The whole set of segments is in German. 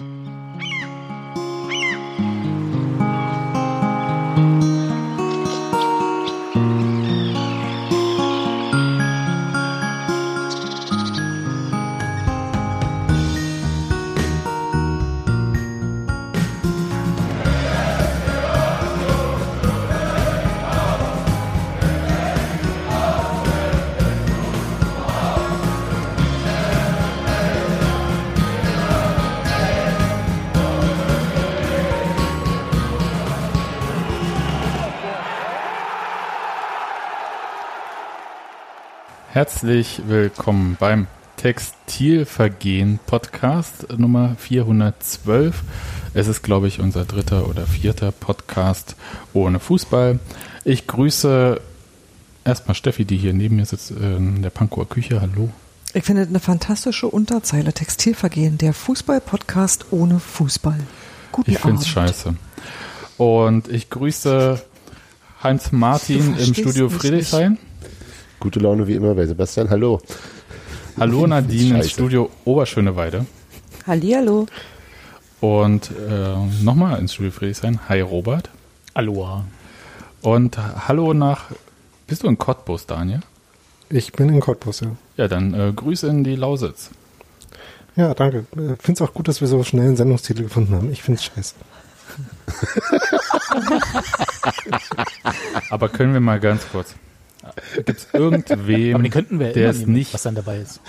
Mm-hmm. Herzlich willkommen beim Textilvergehen Podcast Nummer 412. Es ist, glaube ich, unser dritter oder vierter Podcast ohne Fußball. Ich grüße erstmal Steffi, die hier neben mir sitzt in der Pankower Küche. Hallo. Ich finde eine fantastische Unterzeile. Textilvergehen, der Fußball-Podcast ohne Fußball. Guten ich finde es scheiße. Und ich grüße Heinz Martin im Studio Friedrichshain. Nicht. Gute Laune wie immer bei Sebastian. Hallo. Hallo Nadine ins Studio Oberschöneweide. Hallihallo. Und äh, nochmal ins Studio Friedrichshain. Hi Robert. Aloha. Und hallo nach, bist du in Cottbus, Daniel? Ich bin in Cottbus, ja. Ja, dann äh, Grüße in die Lausitz. Ja, danke. Ich äh, finde es auch gut, dass wir so schnell einen Sendungstitel gefunden haben. Ich finde es scheiße. Aber können wir mal ganz kurz Gibt es irgendwem, wir der es nicht was dann dabei ist.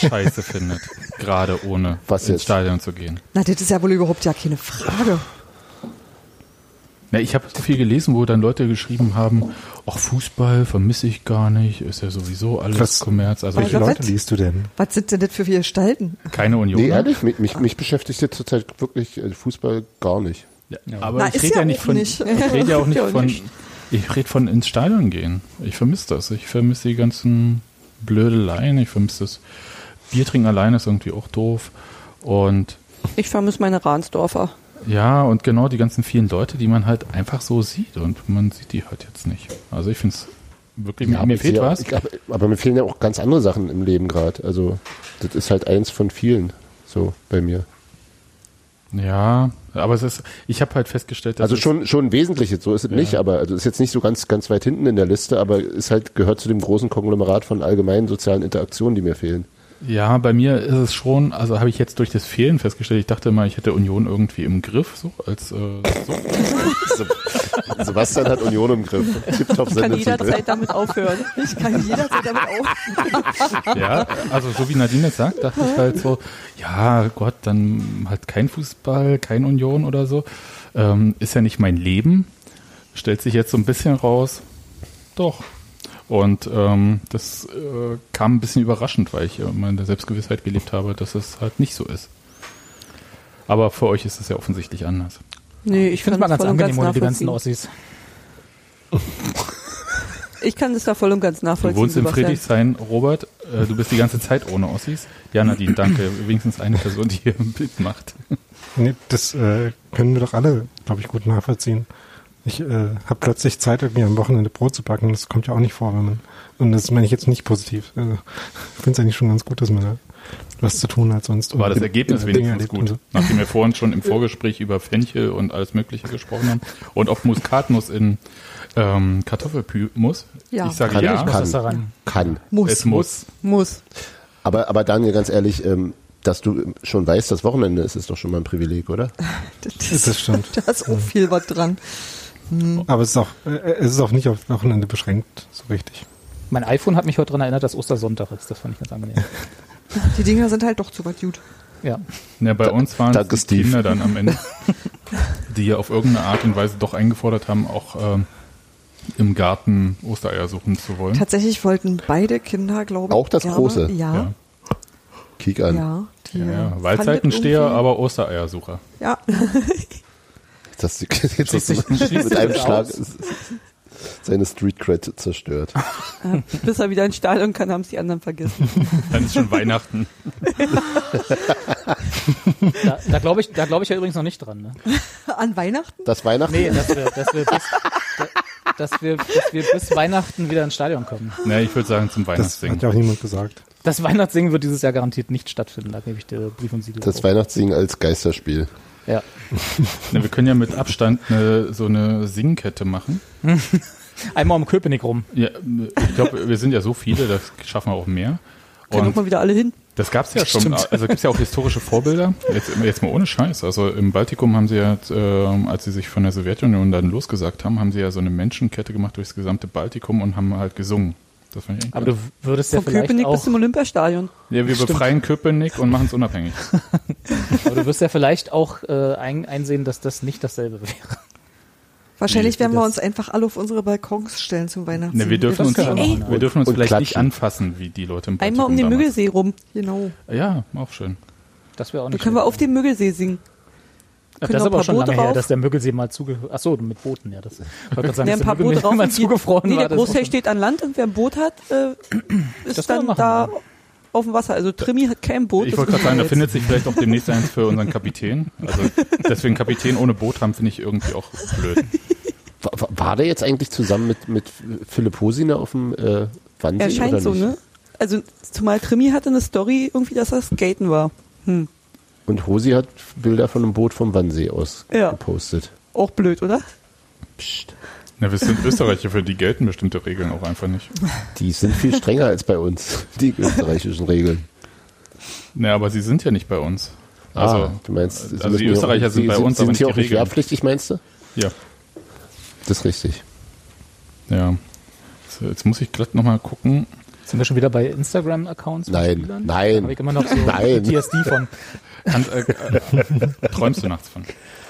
scheiße findet, gerade ohne was ins Stadion zu gehen? Na, das ist ja wohl überhaupt ja keine Frage. Na, ich habe so viel gelesen, wo dann Leute geschrieben haben, ach, Fußball vermisse ich gar nicht, ist ja sowieso alles was, Kommerz. Also welche Leute liest du denn? Was sind denn das für vier Gestalten? Keine Union. Nee, ehrlich, mich, mich, mich beschäftigt jetzt zurzeit wirklich äh, Fußball gar nicht. Ja, aber Na, ich rede ja, ja, nicht von, nicht. ich rede ja auch nicht von, ich rede von ins Stadion gehen. Ich vermisse das. Ich vermisse die ganzen Blödeleien. Ich vermisse das. Bier trinken alleine ist irgendwie auch doof. Und ich vermisse meine Rahnsdorfer. Ja, und genau die ganzen vielen Leute, die man halt einfach so sieht. Und man sieht die halt jetzt nicht. Also ich finde es wirklich, ja, mir fehlt was. Ich, aber, aber, mir fehlen ja auch ganz andere Sachen im Leben gerade. Also das ist halt eins von vielen so bei mir. Ja, aber es ist, ich habe halt festgestellt, dass also schon schon wesentlich jetzt so ist es ja. nicht, aber also ist jetzt nicht so ganz ganz weit hinten in der Liste, aber ist halt gehört zu dem großen Konglomerat von allgemeinen sozialen Interaktionen, die mir fehlen. Ja, bei mir ist es schon, also habe ich jetzt durch das Fehlen festgestellt, ich dachte mal, ich hätte Union irgendwie im Griff, so als äh, so. Sebastian hat Union im Griff. Tipptopp ich kann jederzeit damit aufhören. Ich kann jederzeit damit aufhören. Ja, also so wie Nadine jetzt sagt, dachte ich halt so, ja Gott, dann halt kein Fußball, kein Union oder so. Ähm, ist ja nicht mein Leben. Stellt sich jetzt so ein bisschen raus. Doch, und ähm, das äh, kam ein bisschen überraschend, weil ich immer in der Selbstgewissheit gelebt habe, dass es halt nicht so ist. Aber für euch ist es ja offensichtlich anders. Nee, ich finde es mal ganz angenehm ohne die ganzen Ossis. Ich kann das da voll und ganz nachvollziehen. Du wohnst in Friedrichshain, Robert. Äh, du bist die ganze Zeit ohne Ossis. Ja, Nadine, danke. Wenigstens eine Person, die hier ein Bild macht. Nee, das äh, können wir doch alle, glaube ich, gut nachvollziehen. Ich äh, habe plötzlich Zeit, irgendwie am Wochenende Brot zu backen. Das kommt ja auch nicht vor, wenn man. Und das meine ich jetzt nicht positiv. Also, ich finde es eigentlich schon ganz gut, dass man da was zu tun hat sonst. War das Ergebnis wenigstens gut. So. Nachdem wir vorhin schon im Vorgespräch über Fenchel und alles Mögliche gesprochen haben und ob Muskatnuss in ähm, Kartoffelmus. Ja. Ich sage kann, ja. Kann. Kann. kann. Muss. Es muss. Muss. Aber, aber Daniel, ganz ehrlich, ähm, dass du schon weißt, das Wochenende ist, ist doch schon mal ein Privileg, oder? das, das stimmt. Da ist auch viel was dran. Hm. Aber es ist auch, äh, es ist auch nicht auf Wochenende beschränkt, so richtig. Mein iPhone hat mich heute daran erinnert, dass Ostersonntag ist. Das fand ich ganz angenehm. Die Dinger sind halt doch zu weit gut. Ja. Ja, bei da, uns waren es die Kinder dann am Ende, die ja auf irgendeine Art und Weise doch eingefordert haben, auch ähm, im Garten Ostereier suchen zu wollen. Tatsächlich wollten beide Kinder, glaube ich. Auch das gerne, große. Ja. ja. Kick an. Ja, die, ja, ja. Waldseitensteher, aber Ostereiersucher. Ja. Das jetzt mit einem Schlag seine Street Cred zerstört. Ja, bis er wieder ins Stadion kann, haben es die anderen vergessen. Dann ist schon Weihnachten. da, da glaube ich, da glaube ich ja übrigens noch nicht dran. Ne? An Weihnachten? Das Weihnachten? Nee, dass wir, dass wir, bis, dass wir, dass wir bis Weihnachten wieder ins Stadion kommen. Nee, ich würde sagen zum Weihnachtssingen. Das hat ja auch niemand gesagt. Das Weihnachtssingen wird dieses Jahr garantiert nicht stattfinden, da gebe ich dir Brief und Siegel Das drauf. Weihnachtssingen als Geisterspiel. Ja. Na, wir können ja mit Abstand eine, so eine Singkette machen. Einmal um Köpenick rum. Ja, ich glaube, wir sind ja so viele, das schaffen wir auch mehr. Können doch mal wieder alle hin. das gab es ja schon, also gibt es ja auch historische Vorbilder. Jetzt, jetzt mal ohne Scheiß. Also im Baltikum haben sie ja, äh, als sie sich von der Sowjetunion dann losgesagt haben, haben sie ja so eine Menschenkette gemacht durchs gesamte Baltikum und haben halt gesungen. Das fand ich eigentlich Aber du würdest ja Von vielleicht Köpenick bis auch, zum Olympiastadion. Ja, wir befreien Köpenick und machen es unabhängig. aber du wirst ja vielleicht auch äh, ein, einsehen, dass das nicht dasselbe wäre. Wahrscheinlich Nee, werden wir uns einfach alle auf unsere Balkons stellen zum Weihnachten. Ne, wir dürfen uns, können wir dürfen uns Und vielleicht nicht klatschen. anfassen, wie die Leute im Baltikum Einmal um den damals. Müggelsee rum. Genau. Ja, auch schön. Das wäre auch Da nicht können wir auf dem Müggelsee singen. Ja, das ist aber ein paar schon lange Boote her, rauf. dass der Müggelsee mal zuge... Achso, mit Booten, ja. Das, ich wollte gerade sagen, Ja, ein paar der Boote drauf. mal zugefroren nee, war. der Großteil steht an Land und wer ein Boot hat, äh, ist Das dann machen, da ja. auf dem Wasser. Also Trimi hat kein Boot. Ich wollte gerade sagen, da findet sich vielleicht auch demnächst eins für unseren Kapitän. Also deswegen Kapitän ohne Boot haben, finde ich irgendwie auch blöd. War, der jetzt eigentlich zusammen mit, mit Philipp Hosiner auf dem äh, Wannsee? Er scheint oder so, ne? Also zumal Trimi hatte eine Story irgendwie, dass er skaten war. Hm. Und Hosi hat Bilder von einem Boot vom Wannsee aus Ja. gepostet. Auch blöd, oder? Psst. Na, wir sind Österreicher, für die gelten bestimmte Regeln auch einfach nicht. Die sind viel strenger als bei uns, die österreichischen Regeln. Na, aber sie sind ja nicht bei uns. Also, ah, du meinst, sie also die Österreicher auch- sind bei uns, sie aber sind nicht hier die auch nicht wehrpflichtig, meinst du? ja, Das ist richtig. ja. So, jetzt muss ich glatt nochmal gucken. Sind wir schon wieder bei Instagram-Accounts? Nein, nein. Da habe ich immer noch so Nein. PTSD von. Kann, äh, äh, träumst du nachts von?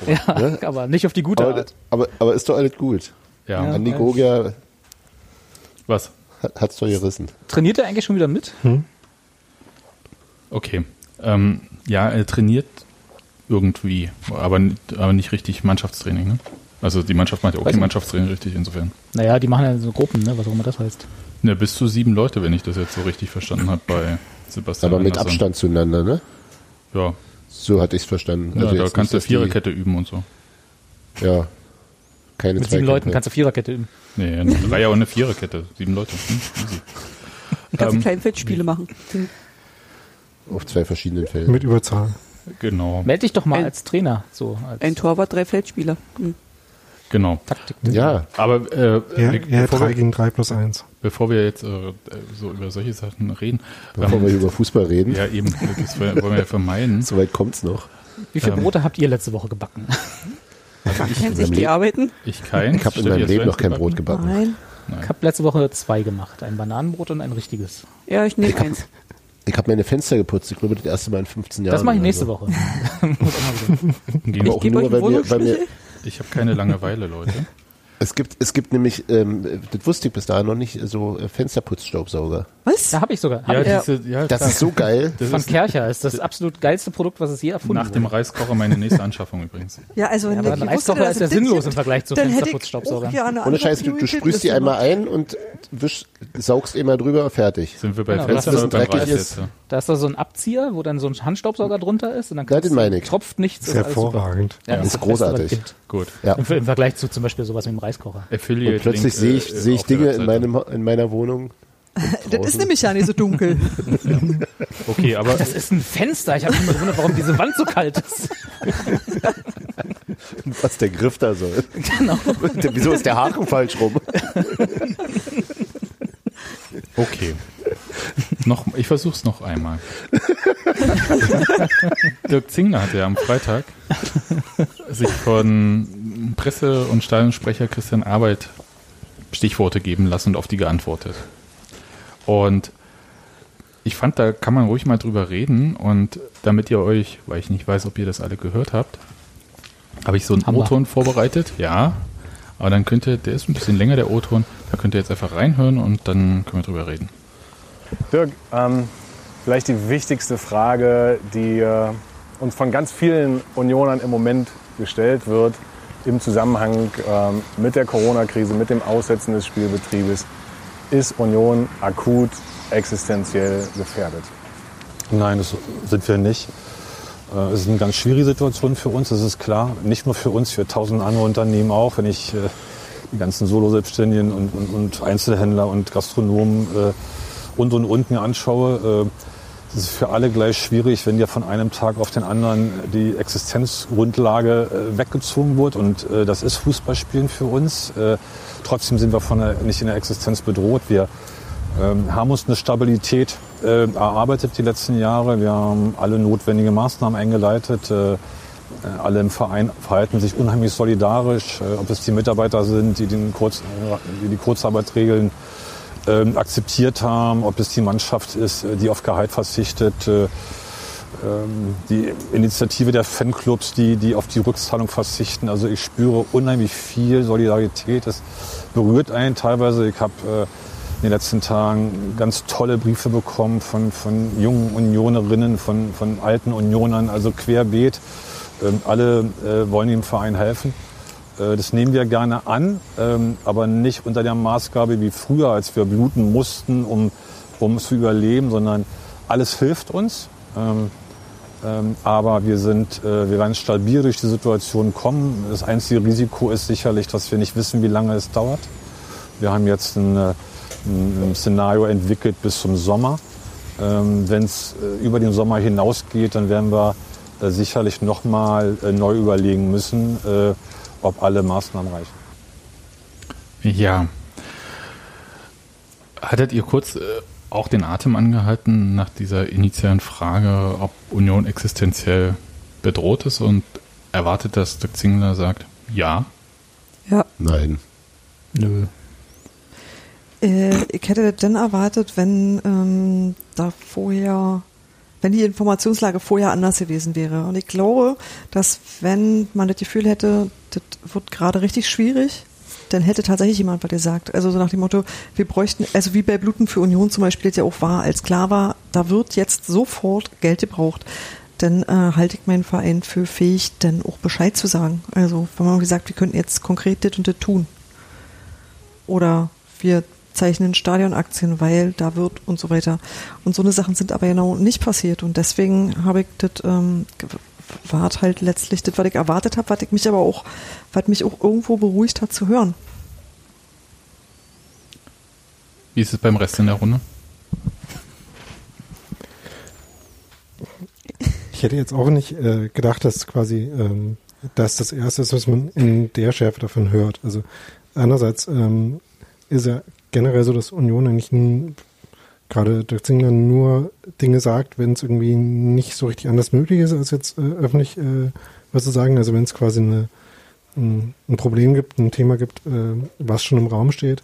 Ja, aber nicht auf die gute Aber, Art. aber, aber ist doch alles gut. Ja. Ja. Andi Gogia Was? hat hat's doch gerissen. Trainiert er eigentlich schon wieder mit? Okay. Ähm, ja, er trainiert irgendwie, aber, aber nicht richtig Mannschaftstraining. Ne? Also die Mannschaft macht ja auch Weiß kein nicht. Mannschaftstraining richtig insofern. Naja, die machen ja so Gruppen, ne? was auch immer das heißt. Ne, bis zu sieben Leute, wenn ich das jetzt so richtig verstanden habe bei Sebastian. Aber mit. Abstand zueinander, ne? Ja, So hatte ich es verstanden. ja Also da jetzt kannst du Viererkette üben und so. Ja. Keine Mit sieben. Leuten kannst du Viererkette üben. Nee, eine Dreier- und eine Viererkette. Sieben Leute. Hm, easy. Kannst du Ähm, Kleinfeldspiele machen. Auf zwei verschiedenen Feldern. Mit Überzahl. Genau, Meld dich doch mal Ein- als Trainer. So, als Ein Torwart, drei Feldspieler. Hm. Genau. Taktik. Ja, Aber äh, Ja, ja bevor, 3 wir, gegen 3 plus 1. bevor wir jetzt äh, so über solche Sachen reden, bevor ähm, wir über Fußball reden, ja eben, das wollen wir ja vermeiden. soweit kommt's noch. Wie viele Ähm, Brote habt ihr letzte Woche gebacken? Kennen sich meinem die Le- arbeiten? Ich kein. Ich habe in meinem Leben noch kein Brot gebacken. Nein. Ich habe letzte Woche zwei gemacht. Ein Bananenbrot und ein richtiges. Ja, ich nehme Ich eins. Ich habe meine Fenster geputzt. Ich glaube, das erste Mal in 15 Jahren. Das mache ich nächste so. Woche. Auch Gebe euch einen Wohnungsschlüssel. Ich habe keine Langeweile, Leute. es gibt, es gibt nämlich, ähm, das wusste ich bis dahin noch nicht, so äh, Fensterputzstaubsauger. Was? Da habe ich sogar. Hab Ja, ich, diese, ja Das klar. ist so geil. das von ist Kercher ist das absolut geilste Produkt, was es je erfunden nach dem wurde. Reiskocher meine nächste Anschaffung übrigens. Ja, also wenn Ja, aber der ein Reiskocher ist ja sinnlos im Vergleich zu gerne Ohne andere Scheiß, du, du sprühst die einmal ein und wisch, saugst immer drüber, fertig. Sind wir bei Genau, Fenstern das oder beim dreckig Reis ist. jetzt? Da ist da so ein Abzieher, wo dann so ein Handstaubsauger drunter ist und dann Ja, den meine ich. tropft nichts. Ist hervorragend. Ja, Ist das Beste, großartig. Gut. Ja. Im, Vergleich zu zum Beispiel sowas wie dem Reiskocher. Affiliate Und plötzlich sehe ich, äh, sehe ich Dinge in, Webseite. meinem, in meiner Wohnung. Das ist nämlich ja nicht so dunkel. Okay, aber Das ist ein Fenster. Ich habe mich immer gewundert, warum diese Wand so kalt ist. Was der Griff da soll. Genau. Der- Wieso ist der Haken falsch rum? okay. noch, ich versuch's noch einmal. Dirk Zingler hat ja am Freitag sich von Presse- und Stadionsprecher Christian Arbeit Stichworte geben lassen und auf die geantwortet. Und ich fand, da kann man ruhig mal drüber reden und damit ihr euch, weil ich nicht weiß, ob ihr das alle gehört habt, habe ich so einen. O-Ton vorbereitet, ja. Aber dann könnt ihr, der ist ein bisschen länger, der O-Ton, da könnt ihr jetzt einfach reinhören und dann können wir drüber reden. Dirk, ähm, vielleicht die wichtigste Frage, die äh, uns von ganz vielen Unionern im Moment gestellt wird, im Zusammenhang ähm, mit der Corona-Krise, mit dem Aussetzen des Spielbetriebes. Ist Union akut existenziell gefährdet? Nein, das sind wir nicht. Äh, Es ist eine ganz schwierige Situation für uns, das ist klar. Nicht nur für uns, für tausend andere Unternehmen auch. Wenn ich äh, die ganzen Solo-Selbstständigen und, und, und Einzelhändler und Gastronomen äh, und und und mir anschaue, es ist für alle gleich schwierig, wenn dir von einem Tag auf den anderen die Existenzgrundlage äh, weggezogen wird. Und äh, das ist Fußballspielen für uns. Äh, trotzdem sind wir von der, nicht in der Existenz bedroht. Wir ähm, haben uns eine Stabilität erarbeitet die letzten Jahre. Wir haben alle notwendigen Maßnahmen eingeleitet. Alle im Verein verhalten sich unheimlich solidarisch, ob es die Mitarbeiter sind, die den Kurz, die, die Kurzarbeitsregeln ähm, akzeptiert haben, ob es die Mannschaft ist, äh, die auf Gehalt verzichtet, äh, ähm, die Initiative der Fanclubs, die, die auf die Rückzahlung verzichten. Also ich spüre unheimlich viel Solidarität. Es berührt einen teilweise. Ich habe äh, in den letzten Tagen ganz tolle Briefe bekommen von, von jungen Unionerinnen, von, von alten Unionern, also querbeet. Ähm, alle äh, wollen dem Verein helfen. Äh, Das nehmen wir gerne an, ähm, aber nicht unter der Maßgabe wie früher, als wir bluten mussten, um, um zu überleben, sondern alles hilft uns. Ähm, ähm, Aber wir, sind, äh, wir werden stabil durch die Situation kommen. Das einzige Risiko ist sicherlich, dass wir nicht wissen, wie lange es dauert. Wir haben jetzt ein, äh, ein Szenario entwickelt bis zum Sommer. Wenn es über den Sommer hinausgeht, dann werden wir sicherlich nochmal neu überlegen müssen, ob alle Maßnahmen reichen. Ja. Hattet ihr kurz äh, auch den Atem angehalten nach dieser initialen Frage, ob Union existenziell bedroht ist und erwartet, dass Dirk Zingler sagt, ja? Ja, Nein. Nö. äh, ich hätte dann erwartet, wenn ähm, da vorher, wenn die Informationslage vorher anders gewesen wäre. Und ich glaube, dass wenn man das Gefühl hätte, das wird gerade richtig schwierig, dann hätte tatsächlich jemand was gesagt. Also so nach dem Motto, wir bräuchten, also wie bei Bluten für Union zum Beispiel jetzt ja auch war, als klar war, da wird jetzt sofort Geld gebraucht, dann äh, halte ich meinen Verein für fähig, dann auch Bescheid zu sagen. Also wenn man gesagt, wir könnten jetzt konkret das und das tun. Oder wir zeichnen Stadionaktien, weil da wird und so weiter. Und so eine Sachen sind aber genau nicht passiert. Und deswegen habe ich das ähm, halt letztlich das, was ich erwartet habe, was ich mich aber auch, was mich auch irgendwo beruhigt hat zu hören. Wie ist es beim Rest in der Runde? Ich hätte jetzt auch nicht äh, gedacht, dass quasi ähm, das das Erste ist, was man in der Schärfe davon hört. Also einerseits ähm, ist ja generell so, dass Union eigentlich gerade Dirk Zingler nur Dinge sagt, wenn es irgendwie nicht so richtig anders möglich ist, als jetzt äh, öffentlich äh, was zu sagen. Also wenn es quasi eine, ein, ein Problem gibt, ein Thema gibt, äh, was schon im Raum steht.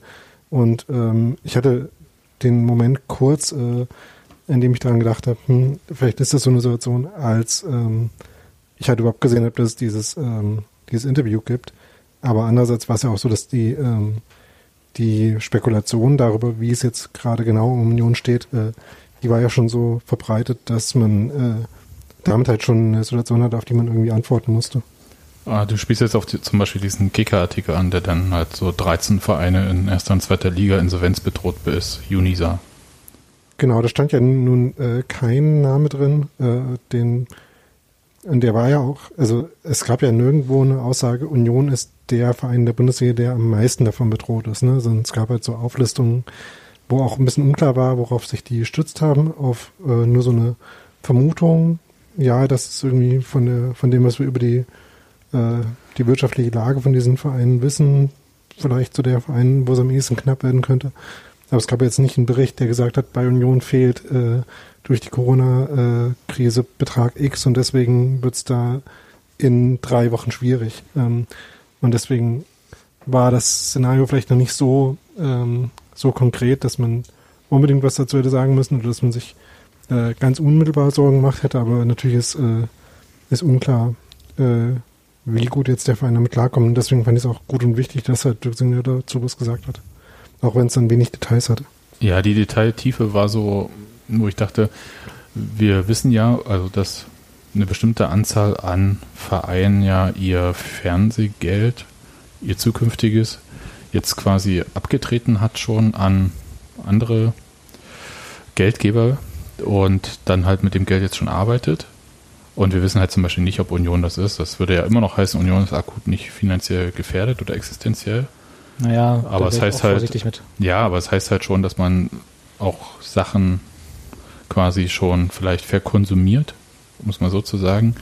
Und ähm, ich hatte den Moment kurz, äh, in dem ich daran gedacht habe, hm, vielleicht ist das so eine Situation, als ähm, ich halt überhaupt gesehen habe, dass es dieses, ähm, dieses Interview gibt. Aber andererseits war es ja auch so, dass die, ähm, die Spekulation darüber, wie es jetzt gerade genau um Union steht, äh, die war ja schon so verbreitet, dass man äh, damit halt schon eine Situation hat, auf die man irgendwie antworten musste. Ah, du spielst jetzt auf die, zum Beispiel diesen Kicker-Artikel an, der dann halt so 13 Vereine in erster und zweiter Liga Insolvenz bedroht ist. Unisa. Genau, da stand ja nun äh, kein Name drin, äh, den und der war ja auch, also es gab ja nirgendwo eine Aussage, Union ist der Verein der Bundesliga, der am meisten davon bedroht ist. Ne? Sondern es gab halt so Auflistungen, wo auch ein bisschen unklar war, worauf sich die gestützt haben, auf äh, nur so eine Vermutung, ja, das ist irgendwie von der, von dem, was wir über die, äh, die wirtschaftliche Lage von diesen Vereinen wissen, vielleicht zu der Verein, wo es am ehesten knapp werden könnte. Aber es gab jetzt nicht einen Bericht, der gesagt hat, bei Union fehlt äh, durch die Corona-Krise Betrag X und deswegen wird es da in drei Wochen schwierig. Ähm, und deswegen war das Szenario vielleicht noch nicht so, ähm, so konkret, dass man unbedingt was dazu hätte sagen müssen oder dass man sich äh, ganz unmittelbar Sorgen gemacht hätte. Aber natürlich ist, äh, ist unklar, äh, wie gut jetzt der Verein damit klarkommt. Und deswegen fand ich es auch gut und wichtig, dass halt Dirk dazu was gesagt hat. Auch wenn es dann wenig Details hatte. Ja, die Detailtiefe war so, wo ich dachte, wir wissen ja, also dass eine bestimmte Anzahl an Vereinen ja ihr Fernsehgeld, ihr zukünftiges, jetzt quasi abgetreten hat schon an andere Geldgeber und dann halt mit dem Geld jetzt schon arbeitet. Und wir wissen halt zum Beispiel nicht, ob Union das ist. Das würde ja immer noch heißen, Union ist akut nicht finanziell gefährdet oder existenziell. Naja, Aber es heißt halt- mit. Ja, aber es heißt halt schon, dass man auch Sachen quasi schon vielleicht verkonsumiert, um es mal so zu sagen,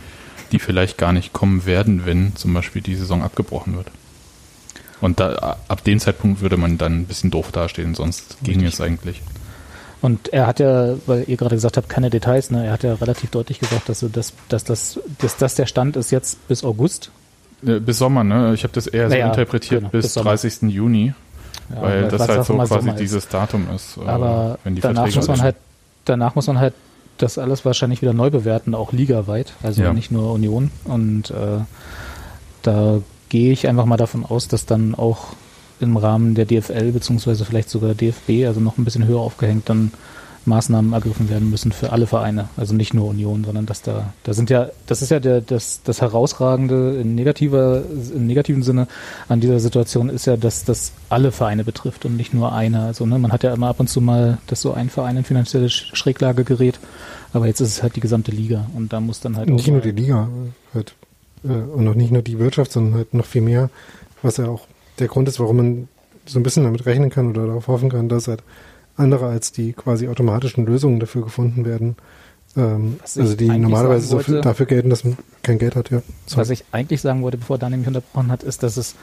die vielleicht gar nicht kommen werden, wenn zum Beispiel die Saison abgebrochen wird. Und da, ab dem Zeitpunkt würde man dann ein bisschen doof dastehen, sonst ging es eigentlich. Und er hat ja, weil ihr gerade gesagt habt, keine Details, ne, er hat ja relativ deutlich gesagt, dass, so das, dass, das, dass das der Stand ist jetzt bis August. Äh, Bis Sommer, ne? Ich habe das eher Naja, so interpretiert genau, bis, bis Sommer. 30. Juni, Ja, weil weil- das halt so quasi Sommer ist. dieses Datum ist, äh, Aber wenn die danach Verträge muss man alle- halt, danach muss man halt das alles wahrscheinlich wieder neu bewerten, auch ligaweit, also Ja. nicht nur Union. Und äh, da gehe ich einfach mal davon aus, dass dann auch im Rahmen der DFL beziehungsweise vielleicht sogar DFB, also noch ein bisschen höher aufgehängt, dann Maßnahmen ergriffen werden müssen für alle Vereine, also nicht nur Union, sondern dass da, da sind ja, das ist ja der, das, das herausragende in negativer, im negativen Sinne an dieser Situation ist ja, dass das alle Vereine betrifft und nicht nur einer. Also ne, man hat ja immer ab und zu mal, dass so ein Verein in finanzielle Sch- Schräglage gerät, aber jetzt ist es halt die gesamte Liga und da muss dann halt nicht auch nur die Liga halt, äh, und noch nicht nur die Wirtschaft, sondern halt noch viel mehr, was ja auch der Grund ist, warum man so ein bisschen damit rechnen kann oder darauf hoffen kann, dass halt andere als die quasi automatischen Lösungen dafür gefunden werden. Ähm, also die normalerweise wollte- dafür gelten, dass man kein Geld hat, ja. Was ich eigentlich sagen wollte, bevor Daniel mich unterbrochen hat, ist, dass es,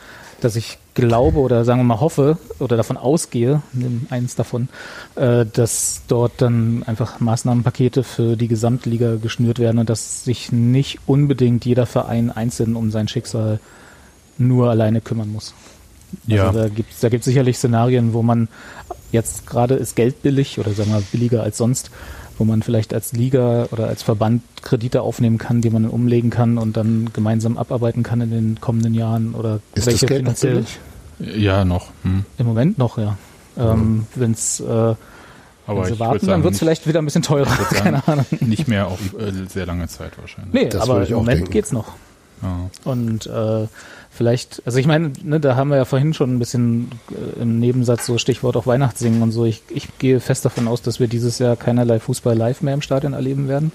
dass ich glaube oder sagen wir mal hoffe oder davon ausgehe, eins davon, äh, dass dort dann einfach Maßnahmenpakete für die Gesamtliga geschnürt werden und dass sich nicht unbedingt jeder Verein einzeln um sein Schicksal nur alleine kümmern muss. Ja, Also da gibt es da gibt's sicherlich Szenarien, wo man jetzt gerade ist Geld billig oder sagen wir mal billiger als sonst, wo man vielleicht als Liga oder als Verband Kredite aufnehmen kann, die man dann umlegen kann und dann gemeinsam abarbeiten kann in den kommenden Jahren oder Ist das Geld noch finanziell billig? ja noch. Hm. im Moment noch, ja. Ähm, Wenn es äh, Aber wenn sie ich warten, würde dann sagen, wird es vielleicht wieder ein bisschen teurer. sagen, Keine Ahnung. nicht mehr auf äh, sehr lange Zeit wahrscheinlich. Nee, Das aber im auch Moment denken. geht's noch. Ja. Und äh, vielleicht, also ich meine, ne, da haben wir ja vorhin schon ein bisschen äh, im Nebensatz so Stichwort auch Weihnachtssingen und so. Ich, ich gehe fest davon aus, dass wir dieses Jahr keinerlei Fußball live mehr im Stadion erleben werden.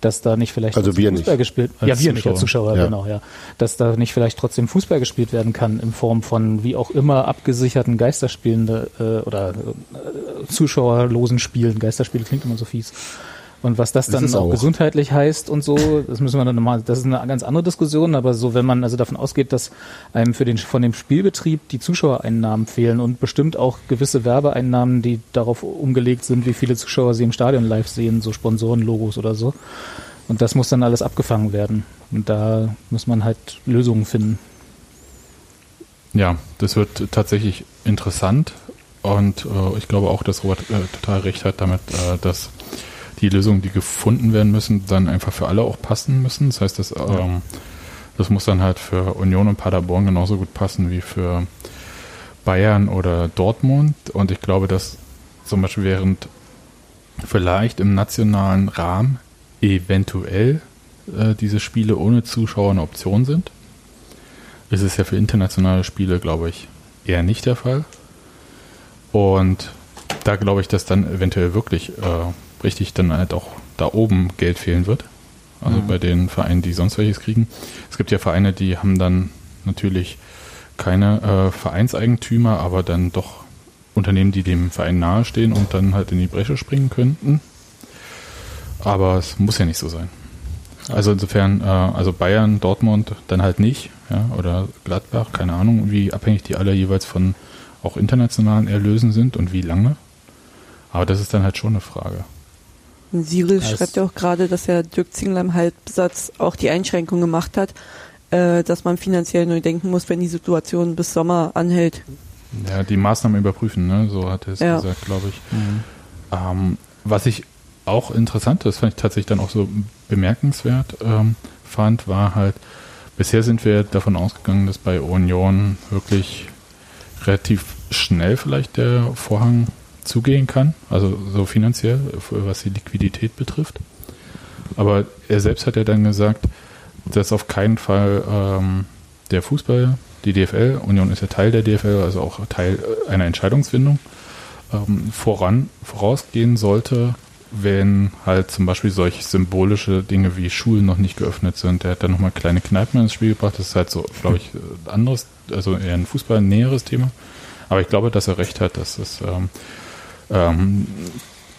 Dass da nicht vielleicht Also trotzdem wir Fußball nicht. gespielt Als Ja, wir nicht als Zuschauer. Zuschauer, Ja. genau, ja. Dass da nicht vielleicht trotzdem Fußball gespielt werden kann in Form von wie auch immer abgesicherten Geisterspielende äh, oder äh, zuschauerlosen Spielen. Geisterspiele klingt immer so fies. Und was das Das dann ist auch, auch. gesundheitlich heißt und so, das müssen wir dann nochmal, das ist eine ganz andere Diskussion, aber so, wenn man also davon ausgeht, dass einem für den, von dem Spielbetrieb die Zuschauereinnahmen fehlen und bestimmt auch gewisse Werbeeinnahmen, die darauf umgelegt sind, wie viele Zuschauer sie im Stadion live sehen, so Sponsorenlogos oder so. Und das muss dann alles abgefangen werden. Und da muss man halt Lösungen finden. Ja, das wird tatsächlich interessant und äh, ich glaube auch, dass Robert äh, total recht hat damit, äh, dass die Lösungen, die gefunden werden müssen, dann einfach für alle auch passen müssen. Das heißt, das, ähm, das muss dann halt für Union und Paderborn genauso gut passen wie für Bayern oder Dortmund. Und ich glaube, dass zum Beispiel während vielleicht im nationalen Rahmen eventuell äh, diese Spiele ohne Zuschauer eine Option sind, ist es ja für internationale Spiele, glaube ich, eher nicht der Fall. Und da glaube ich, dass dann eventuell wirklich äh, richtig dann halt auch da oben Geld fehlen wird. Also Mhm. bei den Vereinen, die sonst welches kriegen. Es gibt ja Vereine, die haben dann natürlich keine äh, Vereinseigentümer, aber dann doch Unternehmen, die dem Verein nahestehen und dann halt in die Bresche springen könnten. Aber es muss ja nicht so sein. Also insofern, äh, also Bayern, Dortmund dann halt nicht, ja, oder Gladbach, keine Ahnung, wie abhängig die alle jeweils von auch internationalen Erlösen sind und wie lange. Aber das ist dann halt schon eine Frage. Sirius Ja, es- schreibt ja auch gerade, dass ja Dirk Zingler im Halbsatz auch die Einschränkung gemacht hat, äh, dass man finanziell neu denken muss, wenn die Situation bis Sommer anhält. Ja, die Maßnahmen überprüfen, ne? so hat er es Ja. gesagt, glaube ich. Ähm, was ich auch interessant, das fand ich tatsächlich dann auch so bemerkenswert ähm, fand, war halt, bisher sind wir davon ausgegangen, dass bei Union wirklich relativ schnell vielleicht der Vorhang zugehen kann, also so finanziell, was die Liquidität betrifft. Aber er selbst hat ja dann gesagt, dass auf keinen Fall ähm, der Fußball, die DFL, Union ist ja Teil der DFL, also auch Teil äh, einer Entscheidungsfindung, ähm, voran, vorausgehen sollte, wenn halt zum Beispiel solche symbolische Dinge wie Schulen noch nicht geöffnet sind. Er hat dann nochmal kleine Kneipen ins Spiel gebracht. Das ist halt so, glaube ich, anderes, also eher ein Fußball näheres Thema. Aber ich glaube, dass er recht hat, dass es ähm, Ähm,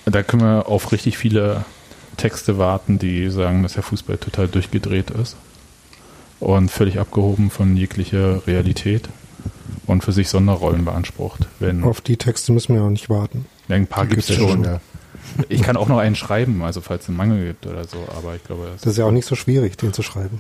da können wir auf richtig viele Texte warten, die sagen, dass der Fußball total durchgedreht ist und völlig abgehoben von jeglicher Realität und für sich Sonderrollen beansprucht. Wenn Auf die Texte müssen wir auch nicht warten. ja, ein paar gibt es schon. schon, ja. Ich kann auch noch einen schreiben, also falls es einen Mangel gibt oder so, aber ich glaube, das, Das ist ja auch nicht so schwierig, den zu schreiben.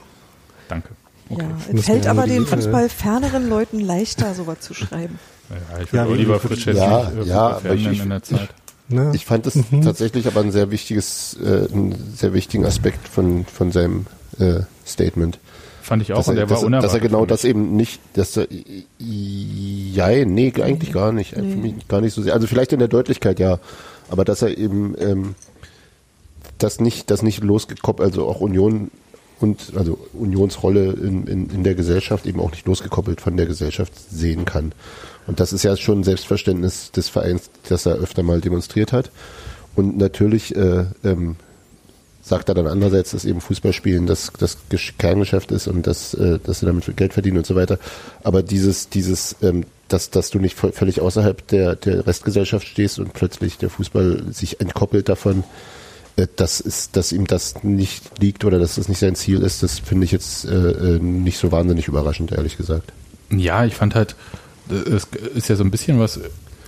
danke. Okay. Ja, es fällt aber den Fußball ferneren Leuten leichter, sowas zu schreiben. Ja, ich Ja, würde lieber die- Fritz Schätzchen Ja, äh, ja, ich- in der Zeit. Ne? Ich fand es tatsächlich aber ein sehr wichtiges, äh, einen sehr wichtigen Aspekt von, von seinem äh, Statement. Fand ich auch Dass und er, der war dass, er- unerwartet. dass er genau das eben nicht, dass er, ja, nee, eigentlich gar nicht, für mich gar nicht so sehr. Also vielleicht in der Deutlichkeit ja, aber dass er eben ähm, das nicht, das nicht losgekoppelt, also auch Union und also Unionsrolle in, in, in der Gesellschaft eben auch nicht losgekoppelt von der Gesellschaft sehen kann. Und das ist ja schon ein Selbstverständnis des Vereins, das er öfter mal demonstriert hat. Und natürlich äh, ähm, sagt er dann andererseits, dass eben Fußballspielen das, das Gesch- Kerngeschäft ist und dass, äh, dass sie damit Geld verdienen und so weiter. Aber dieses, dieses, ähm, dass, dass du nicht völlig außerhalb der, der Restgesellschaft stehst und plötzlich der Fußball sich entkoppelt davon, äh, das ist, dass ihm das nicht liegt oder dass das nicht sein Ziel ist, das finde ich jetzt äh, äh, nicht so wahnsinnig überraschend, ehrlich gesagt. Ja, ich fand halt, es ist ja so ein bisschen was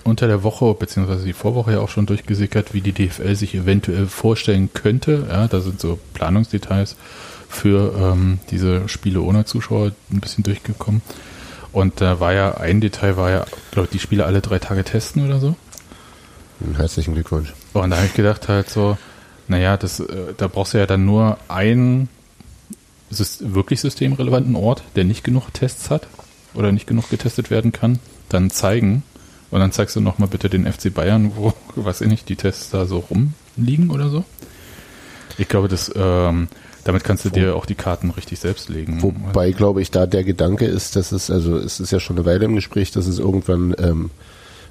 unter der Woche, beziehungsweise die Vorwoche ja auch schon durchgesickert, wie die DFL sich eventuell vorstellen könnte. Ja, da sind so Planungsdetails für ähm, diese Spiele ohne Zuschauer ein bisschen durchgekommen. Und da war ja, ein Detail war ja, glaube ich, die Spiele alle drei Tage testen oder so. Herzlichen Glückwunsch. Und da habe ich gedacht halt so, naja, das, äh, da brauchst du ja dann nur einen wirklich systemrelevanten Ort, der nicht genug Tests hat oder nicht genug getestet werden kann, dann zeigen. Und dann zeigst du nochmal bitte den FC Bayern, wo, weiß ich nicht, die Tests da so rumliegen oder so. Ich glaube, das, ähm, damit kannst du dir auch die Karten richtig selbst legen. Wobei, glaube ich, da der Gedanke ist, dass es, also es ist ja schon eine Weile im Gespräch, dass es irgendwann ähm,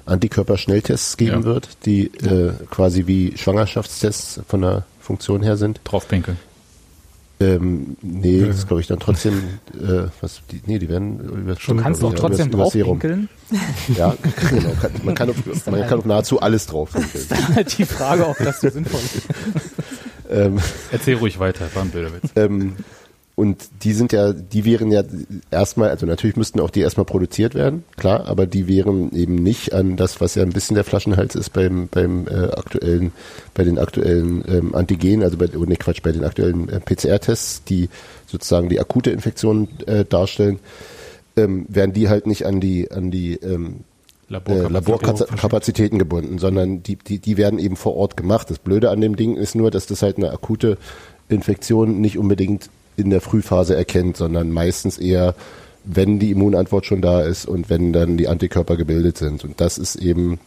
Antikörperschnelltests geben Ja. wird, die äh, quasi wie Schwangerschaftstests von der Funktion her sind. Draufpinkeln. Ähm, nee, das glaube ich dann trotzdem, äh, was, die, nee, die werden über Du kannst doch trotzdem draufpinkeln. Ja, genau. Kann, man, kann auf, man kann auf nahezu alles drauf. Halt die Frage, ob das so sinnvoll ist. ähm, Erzähl ruhig weiter, war ein Bilderwitz. Ähm, und die sind ja, die wären ja erstmal, also natürlich müssten auch die erstmal produziert werden, klar, aber die wären eben nicht an das, was ja ein bisschen der Flaschenhals ist beim, beim äh, aktuellen, bei den aktuellen ähm, Antigen, also bei, oh, nee, Quatsch, bei den aktuellen äh, PCR-Tests, die sozusagen die akute Infektion äh, darstellen, ähm, werden die halt nicht an die, an die ähm, äh, Laborkapazität. Laborkapazitäten gebunden, sondern die, die, die werden eben vor Ort gemacht. Das Blöde an dem Ding ist nur, dass das halt eine akute Infektion nicht unbedingt in der Frühphase erkennt, sondern meistens eher, wenn die Immunantwort schon da ist und wenn dann die Antikörper gebildet sind. Und das ist eben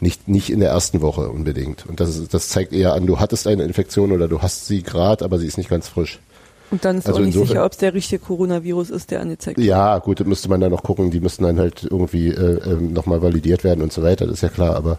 nicht, nicht in der ersten Woche unbedingt. Und das, ist, das zeigt eher an, du hattest eine Infektion oder du hast sie gerade, aber sie ist nicht ganz frisch. Und dann ist Also auch nicht insofern- sicher, ob es der richtige Coronavirus ist, der angezeigt wird. Ja, gut, das müsste man dann noch gucken. Die müssten dann halt irgendwie äh, ähm, nochmal validiert werden und so weiter, das ist ja klar. Aber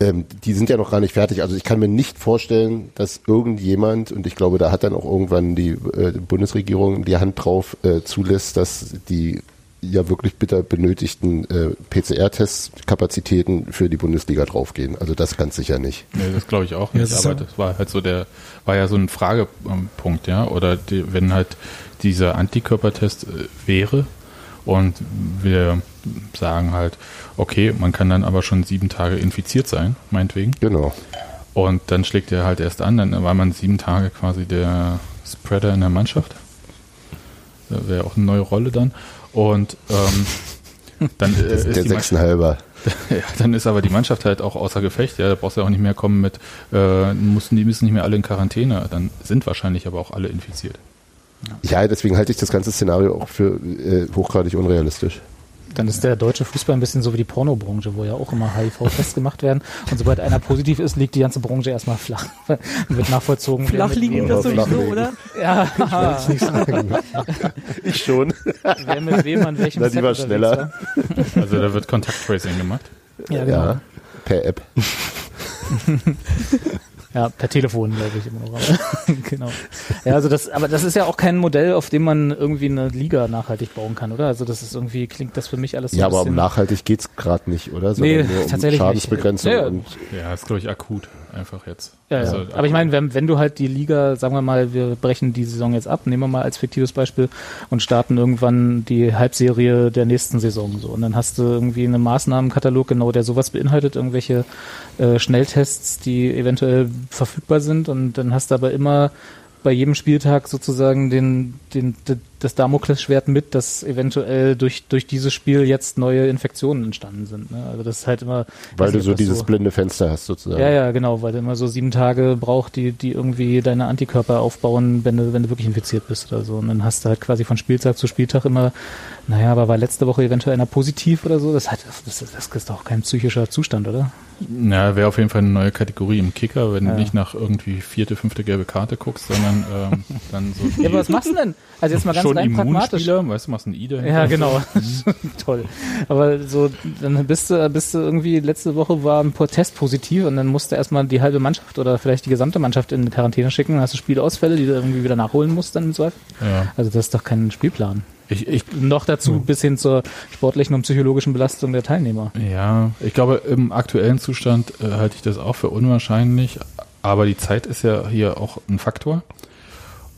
ähm, die sind ja noch gar nicht fertig. Also ich kann mir nicht vorstellen, dass irgendjemand, und ich glaube, da hat dann auch irgendwann die äh, Bundesregierung die Hand drauf äh, zulässt, dass die ja wirklich bitter benötigten äh, PCR-Testkapazitäten für die Bundesliga draufgehen. Also das ganz sicher nicht. Nee, das glaube ich auch Ja, nicht, das ist aber ja- das war halt so der, war ja so ein Fragepunkt, ja. Oder die, wenn halt dieser Antikörpertest äh, wäre und wir sagen halt, okay, man kann dann aber schon sieben Tage infiziert sein, meinetwegen. Genau. Und dann schlägt er halt erst an, dann war man sieben Tage quasi der Spreader in der Mannschaft. Das wäre auch eine neue Rolle dann. Und ähm, dann äh, ist der die Mannschaft, Sechsenhalber. ja, dann ist aber die Mannschaft halt auch außer Gefecht. Ja, da brauchst du auch nicht mehr kommen mit, äh, mussten die müssen nicht mehr alle in Quarantäne. Dann sind wahrscheinlich aber auch alle infiziert. Ja, deswegen halte ich das ganze Szenario auch für äh, hochgradig unrealistisch. Dann ist der deutsche Fußball ein bisschen so wie die Pornobranche, wo ja auch immer HIV-Tests gemacht werden. Und sobald einer positiv ist, liegt die ganze Branche erstmal flach. Wird nachvollzogen. Flach liegen das sowieso, flachlegen. oder? Ja, Ich schon. wer mit wem an welchem Na, die war schneller. war. Also da wird Kontakttracing gemacht. Ja, genau. Ja, per App. Ja, per Telefon, glaube ich, immer noch. Aber, genau. Ja, also das, aber das ist ja auch kein Modell, auf dem man irgendwie eine Liga nachhaltig bauen kann, oder? Also das ist irgendwie, klingt das für mich alles so Ja, ein aber um nachhaltig geht's gerade nicht, oder? Nee, nur um tatsächlich nicht. Schadensbegrenzung Ja, ja. und Ja, ist, glaube ich, akut einfach jetzt. Ja, ja. Also, aber ich meine, wenn, wenn du halt die Liga, sagen wir mal, wir brechen die Saison jetzt ab, nehmen wir mal als fiktives Beispiel und starten irgendwann die Halbserie der nächsten Saison so. Und dann hast du irgendwie einen Maßnahmenkatalog, genau, der sowas beinhaltet, irgendwelche äh, Schnelltests, die eventuell verfügbar sind und dann hast du aber immer bei jedem Spieltag sozusagen den, den, d- das Damoklesschwert mit, dass eventuell durch, durch dieses Spiel jetzt neue Infektionen entstanden sind. Ne? Also das ist halt immer. weil du nicht, so dieses blinde Fenster hast sozusagen. ja, ja, genau, weil du immer so sieben Tage braucht, die, die irgendwie deine Antikörper aufbauen, wenn du, wenn du wirklich infiziert bist oder so. Und dann hast du halt quasi von Spieltag zu Spieltag immer, naja, aber war letzte Woche eventuell einer positiv oder so? Das, hat, das, das ist doch kein psychischer Zustand, oder? Na, wäre auf jeden Fall eine neue Kategorie im Kicker, wenn Ja. du nicht nach irgendwie vierte, fünfte gelbe Karte guckst, sondern ähm, dann so Ja, aber was machst du denn? Also jetzt mal ganz rein pragmatisch. Immunspieler, weißt du, machst ein I dahinter. Ja, genau. Toll. Aber so, dann bist du, bist du irgendwie, letzte Woche war ein Test positiv und dann musst du erstmal die halbe Mannschaft oder vielleicht die gesamte Mannschaft in Quarantäne schicken. Dann hast du Spielausfälle, die du irgendwie wieder nachholen musst dann im Zweifel. Ja. Also das ist doch kein Spielplan. Ich, ich, Noch dazu bis hin zur sportlichen und psychologischen Belastung der Teilnehmer. ja, ich glaube, im aktuellen Zustand äh, halte ich das auch für unwahrscheinlich, aber die Zeit ist ja hier auch ein Faktor.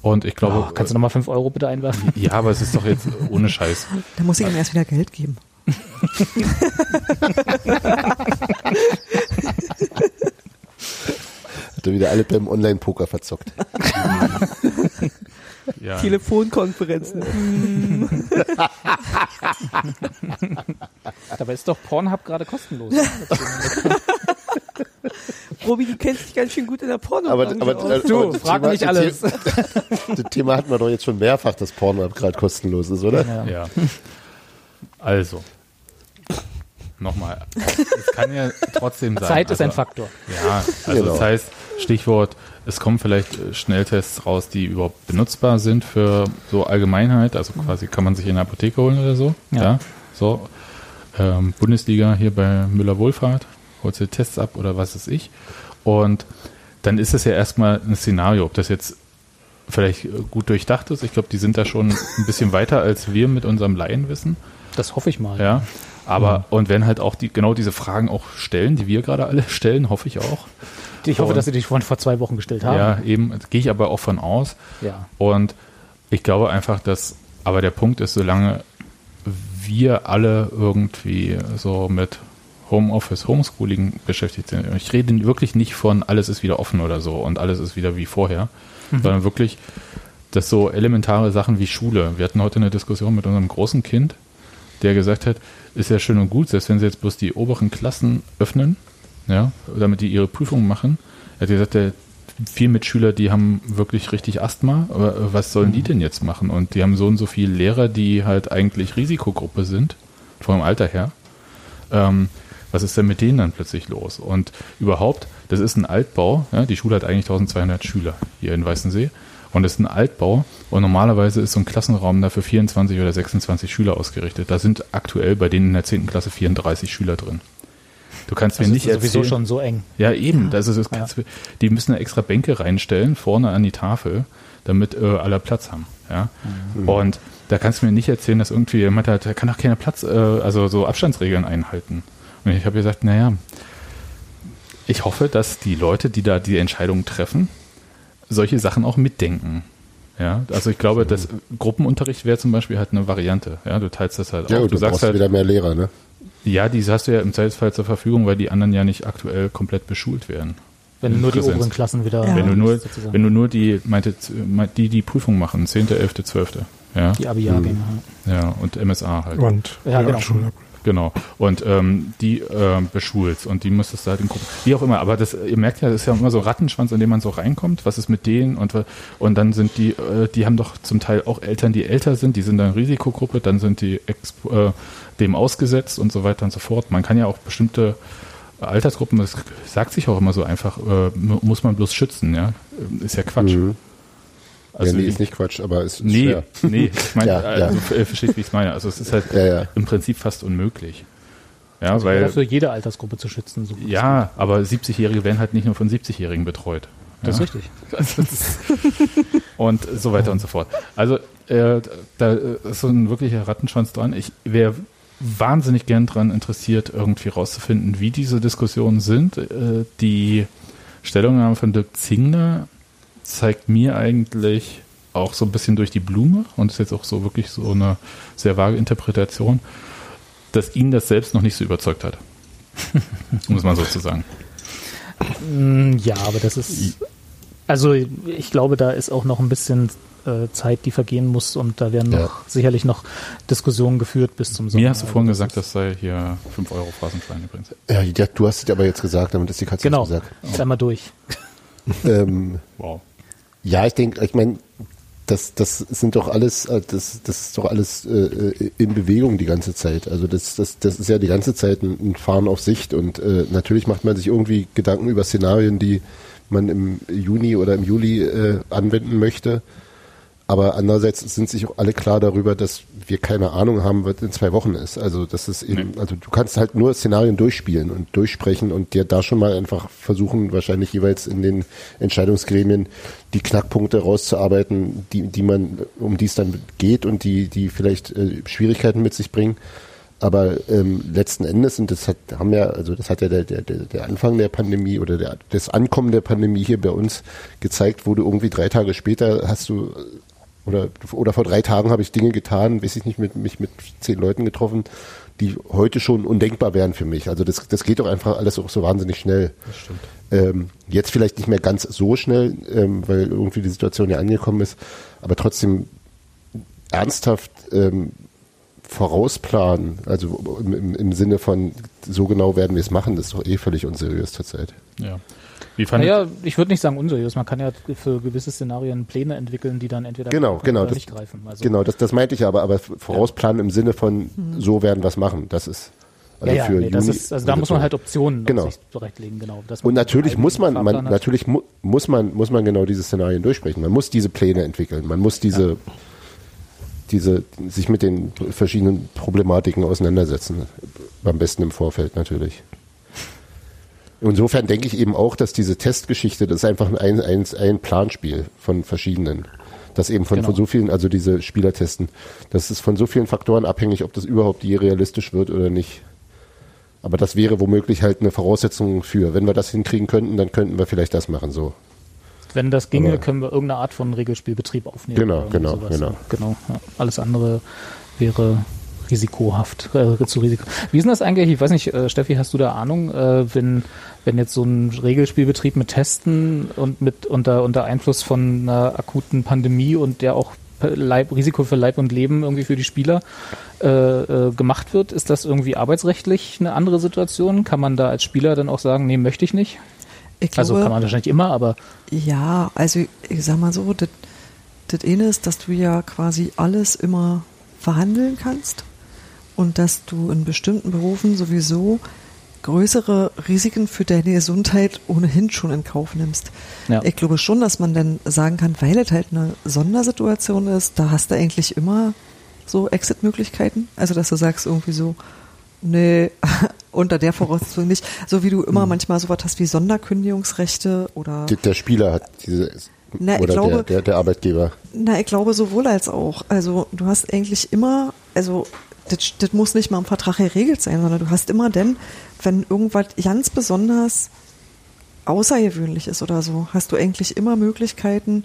Und ich glaube, Oh, kannst du nochmal 5 Euro bitte einwerfen? ja, aber es ist doch jetzt ohne Scheiß. Da muss ich ihm erst wieder Geld geben. Hat er wieder alle beim Online-Poker verzockt. Ja. Telefonkonferenzen. Dabei ist doch Pornhub gerade kostenlos. Robi, du kennst dich ganz schön gut in der porno Aber, aber, aus. Du, aber das frag Thema- nicht alles. Das Thema hatten wir doch jetzt schon mehrfach, dass Pornhub gerade kostenlos ist, oder? Ja. Ja. Also. Nochmal. Es kann ja trotzdem sein. Zeit ist ein also, Faktor. Ja, also Genau. das heißt, Stichwort, es kommen vielleicht äh, Schnelltests raus, die überhaupt benutzbar sind für so Allgemeinheit. Also quasi kann man sich in der Apotheke holen oder so. Ja. Ja. so. Ähm, Bundesliga hier bei Müller Wohlfahrt, du Tests ab oder was weiß ich. Und dann ist es ja erstmal ein Szenario, ob das jetzt vielleicht gut durchdacht ist. Ich glaube, die sind da schon ein bisschen weiter als wir mit unserem Laienwissen. Das hoffe ich mal. Ja. Aber, und wenn halt auch die, genau diese Fragen auch stellen, die wir gerade alle stellen, hoffe ich auch. Ich hoffe, Und- dass sie dich vor, vor zwei Wochen gestellt haben. Ja, eben, gehe ich aber auch von aus. ja. Und ich glaube einfach, dass, aber der Punkt ist, solange wir alle irgendwie so mit Homeoffice, Homeschooling beschäftigt sind, ich rede wirklich nicht von alles ist wieder offen oder so und alles ist wieder wie vorher, sondern wirklich, dass so elementare Sachen wie Schule. Wir hatten heute eine Diskussion mit unserem großen Kind, der gesagt hat, ist ja schön und gut, selbst wenn sie jetzt bloß die oberen Klassen öffnen, ja, damit die ihre Prüfungen machen. Er hat gesagt, der viel Mitschüler, die haben wirklich richtig Asthma, aber äh, was sollen die denn jetzt machen? Und die haben so und so viele Lehrer, die halt eigentlich Risikogruppe sind, vom Alter her. Ähm, was ist denn mit denen dann plötzlich los? Und überhaupt, das ist ein Altbau, ja, die Schule hat eigentlich 1200 Schüler hier in Weißensee und das ist ein Altbau und normalerweise ist so ein Klassenraum da für 24 oder 26 Schüler ausgerichtet. Da sind aktuell bei denen in der 10. Klasse 34 Schüler drin. Du kannst Das mir ist nicht sowieso erzählen, schon so eng. ja, eben. Das ist, das kannst du- Die müssen da extra Bänke reinstellen, vorne an die Tafel, damit äh, alle Platz haben. Ja? Und da kannst du mir nicht erzählen, dass irgendwie jemand hat, da kann doch keiner Platz, äh, also so Abstandsregeln einhalten. Und ich habe gesagt, naja, ich hoffe, dass die Leute, die da die Entscheidungen treffen, solche Sachen auch mitdenken. Ja, also ich glaube, dass Gruppenunterricht wäre zum Beispiel halt eine Variante. Ja, du teilst das halt Ja, auf. gut, Du du sagst brauchst halt, wieder mehr Lehrer, ne? ja, die hast du ja im Zweifelsfall zur Verfügung, weil die anderen ja nicht aktuell komplett beschult werden. Wenn nur die Präsenz. oberen Klassen wieder. Ja. Wenn du nur, sozusagen. wenn du nur die, meinte, die, die Prüfung machen, 10., 11., 12., ja, die Abi-Jahrgänge. ja, und MSA halt, Und Ja, genau. Schule. Genau. Und ähm, die äh, beschulst und die musstest du halt in Gruppen, wie auch immer, aber das, ihr merkt ja, das ist ja immer so Rattenschwanz, in dem man so reinkommt, was ist mit denen und, und dann sind die, äh, die haben doch zum Teil auch Eltern, die älter sind, die sind dann Risikogruppe, dann sind die äh, dem ausgesetzt und so weiter und so fort. Man kann ja auch bestimmte Altersgruppen, das sagt sich auch immer so einfach, äh, mu- muss man bloß schützen, ja. Ist ja Quatsch. Mhm. Also ja, nee, ist nicht Quatsch, aber ist, ist Nee, schwer. nee, ich meine, Ja, ja. also äh, versteht, wie ich es meine. Also es ist halt Ja, ja. im Prinzip fast unmöglich. Ja, Also weil, dafür jede Altersgruppe zu schützen. So gut es ja, aber 70-Jährige werden halt nicht nur von 70-Jährigen betreut. Das ja. ist richtig. und so weiter und so fort. Also äh, da ist so ein wirklicher Rattenschwanz dran. Ich wäre wahnsinnig gern dran interessiert, irgendwie rauszufinden, wie diese Diskussionen sind. Äh, die Stellungnahme von Dirk Zingler zeigt mir eigentlich auch so ein bisschen durch die Blume und ist jetzt auch so wirklich so eine sehr vage Interpretation, dass ihn das selbst noch nicht so überzeugt hat. um es mal so zu sagen. Mm, Ja, aber das ist. Also ich glaube, da ist auch noch ein bisschen äh, Zeit, die vergehen muss und da werden noch Ja. sicherlich noch Diskussionen geführt bis zum Sommer. Mir hast du vorhin Also gesagt, das sei hier 5 Euro Phrasenschwein übrigens. Ja, ja, du hast es aber jetzt gesagt, damit ist die Katze Genau, gesagt. ist einmal durch. Ähm, Wow. Ja, ich denke, ich meine, das, das sind doch alles, äh, das, das ist doch alles äh, äh, in Bewegung die ganze Zeit. Also das, das, das ist ja die ganze Zeit ein, Fahren auf Sicht und äh, natürlich macht man sich irgendwie Gedanken über Szenarien, die man im Juni oder im Juli äh, anwenden möchte. Aber andererseits sind sich auch alle klar darüber, dass wir keine Ahnung haben, was in zwei Wochen ist. Also das ist eben, also du kannst halt nur Szenarien durchspielen und durchsprechen und dir da schon mal einfach versuchen, wahrscheinlich jeweils in den Entscheidungsgremien die Knackpunkte rauszuarbeiten, die, die man, um die es dann geht und die, die vielleicht äh, Schwierigkeiten mit sich bringen. Aber ähm, letzten Endes, und das hat, haben ja, also das hat ja der, der, der der Anfang der Pandemie oder der, das Ankommen der Pandemie hier bei uns gezeigt, wo du irgendwie drei Tage später hast du oder, oder vor drei Tagen habe ich Dinge getan, weiß ich nicht, mit, mich mit zehn Leuten getroffen, die heute schon undenkbar wären für mich. Also das, das geht doch einfach alles auch so wahnsinnig schnell. Das stimmt. Ähm, jetzt vielleicht nicht mehr ganz so schnell, ähm, weil irgendwie die Situation ja angekommen ist, aber trotzdem ernsthaft ähm, vorausplanen, also im, im, Sinne von so genau werden wir es machen, das ist doch eh völlig unseriös zurzeit. Ja. Wie fand Naja, ich würde nicht sagen unseriös. Man kann ja für gewisse Szenarien Pläne entwickeln, die dann entweder Genau, greifen genau, oder das- nicht greifen. Also, Genau, das, das meinte ich aber, aber vorausplanen im Sinne von so werden wir es machen, das ist also ja, ja, für nee, das Juni ist, also da muss man halt Optionen Genau. sich zurechtlegen, genau. Dass Und natürlich muss man, man natürlich mu muss man, muss man genau diese Szenarien durchsprechen. Man muss diese Pläne entwickeln. Man muss diese, diese, sich mit den verschiedenen Problematiken auseinandersetzen. Am besten im Vorfeld natürlich. Insofern denke ich eben auch, dass diese Testgeschichte, das ist einfach ein, ein, ein Planspiel von verschiedenen. Das eben von, Genau. von so vielen, also diese Spielertesten, das ist von so vielen Faktoren abhängig, ob das überhaupt je realistisch wird oder nicht. Aber das wäre womöglich halt eine Voraussetzung für. Wenn wir das hinkriegen könnten, dann könnten wir vielleicht das machen, so. Wenn das ginge, Aber- können wir irgendeine Art von Regelspielbetrieb aufnehmen. Genau, genau, sowas. genau. genau ja. Alles andere wäre risikohaft, äh, zu Risiko. Wie ist denn das eigentlich? Ich weiß nicht, äh, Steffi, hast du da Ahnung, äh, wenn, wenn jetzt so ein Regelspielbetrieb mit Testen und mit unter, unter Einfluss von einer akuten Pandemie und der auch Leib, Risiko für Leib und Leben irgendwie für die Spieler äh, äh, gemacht wird, ist das irgendwie arbeitsrechtlich eine andere Situation? Kann man da als Spieler dann auch sagen, nee, möchte ich nicht? Ich glaube, Also kann man wahrscheinlich immer, aber Ja, also ich sag mal so, das das eine ist, dass du ja quasi alles immer verhandeln kannst und dass du in bestimmten Berufen sowieso größere Risiken für deine Gesundheit ohnehin schon in Kauf nimmst. Ja. Ich glaube schon, dass man dann sagen kann, weil es halt eine Sondersituation ist, da hast du eigentlich immer so Exit-Möglichkeiten. Also dass du sagst irgendwie so, nee, unter der Voraussetzung nicht. So wie du immer Hm. manchmal sowas hast wie Sonderkündigungsrechte oder Der, der Spieler hat diese, Na, ich oder glaube- der, der, der Arbeitgeber. Na, ich glaube sowohl als auch. Also du hast eigentlich immer, also das, das muss nicht mal im Vertrag geregelt sein, sondern du hast immer denn, wenn irgendwas ganz besonders außergewöhnlich ist oder so, hast du eigentlich immer Möglichkeiten,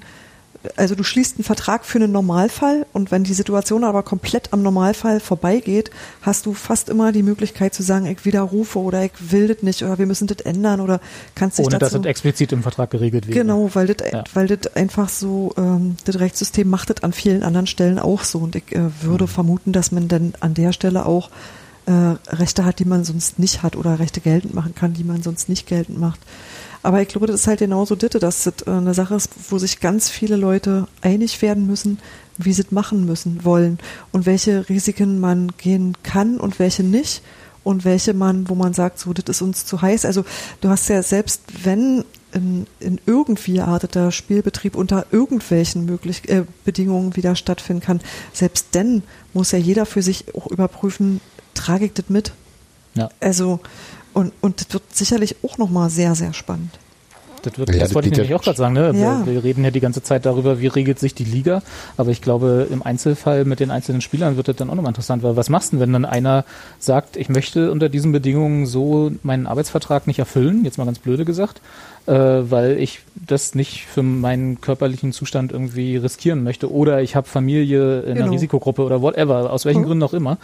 also du schließt einen Vertrag für einen Normalfall und wenn die Situation aber komplett am Normalfall vorbeigeht, hast du fast immer die Möglichkeit zu sagen, ich widerrufe oder ich will das nicht oder wir müssen das ändern oder kannst dich ohne dass dazu es explizit im Vertrag geregelt wird. Genau, weil das, Ja. weil das einfach so, ähm, das Rechtssystem macht das an vielen anderen Stellen auch so. Und ich äh, würde vermuten, dass man dann an der Stelle auch äh, Rechte hat, die man sonst nicht hat oder Rechte geltend machen kann, die man sonst nicht geltend macht. Aber ich glaube, das ist halt genauso Ditte, dass das äh, eine Sache ist, wo sich ganz viele Leute einig werden müssen, wie sie es machen müssen, wollen und welche Risiken man gehen kann und welche nicht und welche man, wo man sagt, so, das ist uns zu heiß. Also du hast ja selbst, wenn in, in irgendwie gearteter Spielbetrieb unter irgendwelchen möglich, äh, Bedingungen wieder stattfinden kann, selbst dann muss ja jeder für sich auch überprüfen, trage ich das mit? Ja. Also, und, und das wird sicherlich auch nochmal sehr, sehr spannend. Das, wird, Ja, das das wollte ich nämlich auch gerade sagen. Ne? Ja. Wir, wir reden ja die ganze Zeit darüber, wie regelt sich die Liga. Aber ich glaube, im Einzelfall mit den einzelnen Spielern wird das dann auch nochmal interessant. Weil was machst du denn, wenn dann einer sagt, ich möchte unter diesen Bedingungen so meinen Arbeitsvertrag nicht erfüllen, jetzt mal ganz blöde gesagt, äh, weil ich das nicht für meinen körperlichen Zustand irgendwie riskieren möchte. Oder ich habe Familie in einer Genau. Risikogruppe oder whatever, aus welchen Mhm. Gründen auch immer.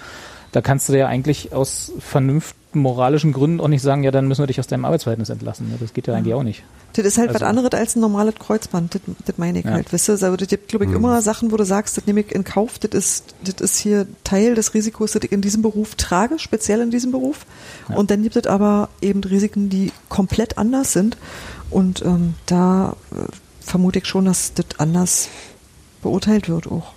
Da kannst du ja eigentlich aus vernünft moralischen Gründen auch nicht sagen, ja, dann müssen wir dich aus deinem Arbeitsverhältnis entlassen. Das geht ja eigentlich auch nicht. Das ist halt was Also- anderes als ein normales Kreuzband, das, das meine ich Ja. halt. Weißt du, also das gibt, glaube ich, immer Sachen, wo du sagst, das nehme ich in Kauf, das ist, das ist hier Teil des Risikos, das ich in diesem Beruf trage, speziell in diesem Beruf. Ja. Und dann gibt es aber eben Risiken, die komplett anders sind. Und ähm, da äh, vermute ich schon, dass das anders beurteilt wird auch.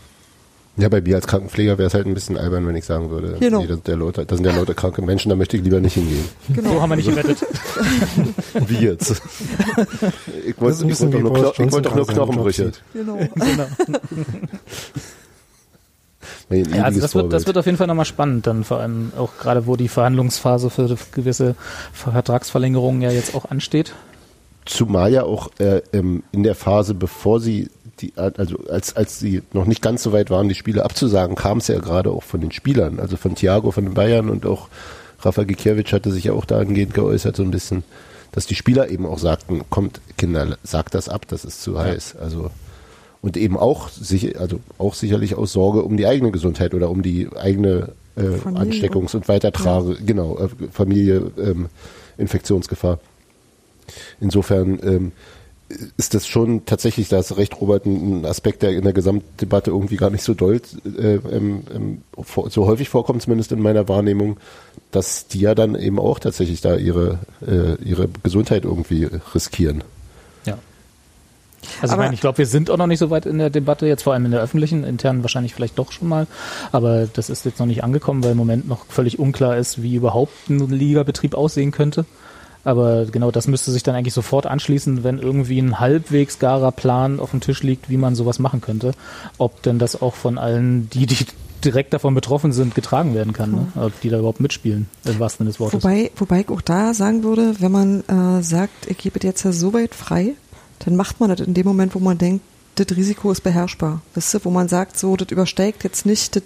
Ja, bei mir als Krankenpfleger wäre es halt ein bisschen albern, wenn ich sagen würde, Genau. nee, das, der Leute, das sind ja Leute kranke Menschen, da möchte ich lieber nicht hingehen. Genau. So haben wir nicht gewettet. Wie jetzt? Ich wollte ein ich bisschen wollte wie doch nur, Kno ich wollte doch nur Knochenbrüche. Genau. genau. Ja, also das wird, das wird auf jeden Fall nochmal spannend, dann vor allem auch gerade, wo die Verhandlungsphase für gewisse Vertragsverlängerungen ja jetzt auch ansteht. Zumal ja auch äh, ähm, in der Phase, bevor sie die, also als, als sie noch nicht ganz so weit waren, die Spiele abzusagen, kam es ja gerade auch von den Spielern, also von Thiago, von den Bayern und auch Rafa Gikiewicz hatte sich ja auch dahingehend geäußert, so ein bisschen, dass die Spieler eben auch sagten, kommt Kinder, sagt das ab, das ist zu heiß. Also und eben auch sicher, also auch sicherlich aus Sorge um die eigene Gesundheit oder um die eigene äh. Ansteckungs- und Weitertrage, genau, äh, Familie, ähm, Infektionsgefahr. Insofern ähm, ist das schon tatsächlich, da hast du recht, Robert, ein Aspekt, der in der Gesamtdebatte irgendwie gar nicht so doll, äh, ähm, ähm, so häufig vorkommt, zumindest in meiner Wahrnehmung, dass die ja dann eben auch tatsächlich da ihre, äh, ihre Gesundheit irgendwie riskieren. Ja. Also Aber- ich meine, ich glaube, wir sind auch noch nicht so weit in der Debatte, jetzt vor allem in der öffentlichen, intern wahrscheinlich vielleicht doch schon mal, aber das ist jetzt noch nicht angekommen, weil im Moment noch völlig unklar ist, wie überhaupt ein Ligabetrieb aussehen könnte. Aber genau das müsste sich dann eigentlich sofort anschließen, wenn irgendwie ein halbwegs garer Plan auf dem Tisch liegt, wie man sowas machen könnte. Ob denn das auch von allen, die, die direkt davon betroffen sind, getragen werden kann, ne? ob die da überhaupt mitspielen, im wahrsten Sinne des Wortes. Wobei, wobei ich auch da sagen würde, wenn man äh, sagt, ich gebe das jetzt ja so weit frei, dann macht man das in dem Moment, wo man denkt, das Risiko ist beherrschbar. Wisst ihr, wo man sagt, so, das übersteigt jetzt nicht das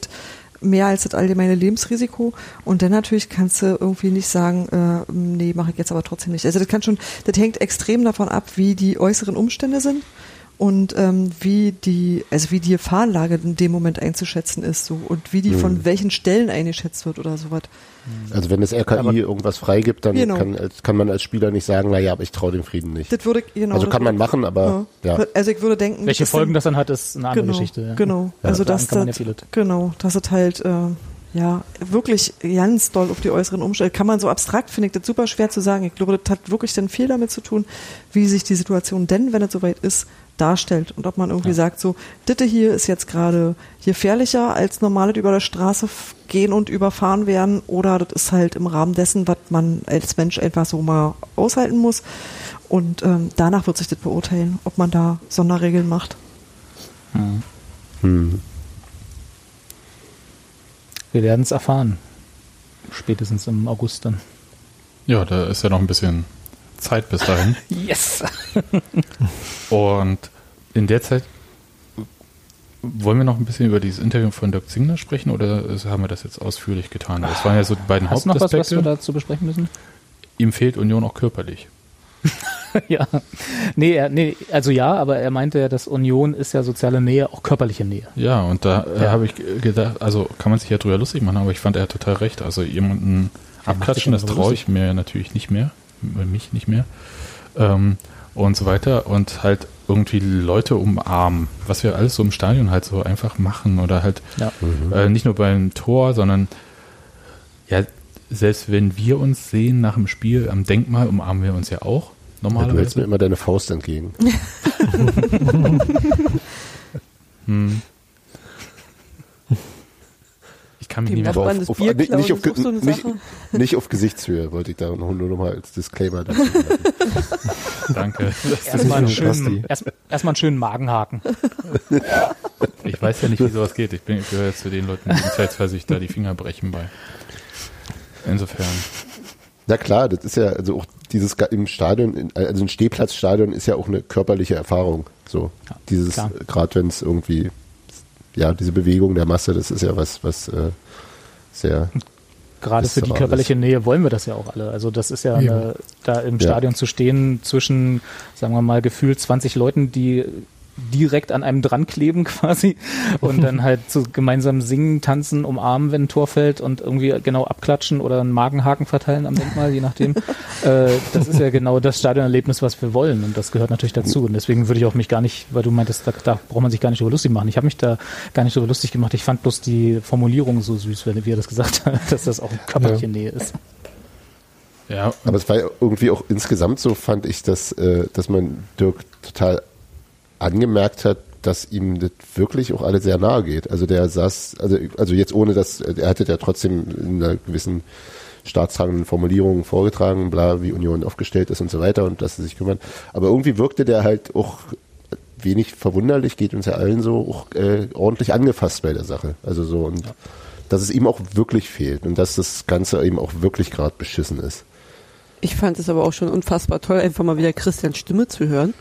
mehr als das allgemeine Lebensrisiko. Und dann natürlich kannst du irgendwie nicht sagen, äh, nee, mache ich jetzt aber trotzdem nicht. Also das kann schon, das hängt extrem davon ab, wie die äußeren Umstände sind und ähm, wie die, also wie die Gefahrenlage in dem Moment einzuschätzen ist so und wie die von welchen Stellen eingeschätzt wird oder sowas. Also wenn das RKI Aber- irgendwas freigibt, dann Genau. kann, kann man als Spieler nicht sagen, naja, aber ich traue dem Frieden nicht. Das würde genau, also das kann man machen, aber ja. Also ich würde denken, Welche Folgen das dann hat, ist eine andere genau, Geschichte. Ja. Genau. Ja, also dass das, ja vieles. genau, dass es halt äh, ja wirklich ganz doll auf die äußeren Umstände. Kann man so abstrakt finde ich das super schwer zu sagen. Ich glaube, das hat wirklich dann viel damit zu tun, wie sich die Situation denn, wenn es soweit ist, darstellt und ob man irgendwie sagt, so, Ditte hier ist jetzt gerade hier gefährlicher als normale über der Straße gehen und überfahren werden oder das ist halt im Rahmen dessen, was man als Mensch einfach so mal aushalten muss und ähm, danach wird sich das beurteilen, ob man da Sonderregeln macht. Hm. Wir werden es erfahren. Spätestens im August dann. Ja, da ist ja noch ein bisschen Zeit bis dahin. Yes! Und in der Zeit wollen wir noch ein bisschen über dieses Interview von Dirk Zingler sprechen oder haben wir das jetzt ausführlich getan? Das waren ja so die beiden Hast du noch was, was wir Hauptaspekte. dazu besprechen müssen? Ihm fehlt Union auch körperlich. ja. Nee, er, nee, also ja, aber er meinte ja, dass Union ist ja soziale Nähe, auch körperliche Nähe. Ja, und da äh, Ja. habe ich ge- gedacht, also kann man sich ja drüber lustig machen, aber ich fand, er hat total recht. Also jemanden abklatschen, das traue ich mir natürlich nicht mehr, mich nicht mehr. Ähm, und so weiter und halt irgendwie Leute umarmen, was wir alles so im Stadion halt so einfach machen oder halt Ja. äh, nicht nur beim Tor, sondern ja, selbst wenn wir uns sehen nach dem Spiel am Denkmal, umarmen wir uns ja auch Du hältst mir normalerweise. immer deine Faust entgegen. Hm. Ich kann mich Dem nicht mehr auf- auf- Bier nicht- klauen nicht auf so nicht-. Nicht auf Gesichtshöhe, wollte ich da noch, nur noch mal als Disclaimer dazu. Danke. Erstmal einen, schönen, erst, erstmal einen schönen Magenhaken. Ich weiß ja nicht, wie sowas geht. Ich bin ich gehöre jetzt zu den Leuten, die im Zweifelsfall sich da die Finger brechen bei. Insofern. Na klar, das ist ja, also auch dieses im Stadion, also ein Stehplatzstadion ist ja auch eine körperliche Erfahrung. So, Ja, dieses, gerade wenn es irgendwie, ja, diese Bewegung der Masse, das ist ja was, was äh, sehr, Gerade für die körperliche Nähe wollen wir das ja auch alle. Also das ist ja, Ja. eine, da im Ja. Stadion zu stehen zwischen, sagen wir mal, gefühlt 20 Leuten, die direkt an einem dran kleben quasi und dann halt so gemeinsam singen, tanzen, umarmen, wenn ein Tor fällt und irgendwie genau abklatschen oder einen Magenhaken verteilen am Denkmal, je nachdem. äh, das ist ja genau das Stadionerlebnis, was wir wollen und das gehört natürlich dazu und deswegen würde ich auch mich gar nicht, weil du meintest, da, da braucht man sich gar nicht darüber lustig machen. Ich habe mich da gar nicht darüber lustig gemacht. Ich fand bloß die Formulierung so süß, wenn wie er das gesagt hat, dass das auch körperliche Nähe ist. Ja, aber es war ja irgendwie auch insgesamt so, fand ich, dass, äh, dass man Dirk total angemerkt hat, dass ihm das wirklich auch alle sehr nahe geht. Also der saß, also, also jetzt ohne dass, er hatte ja trotzdem in einer gewissen staatstragenden Formulierung vorgetragen, bla, wie Union aufgestellt ist und so weiter und dass sie sich kümmern. Aber irgendwie wirkte der halt auch wenig verwunderlich, geht uns ja allen so, auch äh, ordentlich angefasst bei der Sache. Also so und dass es ihm auch wirklich fehlt und dass das Ganze eben auch wirklich gerade beschissen ist. Ich fand es aber auch schon unfassbar toll, einfach mal wieder Christians Stimme zu hören.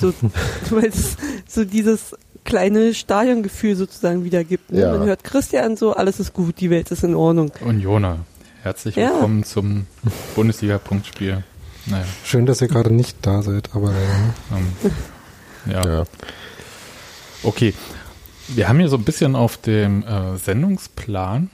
So, weil es so dieses kleine Stadiongefühl sozusagen wiedergibt. Ne? Ja. Man hört Christian so, alles ist gut, die Welt ist in Ordnung. Unioner. Herzlich Ja. willkommen zum Bundesliga-Punktspiel. Naja, Schön, dass ihr gerade nicht da seid, aber äh, ähm, ja. Ja. Okay. Wir haben hier so ein bisschen auf dem äh, Sendungsplan,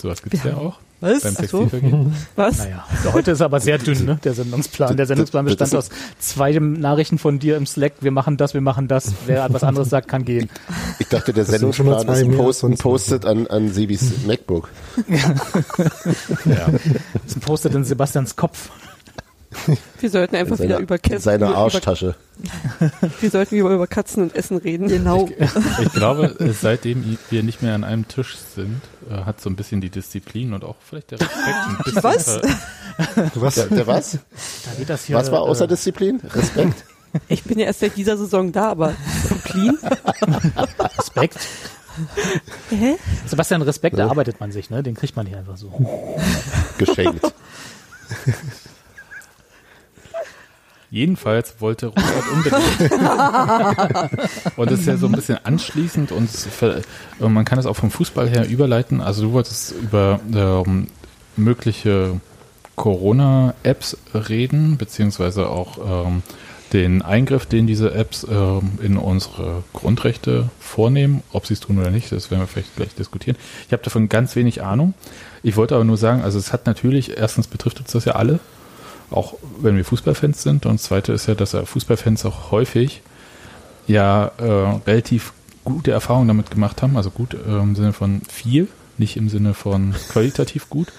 sowas gibt es ja auch. Was? Beim Ach so. Textilvergehen. Was? Naja, also heute ist aber sehr dünn, ne, der Sendungsplan. Der Sendungsplan bestand aus zwei Nachrichten von dir im Slack. Wir machen das, wir machen das. Wer was anderes sagt, kann gehen. Ich dachte, der Sendungsplan ist ein, Post, ein. Post-it an, an Sebis MacBook. Ja. Das ist ein Post in Sebastians Kopf. Wir sollten In einfach wieder seiner, über Katzen, seiner über, Arschtasche. wir sollten wieder über Katzen und Essen reden. Genau. Ich glaube, äh, seitdem wir nicht mehr an einem Tisch sind, äh, hat so ein bisschen die Disziplin und auch vielleicht der Respekt ein bisschen Was? was? Der, der was? Da geht das hier, Was war außer äh, Disziplin? Respekt? Ich bin ja erst seit dieser Saison da, aber Disziplin? Respekt. Hä? Sebastian, Respekt erarbeitet man sich, ne? Den kriegt man nicht einfach so. Geschenkt. Jedenfalls wollte Robert unbedingt. und das ist ja so ein bisschen anschließend und äh, man kann es auch vom Fußball her überleiten. Also du wolltest über ähm, mögliche Corona-Apps reden, beziehungsweise auch ähm, den Eingriff, den diese Apps ähm, in unsere Grundrechte vornehmen. Ob sie es tun oder nicht, das werden wir vielleicht gleich diskutieren. Ich habe davon ganz wenig Ahnung. Ich wollte aber nur sagen, also es hat natürlich, erstens betrifft uns das ja alle, auch wenn wir Fußballfans sind. Und das Zweite ist ja, dass Fußballfans auch häufig ja äh, relativ gute Erfahrungen damit gemacht haben. Also gut äh, im Sinne von viel, nicht im Sinne von qualitativ gut,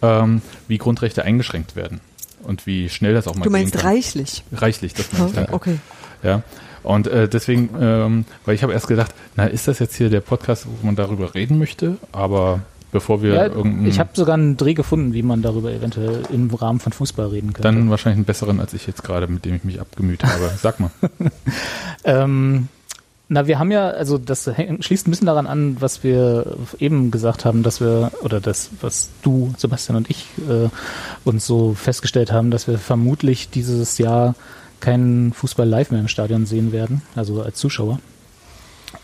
ähm, wie Grundrechte eingeschränkt werden. Und wie schnell das auch mal Du meinst reichlich. Reichlich, das meine ich. danke. Okay. Ja. Und äh, deswegen, ähm, weil ich habe erst gedacht, na, ist das jetzt hier der Podcast, wo man darüber reden möchte? Aber bevor wir Ja, irgendeinen, ich habe sogar einen Dreh gefunden, wie man darüber eventuell im Rahmen von Fußball reden könnte. dann wahrscheinlich einen besseren als ich jetzt gerade, mit dem ich mich abgemüht habe. Sag mal. Ähm, na, wir haben ja, also das schließt ein bisschen daran an, was wir eben gesagt haben, dass wir, oder das, was du, Sebastian und ich äh, uns so festgestellt haben, dass wir vermutlich dieses Jahr keinen Fußball live mehr im Stadion sehen werden, also als Zuschauer.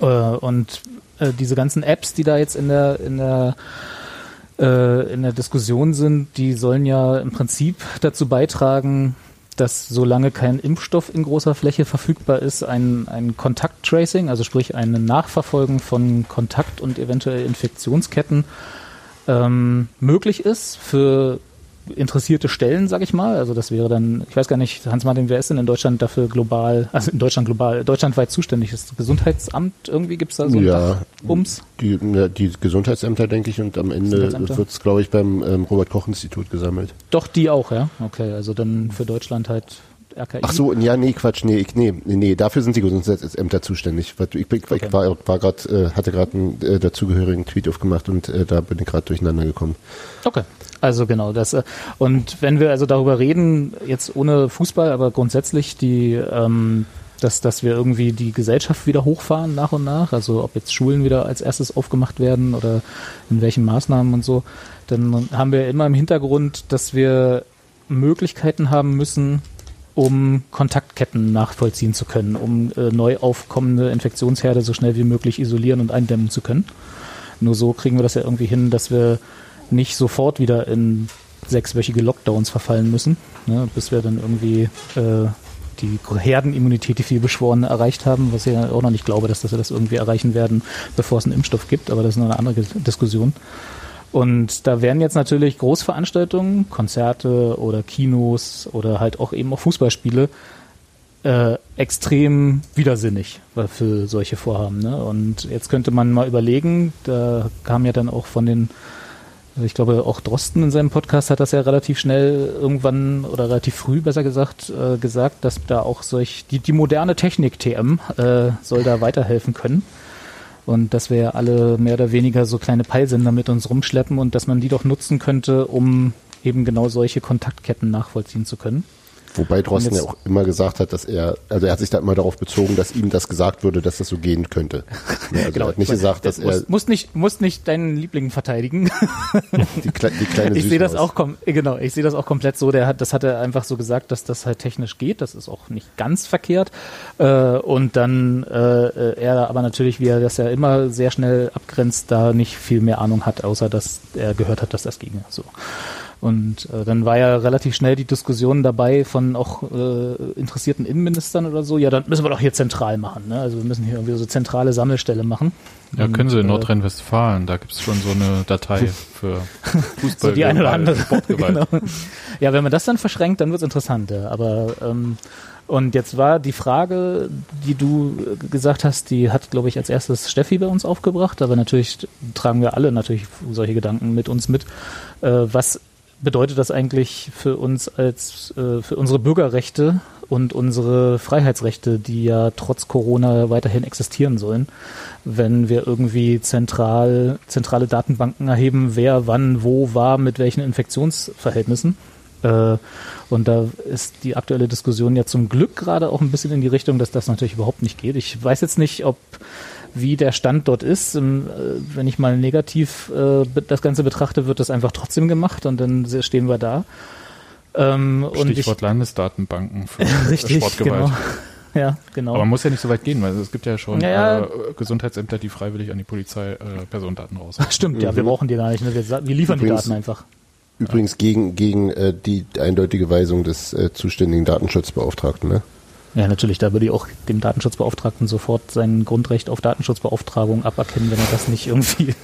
Äh, und äh, diese ganzen Apps, die da jetzt in der, in der äh, in der Diskussion sind, die sollen ja im Prinzip dazu beitragen, dass solange kein Impfstoff in großer Fläche verfügbar ist, ein, ein Kontakttracing, also sprich ein Nachverfolgen von Kontakt- und eventuell Infektionsketten ähm, möglich ist für interessierte Stellen, sag ich mal. Also das wäre dann, ich weiß gar nicht, Hans-Martin, wer ist denn in Deutschland dafür global, also in Deutschland global, deutschlandweit zuständig? Das Gesundheitsamt irgendwie gibt's da so ein Ja. Dach ums? Die, ja, die Gesundheitsämter, denke ich, und am Ende wird es, glaube ich, beim ähm, Robert-Koch-Institut gesammelt. Doch, die auch, ja. Okay, also dann für Deutschland halt RKI. Ach so, ja, nee, Quatsch, nee, ich, nee, nee, nee, dafür sind die Gesundheitsämter zuständig. Ich, ich, ich Okay. war, war grad, äh, hatte gerade einen äh, dazugehörigen Tweet aufgemacht und äh, da bin ich gerade durcheinander gekommen. Okay. Also genau das. äh, Und wenn wir also darüber reden, jetzt ohne Fußball, aber grundsätzlich die ähm, dass, dass wir irgendwie die Gesellschaft wieder hochfahren nach und nach, also ob jetzt Schulen wieder als erstes aufgemacht werden oder in welchen Maßnahmen und so, dann haben wir immer im Hintergrund, dass wir Möglichkeiten haben müssen, um Kontaktketten nachvollziehen zu können, um äh, neu aufkommende Infektionsherde so schnell wie möglich isolieren und eindämmen zu können. Nur so kriegen wir das ja irgendwie hin, dass wir nicht sofort wieder in sechswöchige Lockdowns verfallen müssen, ne, bis wir dann irgendwie äh, die Herdenimmunität, die viel beschworene, erreicht haben, was ich auch noch nicht glaube, dass, dass wir das irgendwie erreichen werden, bevor es einen Impfstoff gibt, aber das ist noch eine andere Diskussion. Und da werden jetzt natürlich Großveranstaltungen, Konzerte oder Kinos oder halt auch eben auch Fußballspiele äh, extrem widersinnig für solche Vorhaben. Ne? Und jetzt könnte man mal überlegen, da kam ja dann auch von den, ich glaube auch Drosten in seinem Podcast hat das ja relativ schnell irgendwann oder relativ früh besser gesagt, äh, gesagt, dass da auch solch, die, die moderne Technik TM äh, soll da weiterhelfen können und dass wir alle mehr oder weniger so kleine Peilsender mit uns rumschleppen und dass man die doch nutzen könnte, um eben genau solche Kontaktketten nachvollziehen zu können. Wobei Drosten ja auch immer gesagt hat, dass er, also er hat sich da immer darauf bezogen, dass ihm das gesagt würde, dass das so gehen könnte. Also genau, er hat nicht gesagt, dass muss, er. Muss nicht, muss nicht deinen Liebling verteidigen. Die, Kle die kleine Ich sehe das auch, genau, ich sehe das auch komplett so. Der hat, das hat er einfach so gesagt, dass das halt technisch geht. Das ist auch nicht ganz verkehrt. Äh, und dann äh, er aber natürlich, wie er das ja immer sehr schnell abgrenzt, da nicht viel mehr Ahnung hat, außer dass er gehört hat, dass das ginge. So. Und äh, dann war ja relativ schnell die Diskussion dabei von auch äh, interessierten Innenministern oder so, ja, dann müssen wir doch hier zentral machen. Ne? Also wir müssen hier irgendwie so zentrale Sammelstelle machen. Ja, und, können sie in äh, Nordrhein-Westfalen, da gibt's schon so eine Datei für Fußball. so die eine oder andere. genau. Ja, wenn man das dann verschränkt, dann wird's interessant. Ja. Aber ähm, und jetzt war die Frage, die du gesagt hast, die hat, glaube ich, als erstes Steffi bei uns aufgebracht, aber natürlich tragen wir alle natürlich solche Gedanken mit uns mit. Äh, was bedeutet das eigentlich für uns als äh, für unsere Bürgerrechte und unsere Freiheitsrechte, die ja trotz Corona weiterhin existieren sollen, wenn wir irgendwie zentral zentrale Datenbanken erheben, wer wann wo war mit welchen Infektionsverhältnissen. Äh, und da ist die aktuelle Diskussion ja zum Glück gerade auch ein bisschen in die Richtung, dass das natürlich überhaupt nicht geht. Ich weiß jetzt nicht, ob wie der Stand dort ist. Ähm, äh, wenn ich mal negativ äh, das Ganze betrachte, wird das einfach trotzdem gemacht und dann stehen wir da. Ähm, Stichwort ich, Landesdatenbanken für richtig, Sportgewalt. Genau. Ja, genau. Aber man muss ja nicht so weit gehen, weil es gibt ja schon ja, ja. Äh, Gesundheitsämter, die freiwillig an die Polizei äh, Personendaten raus. Stimmt, ja, wir brauchen die gar nicht. Ne? Wir, wir liefern übrigens, die Daten einfach. Übrigens gegen, gegen äh, die eindeutige Weisung des äh, zuständigen Datenschutzbeauftragten, ne? Ja, natürlich, da würde ich auch dem Datenschutzbeauftragten sofort sein Grundrecht auf Datenschutzbeauftragung aberkennen, wenn er das nicht irgendwie.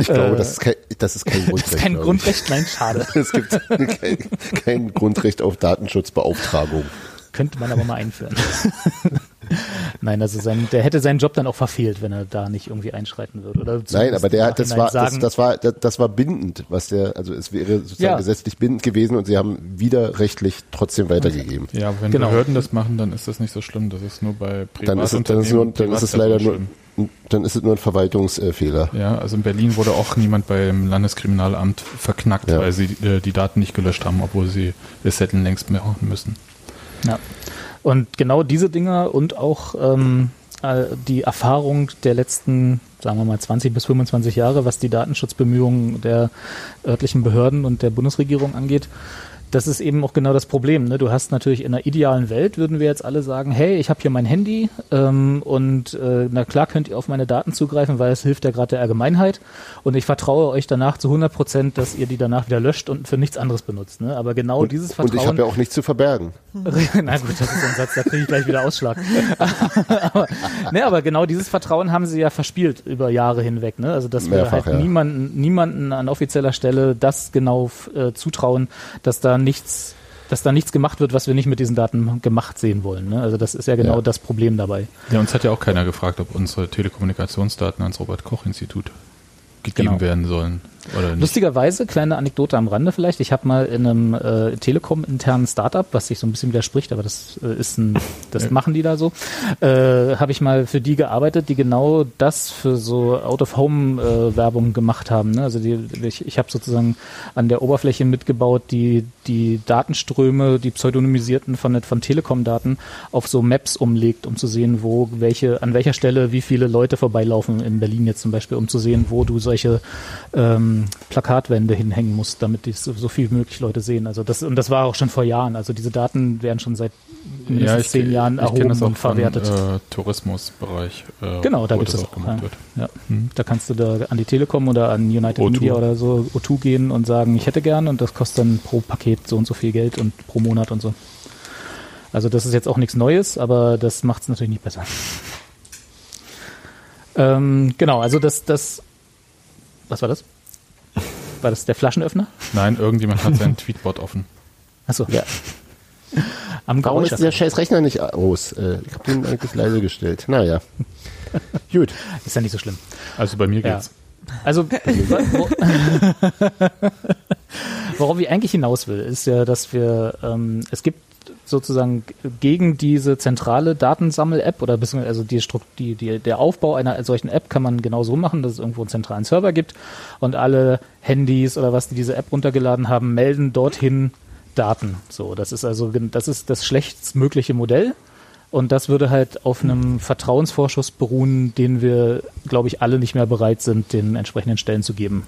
Ich glaube, äh, das, ist kein, das ist kein Grundrecht. Das ist kein Grundrecht, nein, schade. es gibt kein, kein Grundrecht auf Datenschutzbeauftragung. Könnte man aber mal einführen. Nein, also sein, der hätte seinen Job dann auch verfehlt, wenn er da nicht irgendwie einschreiten würde. Oder Nein, aber der hat, das war, das, das, war, das, das, war bindend, was der, also es wäre sozusagen ja. gesetzlich bindend gewesen und sie haben widerrechtlich trotzdem weitergegeben. Ja, wenn genau. Behörden das machen, dann ist das nicht so schlimm. Das ist nur bei Privatunternehmen. Dann ist es, dann ist, nur, dann ist es leider nur, dann ist es nur ein Verwaltungsfehler. Ja, also in Berlin wurde auch niemand beim Landeskriminalamt verknackt, ja. weil sie äh, die Daten nicht gelöscht haben, obwohl sie das hätten längst mehr machen müssen. Ja. Und genau diese Dinge und auch ähm, äh, die Erfahrung der letzten, sagen wir mal, 20 bis 25 Jahre, was die Datenschutzbemühungen der örtlichen Behörden und der Bundesregierung angeht, das ist eben auch genau das Problem. Ne? Du hast natürlich in einer idealen Welt, würden wir jetzt alle sagen, hey, ich habe hier mein Handy ähm, und äh, na klar könnt ihr auf meine Daten zugreifen, weil es hilft ja gerade der Allgemeinheit und ich vertraue euch danach zu 100 Prozent, dass ihr die danach wieder löscht und für nichts anderes benutzt. Ne? Aber genau und, dieses Vertrauen... Und ich habe ja auch nichts zu verbergen. na gut, das ist ein Satz, da kriege ich gleich wieder Ausschlag. aber, ne, aber genau dieses Vertrauen haben sie ja verspielt über Jahre hinweg. Ne? Also dass Mehrfach, wir halt ja. niemanden, niemanden an offizieller Stelle das genau äh, zutrauen, dass da nichts, dass da nichts gemacht wird, was wir nicht mit diesen Daten gemacht sehen wollen. Ne? Also das ist ja genau ja. das Problem dabei. Ja, uns hat ja auch keiner gefragt, ob unsere Telekommunikationsdaten ans Robert Koch Institut gegeben Genau. werden sollen. Lustigerweise, kleine Anekdote am Rande vielleicht, ich habe mal in einem äh, Telekom-internen Startup, was sich so ein bisschen widerspricht, aber das äh, ist ein, das machen die da so, äh, habe ich mal für die gearbeitet, die genau das für so Out-of-Home-Werbung gemacht haben. Ne? Also die, ich, ich habe sozusagen an der Oberfläche mitgebaut, die die Datenströme, die pseudonymisierten von, von Telekom-Daten auf so Maps umlegt, um zu sehen, wo welche, an welcher Stelle wie viele Leute vorbeilaufen in Berlin jetzt zum Beispiel, um zu sehen, wo du solche ähm, Plakatwände hinhängen musst, damit die so, so viel wie möglich Leute sehen. Also das und das war auch schon vor Jahren. Also diese Daten werden schon seit mindestens zehn Jahren ich kenn erhoben das auch und verwertet. Vom, äh, Tourismusbereich. Äh, Genau, da gibt es auch. gemacht Ja. Ja. Hm. Da kannst du da an die Telekom oder an United O2. Media oder so O2 gehen und sagen, ich hätte gern und das kostet dann pro Paket so und so viel Geld und pro Monat und so. Also das ist jetzt auch nichts Neues, aber das macht es natürlich nicht besser. ähm, genau, also das, das, was war das? War das der Flaschenöffner? Nein, irgendjemand hat sein Tweetbot offen. Achso. Ja. Am Warum ist dieser scheiß Rechner nicht aus? Äh, ich habe den eigentlich leise gestellt. Naja. Gut. Ist ja nicht so schlimm. Also bei mir Ja. geht's. Also, wo, worauf ich eigentlich hinaus will, ist ja, dass wir, ähm, es gibt sozusagen gegen diese zentrale Datensammel-App oder beziehungsweise also die, die, die, der Aufbau einer solchen App kann man genau so machen, dass es irgendwo einen zentralen Server gibt und alle Handys oder was die diese App runtergeladen haben, melden dorthin Daten. So, das ist also das ist das schlechtstmögliche Modell. Und das würde halt auf einem Vertrauensvorschuss beruhen, den wir, glaube ich, alle nicht mehr bereit sind, den entsprechenden Stellen zu geben.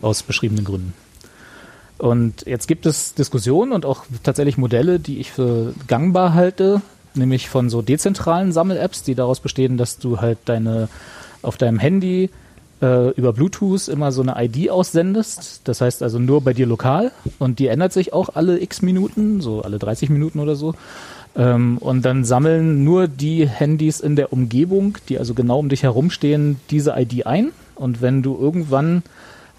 Aus beschriebenen Gründen. Und jetzt gibt es Diskussionen und auch tatsächlich Modelle, die ich für gangbar halte, nämlich von so dezentralen Sammel-Apps, die daraus bestehen, dass du halt deine auf deinem Handy äh, über Bluetooth immer so eine ID aussendest. Das heißt also nur bei dir lokal und die ändert sich auch alle x Minuten, so alle 30 Minuten oder so. Ähm, und dann sammeln nur die Handys in der Umgebung, die also genau um dich herumstehen, diese ID ein. Und wenn du irgendwann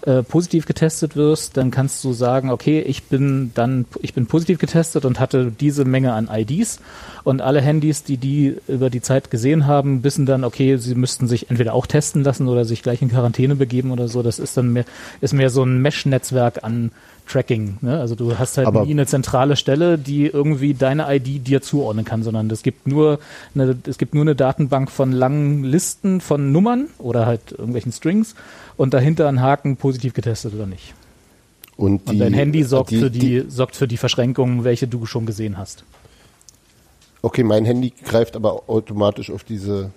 äh, positiv getestet wirst, dann kannst du sagen, okay, ich bin dann, ich bin positiv getestet und hatte diese Menge an IDs und alle Handys, die die über die Zeit gesehen haben, wissen dann, okay, sie müssten sich entweder auch testen lassen oder sich gleich in Quarantäne begeben oder so. Das ist dann mehr, ist mehr so ein Mesh-Netzwerk an Tracking. Ne? Also du hast halt Aber- nie eine zentrale Stelle, die irgendwie deine ID dir zuordnen kann, sondern es gibt nur eine, es gibt nur eine Datenbank von langen Listen von Nummern oder halt irgendwelchen Strings und dahinter ein Haken positiv getestet oder nicht. Und, Und die, dein Handy sorgt die, für die, sorgt für die Verschränkungen, welche du schon gesehen hast. Okay, mein Handy greift aber automatisch auf diese.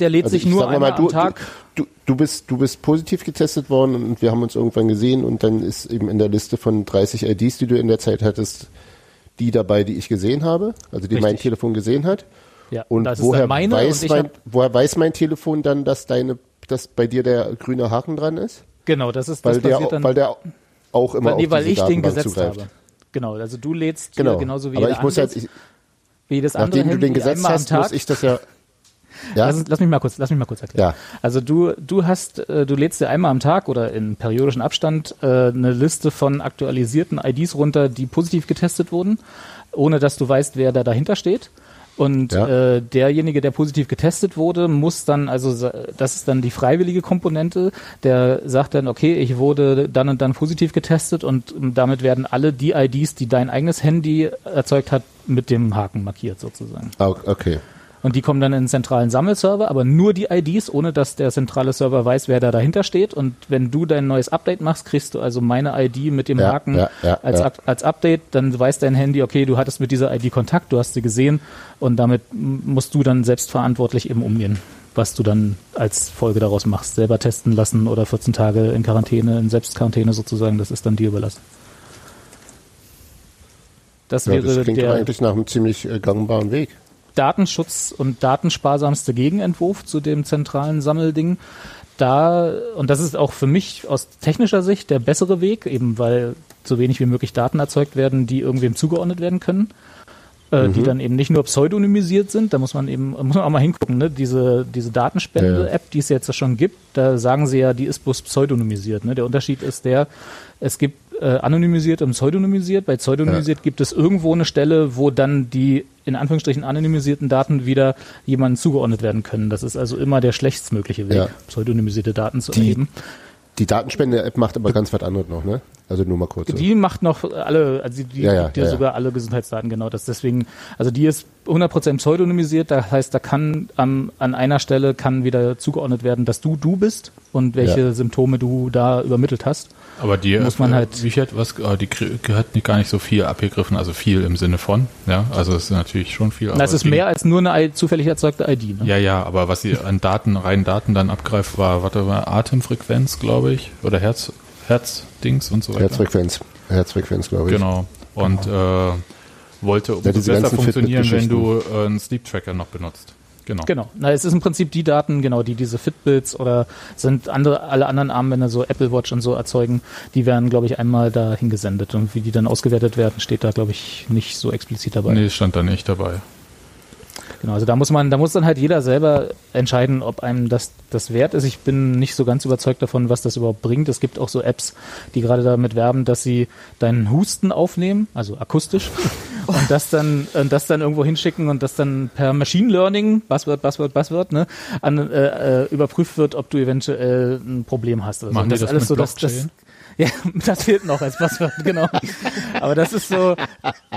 Der lädt Also sich ich nur sag mal, einmal du, am Tag. Du, du, bist, du bist positiv getestet worden und wir haben uns irgendwann gesehen und dann ist eben in der Liste von 30 IDs, die du in der Zeit hattest, die dabei, die ich gesehen habe, also die Richtig. mein Telefon gesehen hat. Ja, Und woher, weiß und ich mein, woher weiß mein Telefon dann, dass deine, dass bei dir der grüne Haken dran ist? genau, das ist Weil das der, dann, weil der auch immer weil, nee, auf weil diese ich den Datenbank gesetzt zugreift. habe. Genau, also du lädst Genau. genauso wie Aber jeder ich muss halt, ich, wie jedes andere nachdem du den gesetzt hast, Tag. muss ich das ja. Ja, Lass, lass mich mal kurz, lass mich mal kurz erklären. Ja. Also du, du hast, äh, du lädst dir einmal am Tag oder in periodischen Abstand äh, eine Liste von aktualisierten IDs runter, die positiv getestet wurden, ohne dass du weißt, wer da dahinter steht. Und Ja. äh, derjenige, der positiv getestet wurde, muss dann, also das ist dann die freiwillige Komponente, der sagt dann, okay, ich wurde dann und dann positiv getestet und ähm, damit werden alle die IDs, die dein eigenes Handy erzeugt hat, mit dem Haken markiert sozusagen. Ah, okay. Und die kommen dann in einen zentralen Sammelserver, aber nur die IDs, ohne dass der zentrale Server weiß, wer da dahinter steht. Und wenn du dein neues Update machst, kriegst du also meine ID mit dem Ja, Haken ja, ja, als, ja. Als Update. Dann weiß dein Handy, okay, du hattest mit dieser ID Kontakt, du hast sie gesehen und damit musst du dann selbstverantwortlich eben umgehen, was du dann als Folge daraus machst. Selber testen lassen oder 14 Tage in Quarantäne, in Selbstquarantäne sozusagen, das ist dann dir überlassen. Das Ja, wäre das klingt der eigentlich nach einem ziemlich äh, gangbaren Weg. Datenschutz und datensparsamste Gegenentwurf zu dem zentralen Sammelding. Da, und das ist auch für mich aus technischer Sicht der bessere Weg, eben weil so wenig wie möglich Daten erzeugt werden, die irgendwem zugeordnet werden können. Äh, Die dann eben nicht nur pseudonymisiert sind, da muss man eben, muss man auch mal hingucken, ne? Diese, diese Datenspende-App, die es jetzt schon gibt, da sagen sie ja, die ist bloß pseudonymisiert. Ne? Der Unterschied ist der, es gibt äh, anonymisiert und pseudonymisiert. Bei pseudonymisiert gibt es irgendwo eine Stelle, wo dann die in Anführungsstrichen anonymisierten Daten wieder jemandem zugeordnet werden können. Das ist also immer der schlechtstmögliche Weg, Ja. pseudonymisierte Daten zu Die- erheben. Die Datenspende-App macht aber ganz was anderes noch, ne? Also nur mal kurz. so. Die macht noch alle, also die Ja, ja, gibt dir ja, ja. sogar alle Gesundheitsdaten, genau. Das deswegen, also die ist 100% pseudonymisiert, das heißt, da kann am, an einer Stelle kann wieder zugeordnet werden, dass du du bist und welche Ja. Symptome du da übermittelt hast. Aber die Muss man äh, halt- wie hat was äh, die hat nicht gar nicht so viel abgegriffen, also viel im Sinne von, ja, also es ist natürlich schon viel. Na, aber es ist mehr als nur eine I- zufällig erzeugte ID. Ne? Ja, ja, aber was sie an Daten, reinen Daten dann abgreift, war, warte mal, Atemfrequenz, glaube ich, oder Herz, Herzdings und so weiter. Herzfrequenz. Herzfrequenz, glaube ich. Genau. Und äh, wollte umso Ja, besser funktionieren, wenn du äh, einen Sleep Tracker noch benutzt. Genau. Genau. Na, es ist im Prinzip die Daten, genau, die diese Fitbits oder sind andere, alle anderen Armbänder, so Apple Watch und so erzeugen, die werden, glaube ich, einmal dahin gesendet. Und wie die dann ausgewertet werden, steht da, glaube ich, nicht so explizit dabei. Nee, stand da nicht dabei. Genau, also da muss man, da muss dann halt jeder selber entscheiden, ob einem das, das wert ist. Ich bin nicht so ganz überzeugt davon, was das überhaupt bringt. Es gibt auch so Apps, die gerade damit werben, dass sie deinen Husten aufnehmen, also akustisch, und das dann, und das dann irgendwo hinschicken und das dann per Machine Learning, Buzzword, Buzzword, Buzzword, ne, an, äh, äh, überprüft wird, ob du eventuell ein Problem hast. Also Machen die das das alles mit so, dass das? Ja, das fehlt noch als Passwort, genau. Aber das ist so,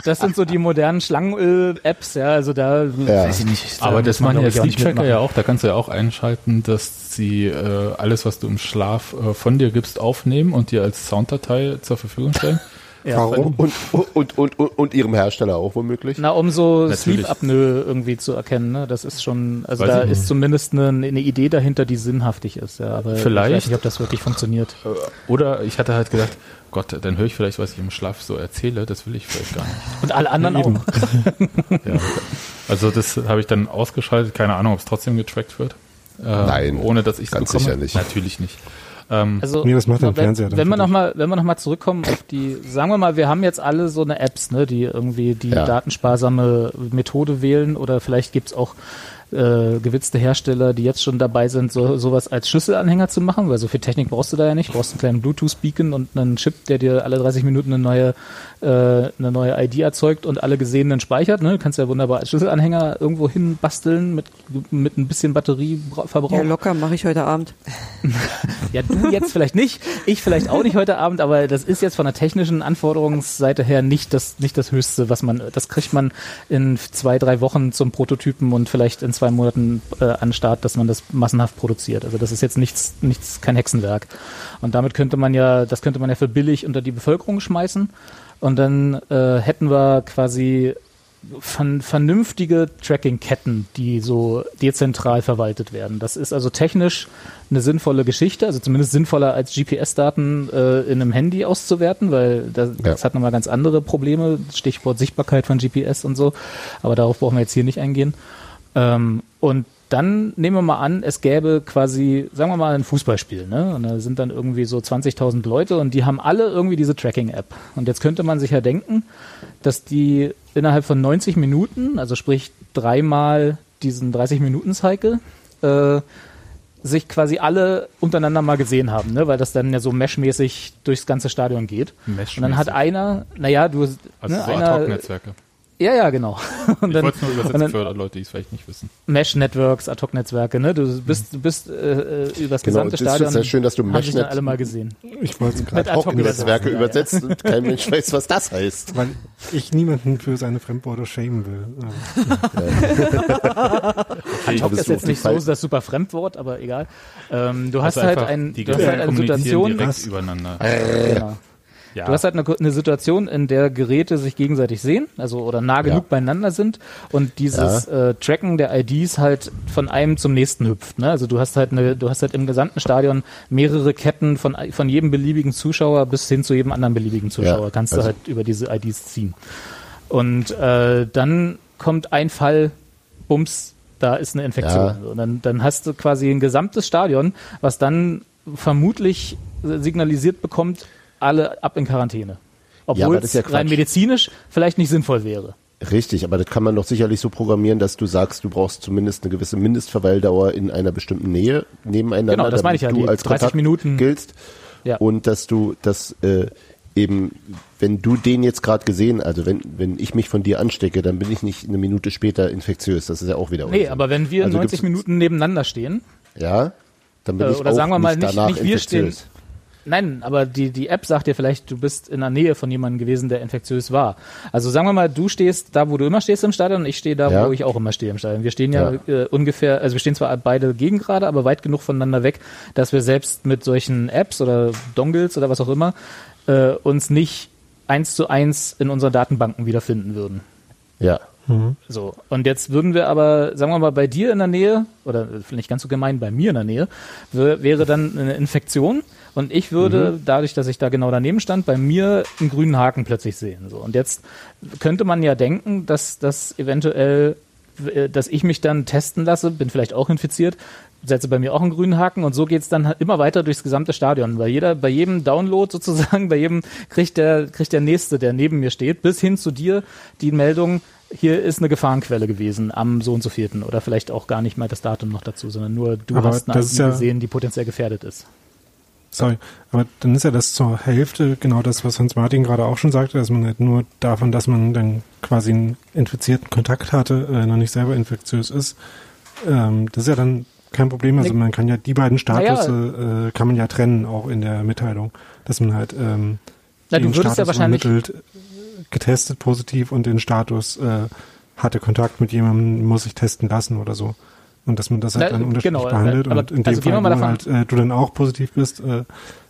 das sind so die modernen Schlangenöl-Apps, ja, also da Ja. weiß ich nicht. da Aber das machen ja Sleep Tracker ja auch, da kannst du ja auch einschalten, dass sie äh, alles, was du im Schlaf äh, von dir gibst, aufnehmen und dir als Sounddatei zur Verfügung stellen. Ja, Warum? Und, und, und, und, und ihrem Hersteller auch womöglich? Na, um so Natürlich. Sleep-Apnoe irgendwie zu erkennen, ne? Das ist schon, also Weiß da ist zumindest eine, eine Idee dahinter, die sinnhaftig ist, ja. Aber Vielleicht. ich weiß nicht, ob das wirklich funktioniert. Oder ich hatte halt gedacht, Gott, dann höre ich vielleicht, was ich im Schlaf so erzähle, das will ich vielleicht gar nicht. Und alle anderen auch. Ja. Also das habe ich dann ausgeschaltet, keine Ahnung, ob es trotzdem getrackt wird. Äh, Nein, Ohne dass ich es ganz bekomme. sicher nicht. Natürlich nicht. Ähm, Also, Nee, das macht wenn, Fernseher wenn wir für noch mal, wenn wir noch mal zurückkommen auf die, sagen wir mal, wir haben jetzt alle so eine Apps, ne, die irgendwie die Ja. datensparsame Methode wählen oder vielleicht gibt's auch äh, gewitzte Hersteller, die jetzt schon dabei sind, so, sowas als Schlüsselanhänger zu machen, weil so viel Technik brauchst du da ja nicht. Du brauchst einen kleinen Bluetooth-Beacon und einen Chip, der dir alle 30 Minuten eine neue, äh, eine neue ID erzeugt und alle Gesehenen speichert. Ne? Du kannst ja wunderbar als Schlüsselanhänger irgendwo hin basteln mit, mit ein bisschen Batterieverbrauch. Ja, locker mache ich heute Abend. Ja, du jetzt vielleicht nicht, ich vielleicht auch nicht heute Abend, aber das ist jetzt von der technischen Anforderungsseite her nicht das, nicht das Höchste, was man, das kriegt man in zwei, drei Wochen zum Prototypen und vielleicht in zwei Monaten äh, an den Start, dass man das massenhaft produziert. Also das ist jetzt nichts, nichts, kein Hexenwerk. Und damit könnte man ja, das könnte man ja für billig unter die Bevölkerung schmeißen. Und dann äh, hätten wir quasi ver vernünftige Tracking-Ketten, die so dezentral verwaltet werden. Das ist also technisch eine sinnvolle Geschichte, also zumindest sinnvoller als GPS-Daten äh, in einem Handy auszuwerten, weil das, das hat nochmal ganz andere Probleme, Stichwort Sichtbarkeit von GPS und so, aber darauf brauchen wir jetzt hier nicht eingehen. Ähm, und dann nehmen wir mal an, es gäbe quasi, sagen wir mal, ein Fußballspiel, ne? Und da sind dann irgendwie so 20.000 Leute und die haben alle irgendwie diese Tracking-App. Und jetzt könnte man sich ja denken, dass die innerhalb von 90 Minuten, also sprich dreimal diesen 30-Minuten-Cycle, äh, sich quasi alle untereinander mal gesehen haben, ne? weil das dann ja so meshmäßig durchs ganze Stadion geht. Und dann hat einer, naja, du, also ne, so einer. Ja, ja, genau. Und Ich dann, wollte es nur übersetzen dann- für Leute, die es vielleicht nicht wissen. Mesh-Networks, Ad-Hoc-Netzwerke, ne? Du bist, du bist äh, äh, über das Genau, gesamte das ist Stadion. sehr schön, dass du dann Meshnet- alle mal gesehen. Ich wollte es gerade, Ad-Hoc Netzwerke ja, übersetzt und kein Mensch weiß, was das heißt. weil ich niemanden für seine Fremdworte schämen will. Ad-Hoc ist jetzt nicht Fall- so das super Fremdwort, aber egal. Ähm, du hast Also halt ein, die du hast halt eine Situation, direkt Was? übereinander. genau. Ja. Du hast halt eine, eine Situation, in der Geräte sich gegenseitig sehen, also oder nah genug Ja. beieinander sind und dieses äh, Tracken der IDs halt von einem zum nächsten hüpft. Ne? Also du hast halt eine, du hast halt im gesamten Stadion mehrere Ketten von von jedem beliebigen Zuschauer bis hin zu jedem anderen beliebigen Zuschauer. Ja, Kannst du also- halt über diese IDs ziehen. Und äh, dann kommt ein Fall, bums, da ist eine Infektion. Ja. Und dann, dann hast du quasi ein gesamtes Stadion, was dann vermutlich signalisiert bekommt, alle ab in Quarantäne. Ja, Obwohl das es ja rein medizinisch vielleicht nicht sinnvoll wäre. Richtig, aber das kann man doch sicherlich so programmieren, dass du sagst, du brauchst zumindest eine gewisse Mindestverweildauer in einer bestimmten Nähe nebeneinander, Genau, das meine ich ja, du als 30 Kontakt Minuten. giltst Ja. und dass du das äh, eben, wenn du den jetzt gerade gesehen, also wenn wenn ich mich von dir anstecke, dann bin ich nicht eine Minute später infektiös. Das ist ja auch wieder Nee, Unsinn. aber wenn wir Also 90 gibt's- Minuten nebeneinander stehen, ja, dann bin äh, ich oder auch sagen wir mal nicht nicht, nicht wir stehen, infektiös. Nein, aber die, die App sagt dir vielleicht, du bist in der Nähe von jemandem gewesen, der infektiös war. Also sagen wir mal, du stehst da, wo du immer stehst im Stadion und ich stehe da, Ja. wo ich auch immer stehe im Stadion. Wir stehen ja, Äh, ungefähr, also wir stehen zwar beide gegen gerade, aber weit genug voneinander weg, dass wir selbst mit solchen Apps oder Dongles oder was auch immer äh, uns nicht eins zu eins in unseren Datenbanken wiederfinden würden. Ja. So, und jetzt würden wir aber, sagen wir mal, bei dir in der Nähe, oder vielleicht ganz so gemein, bei mir in der Nähe, wär- wäre dann eine Infektion und ich würde, dadurch, dass ich da genau daneben stand, bei mir einen grünen Haken plötzlich sehen. So, und jetzt könnte man ja denken, dass das eventuell, äh, dass ich mich dann testen lasse, bin vielleicht auch infiziert, setze bei mir auch einen grünen Haken und so geht's dann halt immer weiter durchs gesamte Stadion. Bei jeder, bei jedem Download sozusagen, bei jedem kriegt der, kriegt der Nächste, der neben mir steht, bis hin zu dir die Meldung, hier ist eine Gefahrenquelle gewesen am so und so vierten oder vielleicht auch gar nicht mal das Datum noch dazu, sondern nur du Aber hast eine ja- gesehen, die potenziell gefährdet ist. Sorry, aber dann ist ja das zur Hälfte genau das, was Hans Martin gerade auch schon sagte, dass man halt nur davon, dass man dann quasi einen infizierten Kontakt hatte, äh, noch nicht selber infektiös ist. Ähm, das ist ja dann kein Problem. Also man kann ja die beiden Naja. Statusse äh, kann man ja trennen, auch in der Mitteilung, dass man halt ähm, Na, den ja Status übermittelt, äh, getestet positiv und den Status äh, hatte Kontakt mit jemandem, muss sich testen lassen oder so. Und dass man das halt Na, dann unterschiedlich genau, behandelt. aber und in dem also Fall, wo davon- halt, äh, du dann auch positiv bist, äh,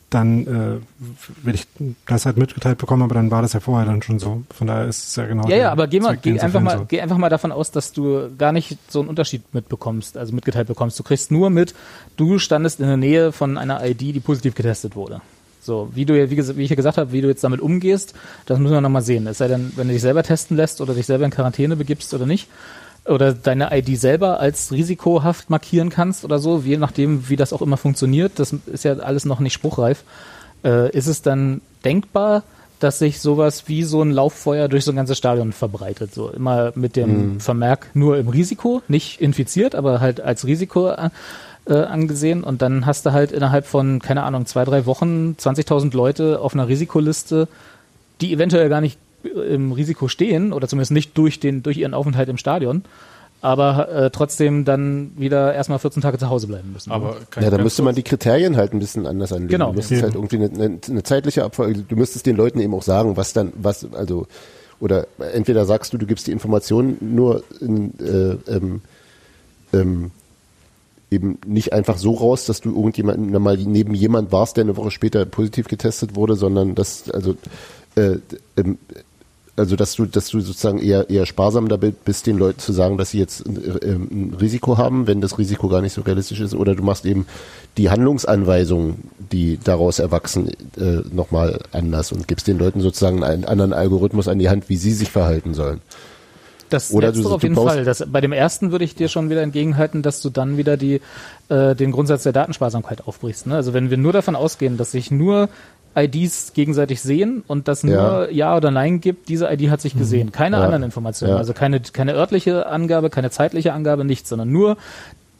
dann äh, will ich das halt mitgeteilt bekommen, aber dann war das ja vorher dann schon so. Von daher ist es ja genau. Ja, ja, aber geh mal, geh einfach mal, soll. geh einfach mal davon aus, dass du gar nicht so einen Unterschied mitbekommst, also mitgeteilt bekommst. Du kriegst nur mit, du standest in der Nähe von einer ID, die positiv getestet wurde. So, wie du ja, wie, wie ich ja gesagt habe, wie du jetzt damit umgehst, das müssen wir nochmal sehen. Es sei denn, wenn du dich selber testen lässt oder dich selber in Quarantäne begibst oder nicht, oder deine ID selber als risikohaft markieren kannst oder so, je nachdem, wie das auch immer funktioniert, das ist ja alles noch nicht spruchreif, äh, ist es dann denkbar, dass sich sowas wie so ein Lauffeuer durch so ein ganzes Stadion verbreitet. So immer mit dem Vermerk nur im Risiko, nicht infiziert, aber halt als Risiko äh, angesehen. Und dann hast du halt innerhalb von, keine Ahnung, zwei, drei Wochen 20.000 Leute auf einer Risikoliste, die eventuell gar nicht im Risiko stehen oder zumindest nicht durch, den, durch ihren Aufenthalt im Stadion, aber äh, trotzdem dann wieder erstmal 14 Tage zu Hause bleiben müssen. Aber Ja, da müsste man die Kriterien halt ein bisschen anders anlegen. Genau. Du müsstest halt irgendwie eine, eine, eine zeitliche Abfolge, du müsstest den Leuten eben auch sagen, was dann, was, also, oder entweder sagst du, du gibst die Informationen nur in, äh, ähm, ähm, eben nicht einfach so raus, dass du irgendjemanden mal neben jemand warst, der eine Woche später positiv getestet wurde, sondern dass, also, äh, ähm, also dass du, dass du sozusagen eher eher sparsam damit bist, den Leuten zu sagen, dass sie jetzt äh, ähm, ein Risiko haben, wenn das Risiko gar nicht so realistisch ist, oder du machst eben die Handlungsanweisungen, die daraus erwachsen, äh, nochmal anders und gibst den Leuten sozusagen einen anderen Algorithmus an die Hand, wie sie sich verhalten sollen. Das Oder Letztere du- auf jeden Fall. Das, bei dem ersten würde ich dir schon wieder entgegenhalten, dass du dann wieder die, äh, den Grundsatz der Datensparsamkeit aufbrichst. Ne? Also wenn wir nur davon ausgehen, dass sich nur IDs gegenseitig sehen und das nur Ja oder Nein gibt, diese ID hat sich gesehen. Keine Ja. anderen Informationen. Ja. Also keine, keine örtliche Angabe, keine zeitliche Angabe, nichts, sondern nur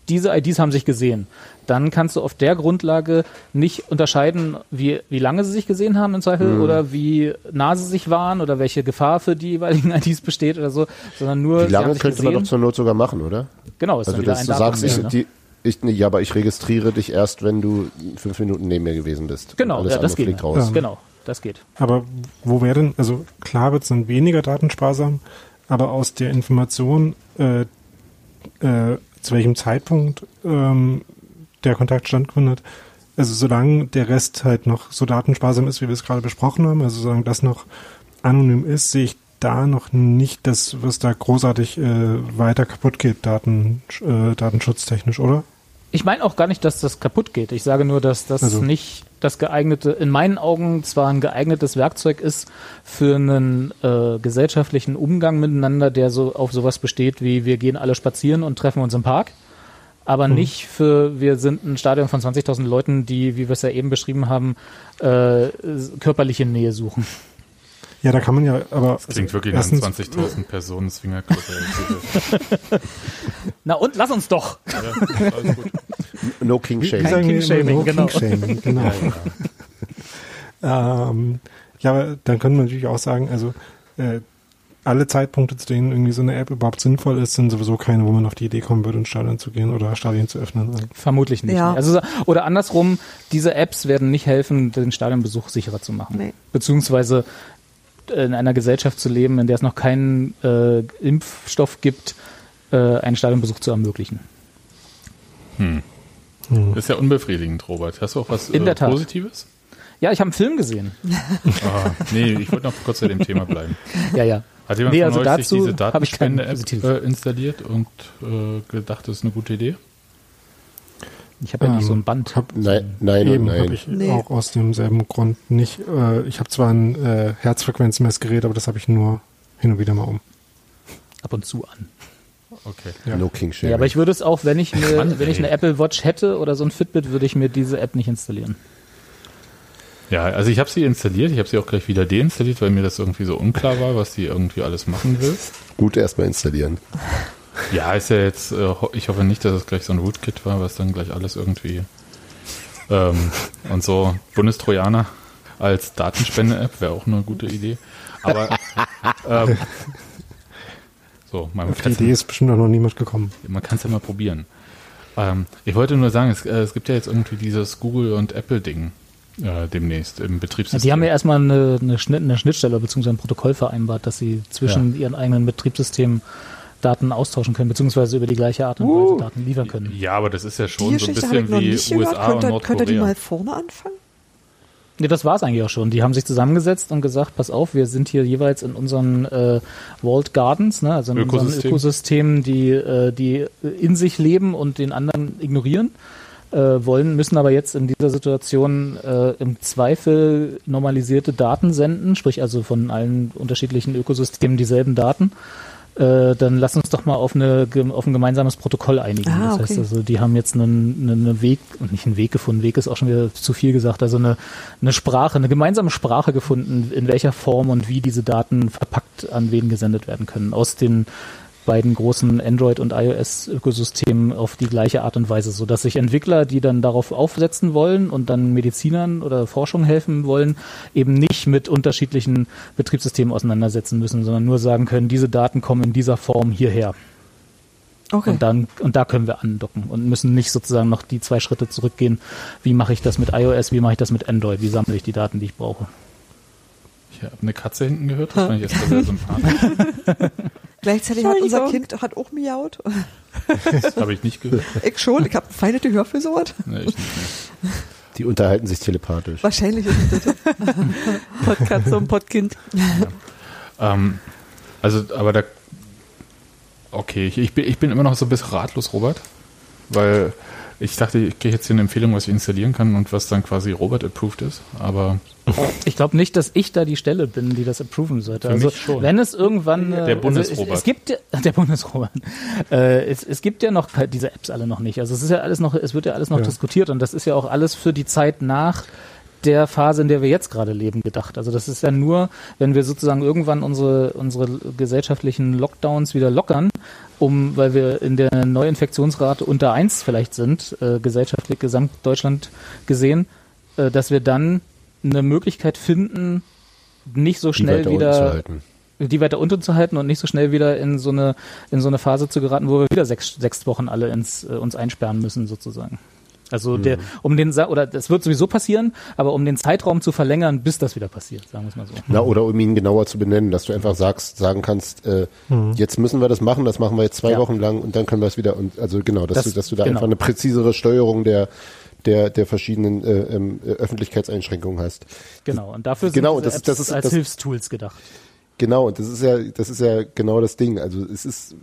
diese IDs haben sich gesehen. Dann kannst du auf der Grundlage nicht unterscheiden, wie, wie lange sie sich gesehen haben im Zweifel Mhm. oder wie nah sie sich waren oder welche Gefahr für die jeweiligen IDs besteht oder so, sondern nur Wie sie lange haben sich könnte man gesehen. doch zur Not sogar machen, oder? Genau, ist Also dann wieder dass ein du Datum sagst, ich, mehr, ne? die, ich, nee, ja, aber ich registriere dich erst, wenn du fünf Minuten neben mir gewesen bist. Genau, ja, das geht. Ja. Genau, das geht. Aber wo wäre denn, also klar wird es dann weniger datensparsam, aber aus der Information, äh, äh, zu welchem Zeitpunkt ähm, der Kontakt stattgefunden hat, also solange der Rest halt noch so datensparsam ist, wie wir es gerade besprochen haben, also solange das noch anonym ist, sehe ich da noch nicht das, was da großartig äh, weiter kaputt geht, Daten, äh, datenschutztechnisch, oder? Ich meine auch gar nicht, dass das kaputt geht. Ich sage nur, dass das Also- nicht das geeignete, in meinen Augen zwar ein geeignetes Werkzeug ist für einen äh, gesellschaftlichen Umgang miteinander, der so auf sowas besteht wie wir gehen alle spazieren und treffen uns im Park, aber nicht für wir sind ein Stadion von 20.000 Leuten, die, wie wir es ja eben beschrieben haben, äh, körperliche Nähe suchen. Ja, da kann man ja, aber Klingt wirklich erstens- nach 20.000 Personen Swingerclub. Na und lass uns doch. ja, alles gut. No King Wie Shame. sagen wir immer, King-Shaming, no genau. King-Shaming, genau. ähm, ja, aber dann könnte man natürlich auch sagen, also äh, alle Zeitpunkte, zu denen irgendwie so eine App überhaupt sinnvoll ist, sind sowieso keine, wo man auf die Idee kommen würde, ins Stadion zu gehen oder Stadien zu öffnen. Vermutlich nicht. Ja. Also, oder andersrum, diese Apps werden nicht helfen, den Stadionbesuch sicherer zu machen. Nee. Beziehungsweise in einer Gesellschaft zu leben, in der es noch keinen äh, Impfstoff gibt, äh, einen Stadionbesuch zu ermöglichen. Ist ja unbefriedigend, Robert. Hast du auch was In äh, der Tat. Positives? Ja, ich habe einen Film gesehen. Ah, nee, ich wollte noch kurz zu dem Thema bleiben. Ja, ja. Hat jemand Nee, von also euch dazu sich diese habe ich kein Datenspende-App äh, installiert und äh, gedacht, das ist eine gute Idee? Ich habe ja nicht Ähm, so ein Band. Hab, Nein, nein, Eben, nein. habe ich Nee. auch aus demselben Grund nicht. Äh, ich habe zwar ein äh, Herzfrequenzmessgerät, aber das habe ich nur hin und wieder mal um. ab und zu an. Okay. Ja. No King Shaming. Ja, aber ich würde es auch, wenn ich mir, Mann, wenn ich eine Apple Watch hätte oder so ein Fitbit, würde ich mir diese App nicht installieren. Ja, also ich habe sie installiert, ich habe sie auch gleich wieder deinstalliert, weil mir das irgendwie so unklar war, was die irgendwie alles machen will. Gut erstmal installieren. Ja, ist ja jetzt, äh, ich hoffe nicht, dass es gleich so ein Rootkit war, was dann gleich alles irgendwie ähm, und so Bundestrojaner als Datenspende-App wäre auch eine gute Idee. Aber ähm, so, man Auf die Idee ist bestimmt auch noch niemand gekommen. man kann es ja mal probieren. Ähm, ich wollte nur sagen, es, äh, es gibt ja jetzt irgendwie dieses Google und Apple Ding äh, demnächst im Ja, Betriebssystem. die haben ja erstmal eine, eine, Schnitt, eine Schnittstelle bzw. ein Protokoll vereinbart, dass sie zwischen ihren eigenen Betriebssystemen Daten austauschen können, beziehungsweise über die gleiche Art und Weise Daten liefern können. ja, aber das ist ja Die schon so ein bisschen wie. USA und Könnt ihr, könnt ihr die Nordkorea. mal vorne anfangen? Nee, das war es eigentlich auch schon. Die haben sich zusammengesetzt und gesagt, pass auf, wir sind hier jeweils in unseren äh, Walled Gardens, ne, also in unseren Ökosystem. Ökosystemen, die, äh, die in sich leben und den anderen ignorieren äh, wollen, müssen aber jetzt in dieser Situation äh, im Zweifel normalisierte Daten senden, sprich also von allen unterschiedlichen Ökosystemen dieselben Daten. Äh, dann lass uns doch mal auf, eine, auf ein gemeinsames Protokoll einigen. Ah, das heißt okay. also, die haben jetzt einen, einen Weg, und nicht einen Weg gefunden, Weg ist auch schon wieder zu viel gesagt, also eine, eine Sprache, eine gemeinsame Sprache gefunden, in welcher Form und wie diese Daten verpackt an wen gesendet werden können. Aus den beiden großen Android- und iOS-Ökosystemen auf die gleiche Art und Weise, so dass sich Entwickler, die dann darauf aufsetzen wollen und dann Medizinern oder Forschung helfen wollen, eben nicht mit unterschiedlichen Betriebssystemen auseinandersetzen müssen, sondern nur sagen können, diese Daten kommen in dieser Form hierher. Okay. Und dann, und da können wir andocken und müssen nicht sozusagen noch die zwei Schritte zurückgehen. Wie mache ich das mit iOS? Wie mache ich das mit Android? Wie sammle ich die Daten, die ich brauche? Ich habe eine Katze hinten gehört, das fand ich jetzt sehr sympathisch. Gleichzeitig hat unser. Kind hat auch miaut. Das habe ich nicht gehört. Ich schon, ich habe feine Gehör für sowas. Nee, ich nicht mehr. Die unterhalten sich telepathisch. Wahrscheinlich ist es das. Podkatze und Podkind. Ähm, also, aber da. Okay, ich, ich, bin, ich bin immer noch so ein bisschen ratlos, Robert. Weil ich dachte, ich kriege jetzt hier eine Empfehlung, was ich installieren kann und was dann quasi Robert-approved ist. Aber Ich glaube nicht, dass ich da die Stelle bin, die das approven sollte. Für also mich schon. wenn es irgendwann äh, Der Bundesrobert. Also es, es gibt ja- der Bundesrobert. Äh, es, es gibt ja noch diese Apps alle noch nicht. Also es ist ja alles noch, es wird ja alles noch Ja. diskutiert und das ist ja auch alles für die Zeit nach der Phase, in der wir jetzt gerade leben, gedacht. Also das ist ja nur, wenn wir sozusagen irgendwann unsere unsere gesellschaftlichen Lockdowns wieder lockern, um, weil wir in der Neuinfektionsrate unter eins vielleicht sind, äh, gesellschaftlich Gesamtdeutschland gesehen, äh, dass wir dann eine Möglichkeit finden, nicht so schnell wieder die weiter unten zu halten und nicht so schnell wieder in so eine in so eine Phase zu geraten, wo wir wieder sechs, sechs Wochen alle ins, äh, uns einsperren müssen sozusagen. Also der, um den Sa- oder das wird sowieso passieren, aber um den Zeitraum zu verlängern, bis das wieder passiert, sagen wir es mal so. Na, oder um ihn genauer zu benennen, dass du einfach sagst, sagen kannst, äh, jetzt müssen wir das machen, das machen wir jetzt zwei Ja. Wochen lang und dann können wir es wieder und also genau, dass Das- du, dass du da genau. einfach eine präzisere Steuerung der der der verschiedenen äh, ähm, äh, Öffentlichkeitseinschränkungen hast. Genau. Und dafür sind Genau, diese das- Apps das ist- als das- Hilfstools gedacht. Genau, und das ist ja, das ist ja genau das Ding. Also es ist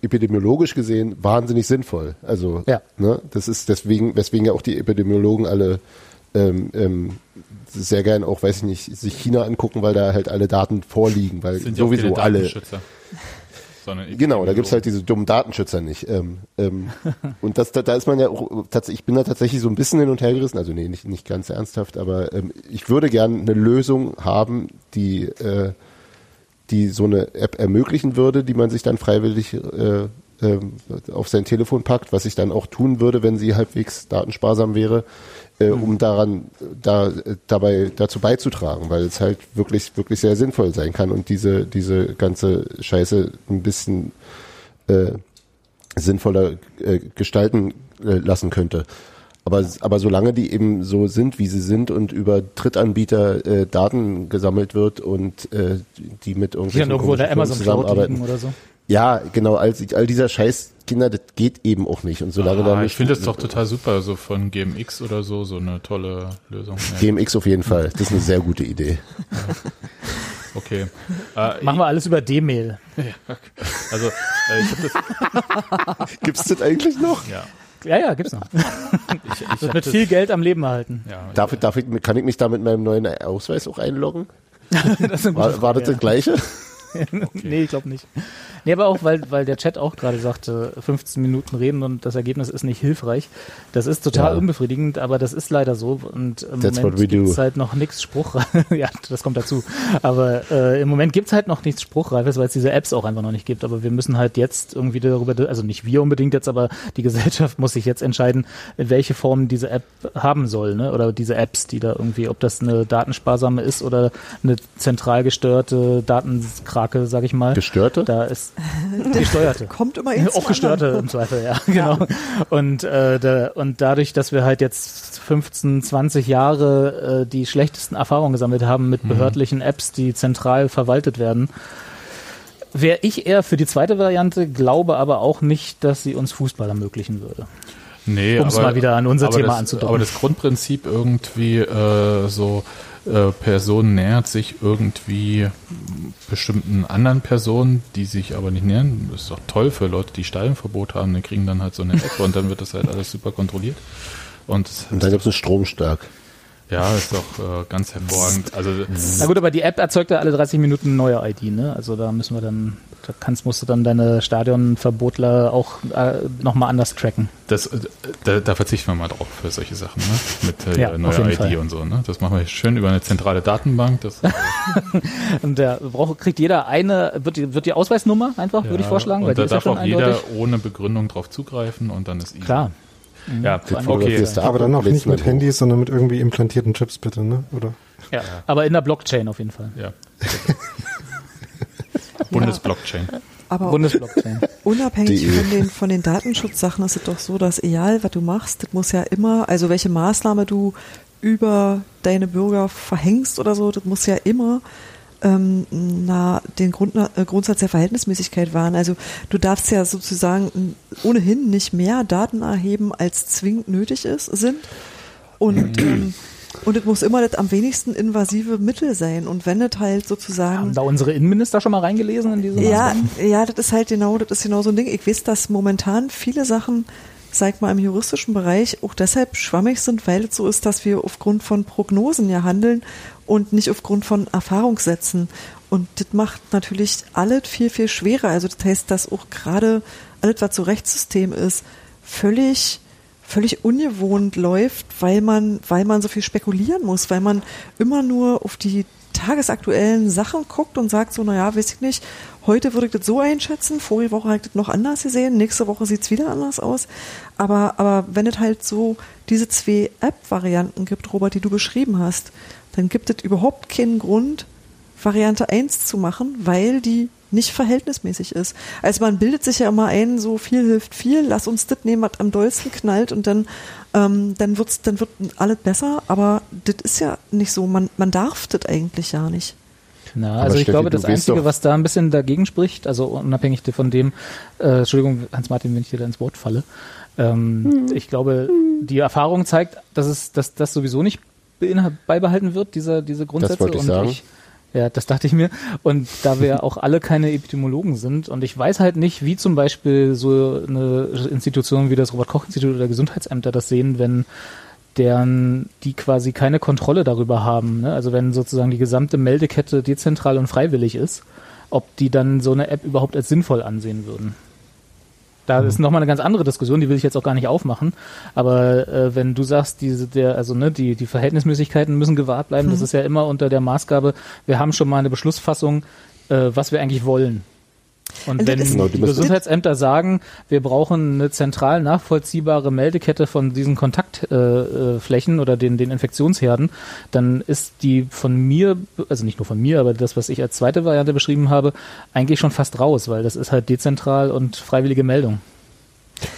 epidemiologisch gesehen wahnsinnig sinnvoll. Also Ja. ne, das ist deswegen, weswegen ja auch die Epidemiologen alle ähm, ähm, sehr gern auch, weiß ich nicht, sich China angucken, weil da halt alle Daten vorliegen, weil sind sowieso keine alle. Genau, da gibt's halt diese dummen Datenschützer nicht. Ähm, ähm, und das, da, da ist man ja auch, tatsächlich, ich bin da tatsächlich so ein bisschen hin und her gerissen, also nee, nicht, nicht ganz ernsthaft, aber ähm, ich würde gern eine Lösung haben, die, äh, die so eine App ermöglichen würde, die man sich dann freiwillig äh, ähm, auf sein Telefon packt, was ich dann auch tun würde, wenn sie halbwegs datensparsam wäre. äh, um daran da äh, dabei dazu beizutragen, weil es halt wirklich wirklich sehr sinnvoll sein kann und diese diese ganze Scheiße ein bisschen äh, sinnvoller äh, gestalten äh, lassen könnte. Aber, aber solange die eben so sind, wie sie sind und über Drittanbieter äh, Daten gesammelt wird und äh, die mit Die irgendwelchen dann irgendwo der Amazon liegen oder so. Ja, genau, all, all dieser Scheiß, Kinder, das geht eben auch nicht. Und solange da Ah, nicht ich finde das doch total super, so von GMX oder so, so eine tolle Lösung. Ja, GMX auf jeden Fall. Das ist eine sehr gute Idee. okay. Äh, Machen wir alles über D-Mail. Also, äh, ich habe das, Gibt's das eigentlich noch? ja. Ja, ja, gibt's noch. Ich, ich Wird mit viel Geld am Leben erhalten. ja, Darf, ich- darf ich, kann ich mich da mit meinem neuen Ausweis auch einloggen? War, war das Frage, das gleiche? Nee, ich glaube nicht. Nee, aber auch, weil, weil der Chat auch gerade sagte, 15 Minuten reden und das Ergebnis ist nicht hilfreich. Das ist total Ja. unbefriedigend, aber das ist leider so. Und im That's Moment gibt's do. halt noch nichts Spruchreifes. ja, das kommt dazu. Aber äh, im Moment gibt's halt noch nichts Spruchreifes, weil es diese Apps auch einfach noch nicht gibt. Aber wir müssen halt jetzt irgendwie darüber, also nicht wir unbedingt jetzt, aber die Gesellschaft muss sich jetzt entscheiden, in welche Form diese App haben soll, ne? Oder diese Apps, die da irgendwie, ob das eine datensparsame ist oder eine zentral gesteuerte Datenkrake, sag ich mal. Gestörte? Da ist gesteuerte. Kommt immer eins Auch anderen. im Zweifel, ja, genau. Und, äh, da, und dadurch, dass wir halt jetzt 15, 20 Jahre äh, die schlechtesten Erfahrungen gesammelt haben mit behördlichen Apps, die zentral verwaltet werden, wäre ich eher für die zweite Variante, glaube aber auch nicht, dass sie uns Fußball ermöglichen würde. Nee, Um's aber, mal wieder an unser Thema das, anzudocken. Aber das Grundprinzip irgendwie äh, so äh, Person nähert sich irgendwie bestimmten anderen Personen, die sich aber nicht nähern. Das ist doch toll für Leute, die Stadionverbot haben. Die kriegen dann halt so eine App und dann wird das halt alles super kontrolliert. Und, Und dann gibt's einen Stromstark. Ja, ist doch äh, ganz hervorragend. Also Na gut, aber die App erzeugt ja alle 30 Minuten neue ID, ne? Also da müssen wir dann, da kannst, musst du dann deine Stadionverbotler auch äh, nochmal anders tracken. das, äh, da, da verzichten wir mal drauf für solche Sachen, ne? Mit äh, Ja, neuer ID Fall. und so. Ne? Das machen wir schön über eine zentrale Datenbank. Das, Und der braucht, kriegt jeder eine, wird die, wird die Ausweisnummer einfach, würde ich Ja, vorschlagen, weil Und da ja darf auch jeder eindeutig. ohne Begründung drauf zugreifen und dann ist easy. Klar. Ja, Mhm. okay. Aber dann auch nicht mit. Handys, sondern mit irgendwie implantierten Chips bitte, ne? Oder? Ja. Aber in der Blockchain auf jeden Fall. Ja. Bundesblockchain. Aber Bundesblockchain. unabhängig von den, von den Datenschutzsachen ist es doch so, dass egal, was du machst, das muss ja immer, also welche Maßnahme du über deine Bürger verhängst oder so, das muss ja immer ähm, na, den Grund, äh, Grundsatz der Verhältnismäßigkeit wahren. Also du darfst ja sozusagen ohnehin nicht mehr Daten erheben, als zwingend nötig ist, sind. Und, ähm, und es muss immer das am wenigsten invasive Mittel sein. Und wenn es halt sozusagen Haben da unsere Innenminister schon mal reingelesen in diese ja, Maßnahmen? ja, das ist halt genau, das ist genau so ein Ding. Ich weiß, dass momentan viele Sachen, sag mal, im juristischen Bereich auch deshalb schwammig sind, weil es so ist, dass wir aufgrund von Prognosen ja handeln und nicht aufgrund von Erfahrungssätzen. Und das macht natürlich alles viel, viel schwerer. Also das heißt, dass auch gerade alles, was so Rechtssystem ist, völlig völlig ungewohnt läuft, weil man, weil man so viel spekulieren muss, weil man immer nur auf die tagesaktuellen Sachen guckt und sagt so, naja, weiß ich nicht, heute würde ich das so einschätzen, vorige Woche habe ich das noch anders gesehen, nächste Woche sieht es wieder anders aus. Aber, aber wenn es halt so diese zwei App-Varianten gibt, Robert, die du beschrieben hast, dann gibt es überhaupt keinen Grund, Variante 1 zu machen, weil die nicht verhältnismäßig ist. Also man bildet sich ja immer ein, so viel hilft viel, lass uns das nehmen, was am dollsten knallt und dann, ähm, dann wird's, dann wird alles besser, aber das ist ja nicht so, man, man darf das eigentlich ja nicht. Na, Aber also ich Steffi, glaube, das Einzige, was da ein bisschen dagegen spricht, also unabhängig von dem, äh, Entschuldigung, Hans-Martin, wenn ich dir da ins Wort falle, ähm, ich glaube, die Erfahrung zeigt, dass es, dass das sowieso nicht beibehalten wird, diese, diese Grundsätze. wollte ich und sagen. ich ja, das dachte ich mir. Und da wir auch alle keine Epidemiologen sind und ich weiß halt nicht, wie zum Beispiel so eine Institution wie das Robert-Koch-Institut oder Gesundheitsämter das sehen, wenn deren, die quasi keine Kontrolle darüber haben. Ne? Also wenn sozusagen die gesamte Meldekette dezentral und freiwillig ist, ob die dann so eine App überhaupt als sinnvoll ansehen würden. Da ist nochmal eine ganz andere Diskussion, die will ich jetzt auch gar nicht aufmachen. Aber äh, wenn du sagst, diese, der, also ne, die, die Verhältnismäßigkeiten müssen gewahrt bleiben, das ist ja immer unter der Maßgabe, wir haben schon mal eine Beschlussfassung, äh, was wir eigentlich wollen. Und Und wenn Genau, die Gesundheitsämter sagen, wir brauchen eine zentral nachvollziehbare Meldekette von diesen Kontaktflächen äh, Flächen oder den, den Infektionsherden, dann ist die von mir, also nicht nur von mir, aber das, was ich als zweite Variante beschrieben habe, eigentlich schon fast raus, weil das ist halt dezentral und freiwillige Meldung.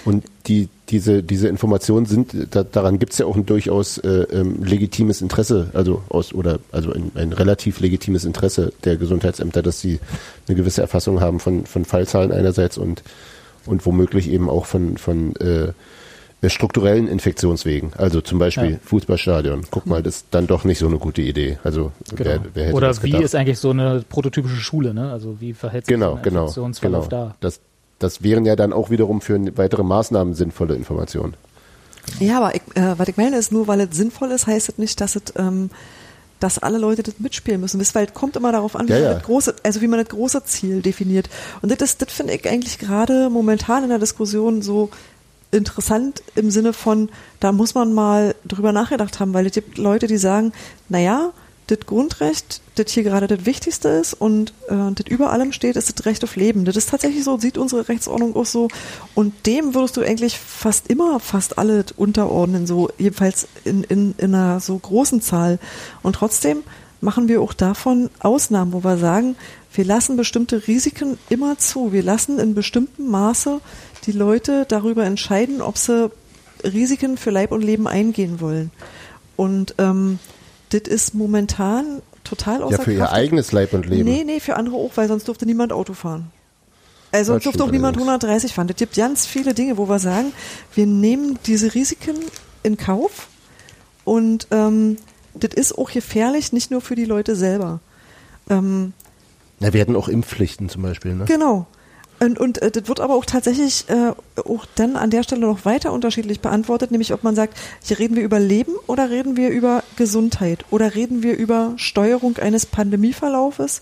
Und die, diese, diese Informationen sind, da, daran gibt es ja auch ein durchaus äh, ähm, legitimes Interesse, also aus oder also ein, ein relativ legitimes Interesse der Gesundheitsämter, dass sie eine gewisse Erfassung haben von, von Fallzahlen einerseits und, und womöglich eben auch von, von äh, strukturellen Infektionswegen. Also zum Beispiel Ja. Fußballstadion. Guck mal, das ist dann doch nicht so eine gute Idee. Also wer, wer hätte Oder das wie gedacht? ist eigentlich so eine prototypische Schule, ne? Also wie verhält sich Genau, genau, Infektionsverlauf genau. da? Das, das wären ja dann auch wiederum für weitere Maßnahmen sinnvolle Informationen. Ja, aber ich, äh, was ich meine ist, nur weil es sinnvoll ist, heißt es nicht, dass es, ähm, dass alle Leute das mitspielen müssen. Weil es kommt immer darauf an, wie Ja, man ja. das große, also wie man das große Ziel definiert. Und das, ist- das finde ich eigentlich gerade momentan in der Diskussion so interessant im Sinne von, da muss man mal drüber nachgedacht haben, weil es gibt Leute, die sagen, naja, das Grundrecht, das hier gerade das Wichtigste ist und äh, das über allem steht, ist das Recht auf Leben. Das ist tatsächlich so, sieht unsere Rechtsordnung auch so. Und dem würdest du eigentlich fast immer fast alle unterordnen, so jedenfalls in, in, in einer so großen Zahl. Und trotzdem machen wir auch davon Ausnahmen, wo wir sagen, wir lassen bestimmte Risiken immer zu. Wir lassen in bestimmtem Maße die Leute darüber entscheiden, ob sie Risiken für Leib und Leben eingehen wollen. Und ähm, das ist momentan total außer Ja, für ihr Kraft. eigenes Leib und Leben. Nee, nee, für andere auch, weil sonst durfte niemand Auto fahren. Also Das sonst durfte auch niemand allerdings. 130 fahren. Es gibt ganz viele Dinge, wo wir sagen, wir nehmen diese Risiken in Kauf und ähm, das ist auch gefährlich, nicht nur für die Leute selber. Ähm, Na, wir hatten auch Impfpflichten zum Beispiel, ne? Genau. Und, und äh, das wird aber auch tatsächlich äh, auch dann an der Stelle noch weiter unterschiedlich beantwortet, nämlich ob man sagt, hier reden wir über Leben oder reden wir über Gesundheit oder reden wir über Steuerung eines Pandemieverlaufes,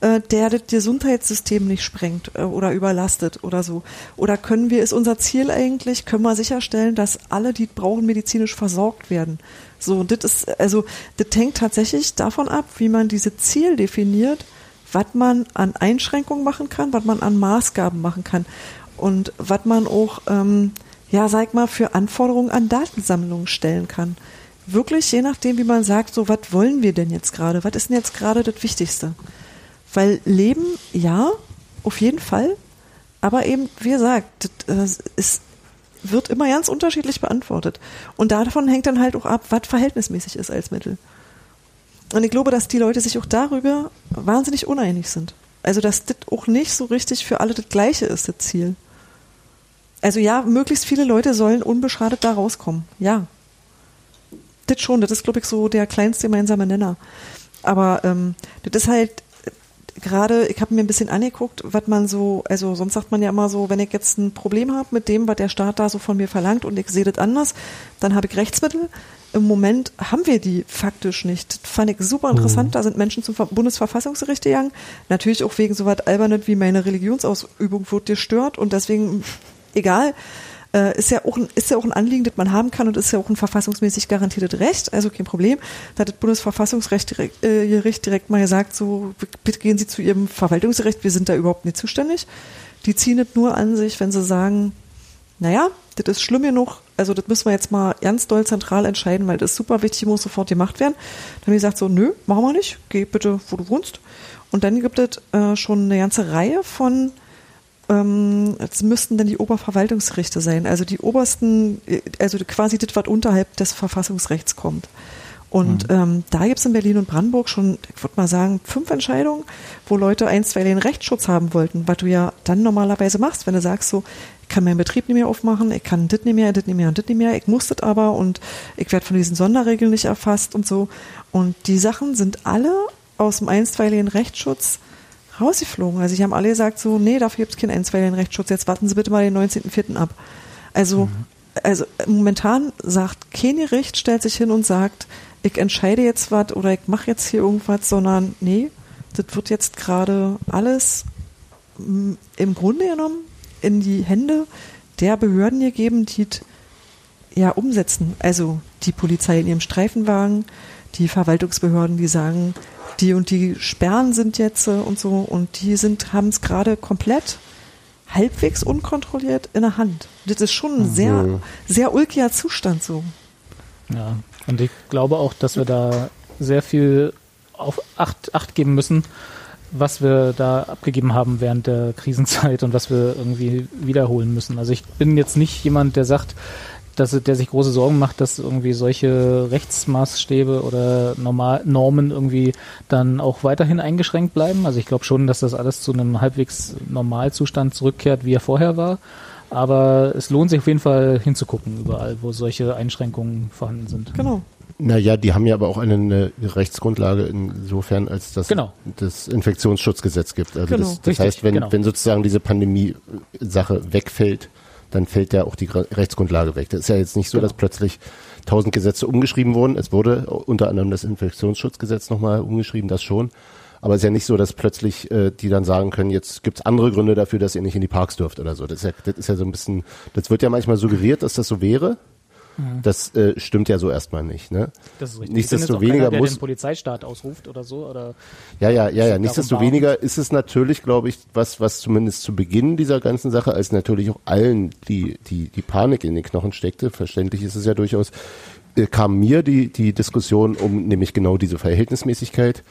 äh, der das Gesundheitssystem nicht sprengt äh, oder überlastet oder so. Oder können wir, ist unser Ziel eigentlich, können wir sicherstellen, dass alle, die brauchen, medizinisch versorgt werden. So, das ist, also, das hängt tatsächlich davon ab, wie man diese Ziel definiert, was man an Einschränkungen machen kann, was man an Maßgaben machen kann und was man auch, ähm, ja, sag mal, für Anforderungen an Datensammlungen stellen kann. Wirklich, je nachdem, wie man sagt, so, was wollen wir denn jetzt gerade? Was ist denn jetzt gerade das Wichtigste? Weil Leben, ja, auf jeden Fall, aber eben, wie gesagt, das, äh, ist, wird immer ganz unterschiedlich beantwortet. Und davon hängt dann halt auch ab, was verhältnismäßig ist als Mittel. Und ich glaube, dass die Leute sich auch darüber wahnsinnig uneinig sind. Also, dass das auch nicht so richtig für alle das Gleiche ist, das Ziel. Also ja, möglichst viele Leute sollen unbeschadet da rauskommen. Ja. Das schon, das ist, glaube ich, so der kleinste gemeinsame Nenner. Aber ähm, das ist halt gerade, ich habe mir ein bisschen angeguckt, was man so, also sonst sagt man ja immer so, wenn ich jetzt ein Problem habe mit dem, was der Staat da so von mir verlangt und ich sehe das anders, dann habe ich Rechtsmittel. Im Moment haben wir die faktisch nicht. Das fand ich super interessant. Da sind Menschen zum Ver- Bundesverfassungsgericht gegangen. Natürlich auch wegen so was Albernes wie meine Religionsausübung wird gestört und deswegen, egal, äh, ist ja auch ein, ist ja auch ein Anliegen, das man haben kann und ist ja auch ein verfassungsmäßig garantiertes Recht, also kein Problem. Da hat das Bundesverfassungsgericht direkt, äh, direkt mal gesagt, so, bitte gehen Sie zu Ihrem Verwaltungsrecht, wir sind da überhaupt nicht zuständig. Die ziehen es nur an sich, wenn sie sagen, naja, das ist schlimm genug, also das müssen wir jetzt mal ganz doll zentral entscheiden, weil das ist super wichtig, muss sofort gemacht werden. Dann haben die gesagt so, nö, machen wir nicht, geh bitte, wo du wohnst. Und dann gibt es äh, schon eine ganze Reihe von, ähm, es müssten dann die Oberverwaltungsgerichte sein, also die obersten, äh, also quasi das, was unterhalb des Verfassungsrechts kommt. Und ähm, da gibt's in Berlin und Brandenburg schon, ich würde mal sagen, fünf Entscheidungen, wo Leute einstweilig den Rechtsschutz haben wollten, was du ja dann normalerweise machst, wenn du sagst so, ich kann meinen Betrieb nicht mehr aufmachen, ich kann das nicht mehr, das nicht mehr und das nicht mehr, ich muss das aber und ich werde von diesen Sonderregeln nicht erfasst und so. Und die Sachen sind alle aus dem einstweiligen Rechtsschutz rausgeflogen. Also sie haben alle gesagt so, nee, dafür gibt's keinen einstweiligen Rechtsschutz, jetzt warten Sie bitte mal den 19.04. ab. Also, also momentan sagt kein Gericht, stellt sich hin und sagt, ich entscheide jetzt was oder ich mache jetzt hier irgendwas, sondern nee, das wird jetzt gerade alles mm, im Grunde genommen in die Hände der Behörden gegeben, die es ja umsetzen. Also die Polizei in ihrem Streifenwagen, die Verwaltungsbehörden, die sagen, die und die Sperren sind jetzt äh, und so und die sind haben es gerade komplett halbwegs unkontrolliert in der Hand. Das ist schon ein sehr, Mhm. sehr ulkiger Zustand so. Ja, und ich glaube auch, dass wir da sehr viel auf Acht, Acht geben müssen, was wir da abgegeben haben während der Krisenzeit und was wir irgendwie wiederholen müssen. Also ich bin jetzt nicht jemand, der sagt, dass, der sich große Sorgen macht, dass irgendwie solche Rechtsmaßstäbe oder Normal Normen irgendwie dann auch weiterhin eingeschränkt bleiben. Also ich glaube schon, dass das alles zu einem halbwegs Normalzustand zurückkehrt, wie er vorher war. Aber es lohnt sich auf jeden Fall hinzugucken, überall, wo solche Einschränkungen vorhanden sind. Genau. Naja, die haben ja aber auch eine, eine Rechtsgrundlage insofern, als dass Genau. das Infektionsschutzgesetz gibt. Also Genau. das, das heißt, wenn, genau. wenn sozusagen diese Pandemie-Sache wegfällt, dann fällt ja auch die Rechtsgrundlage weg. Das ist ja jetzt nicht so, Genau. dass plötzlich tausend Gesetze umgeschrieben wurden. Es wurde unter anderem das Infektionsschutzgesetz nochmal umgeschrieben, das schon. Aber es ist ja nicht so, dass plötzlich äh, die dann sagen können, jetzt gibt's andere Gründe dafür, dass ihr nicht in die Parks dürft oder so. Das ist, ja, das ist ja so ein bisschen, das wird ja manchmal suggeriert, dass das so wäre. Das äh, stimmt ja so erstmal nicht. Ne? Das ist richtig. Nichtsdestoweniger keiner, der muss- den Polizeistaat ausruft oder so. Oder Ja, ja, ja, ja. Nichtsdestoweniger ist es natürlich, glaube ich, was, was zumindest zu Beginn dieser ganzen Sache, als natürlich auch allen die, die, die Panik in den Knochen steckte, verständlich ist es ja durchaus, äh, kam mir die, die Diskussion um nämlich genau diese Verhältnismäßigkeit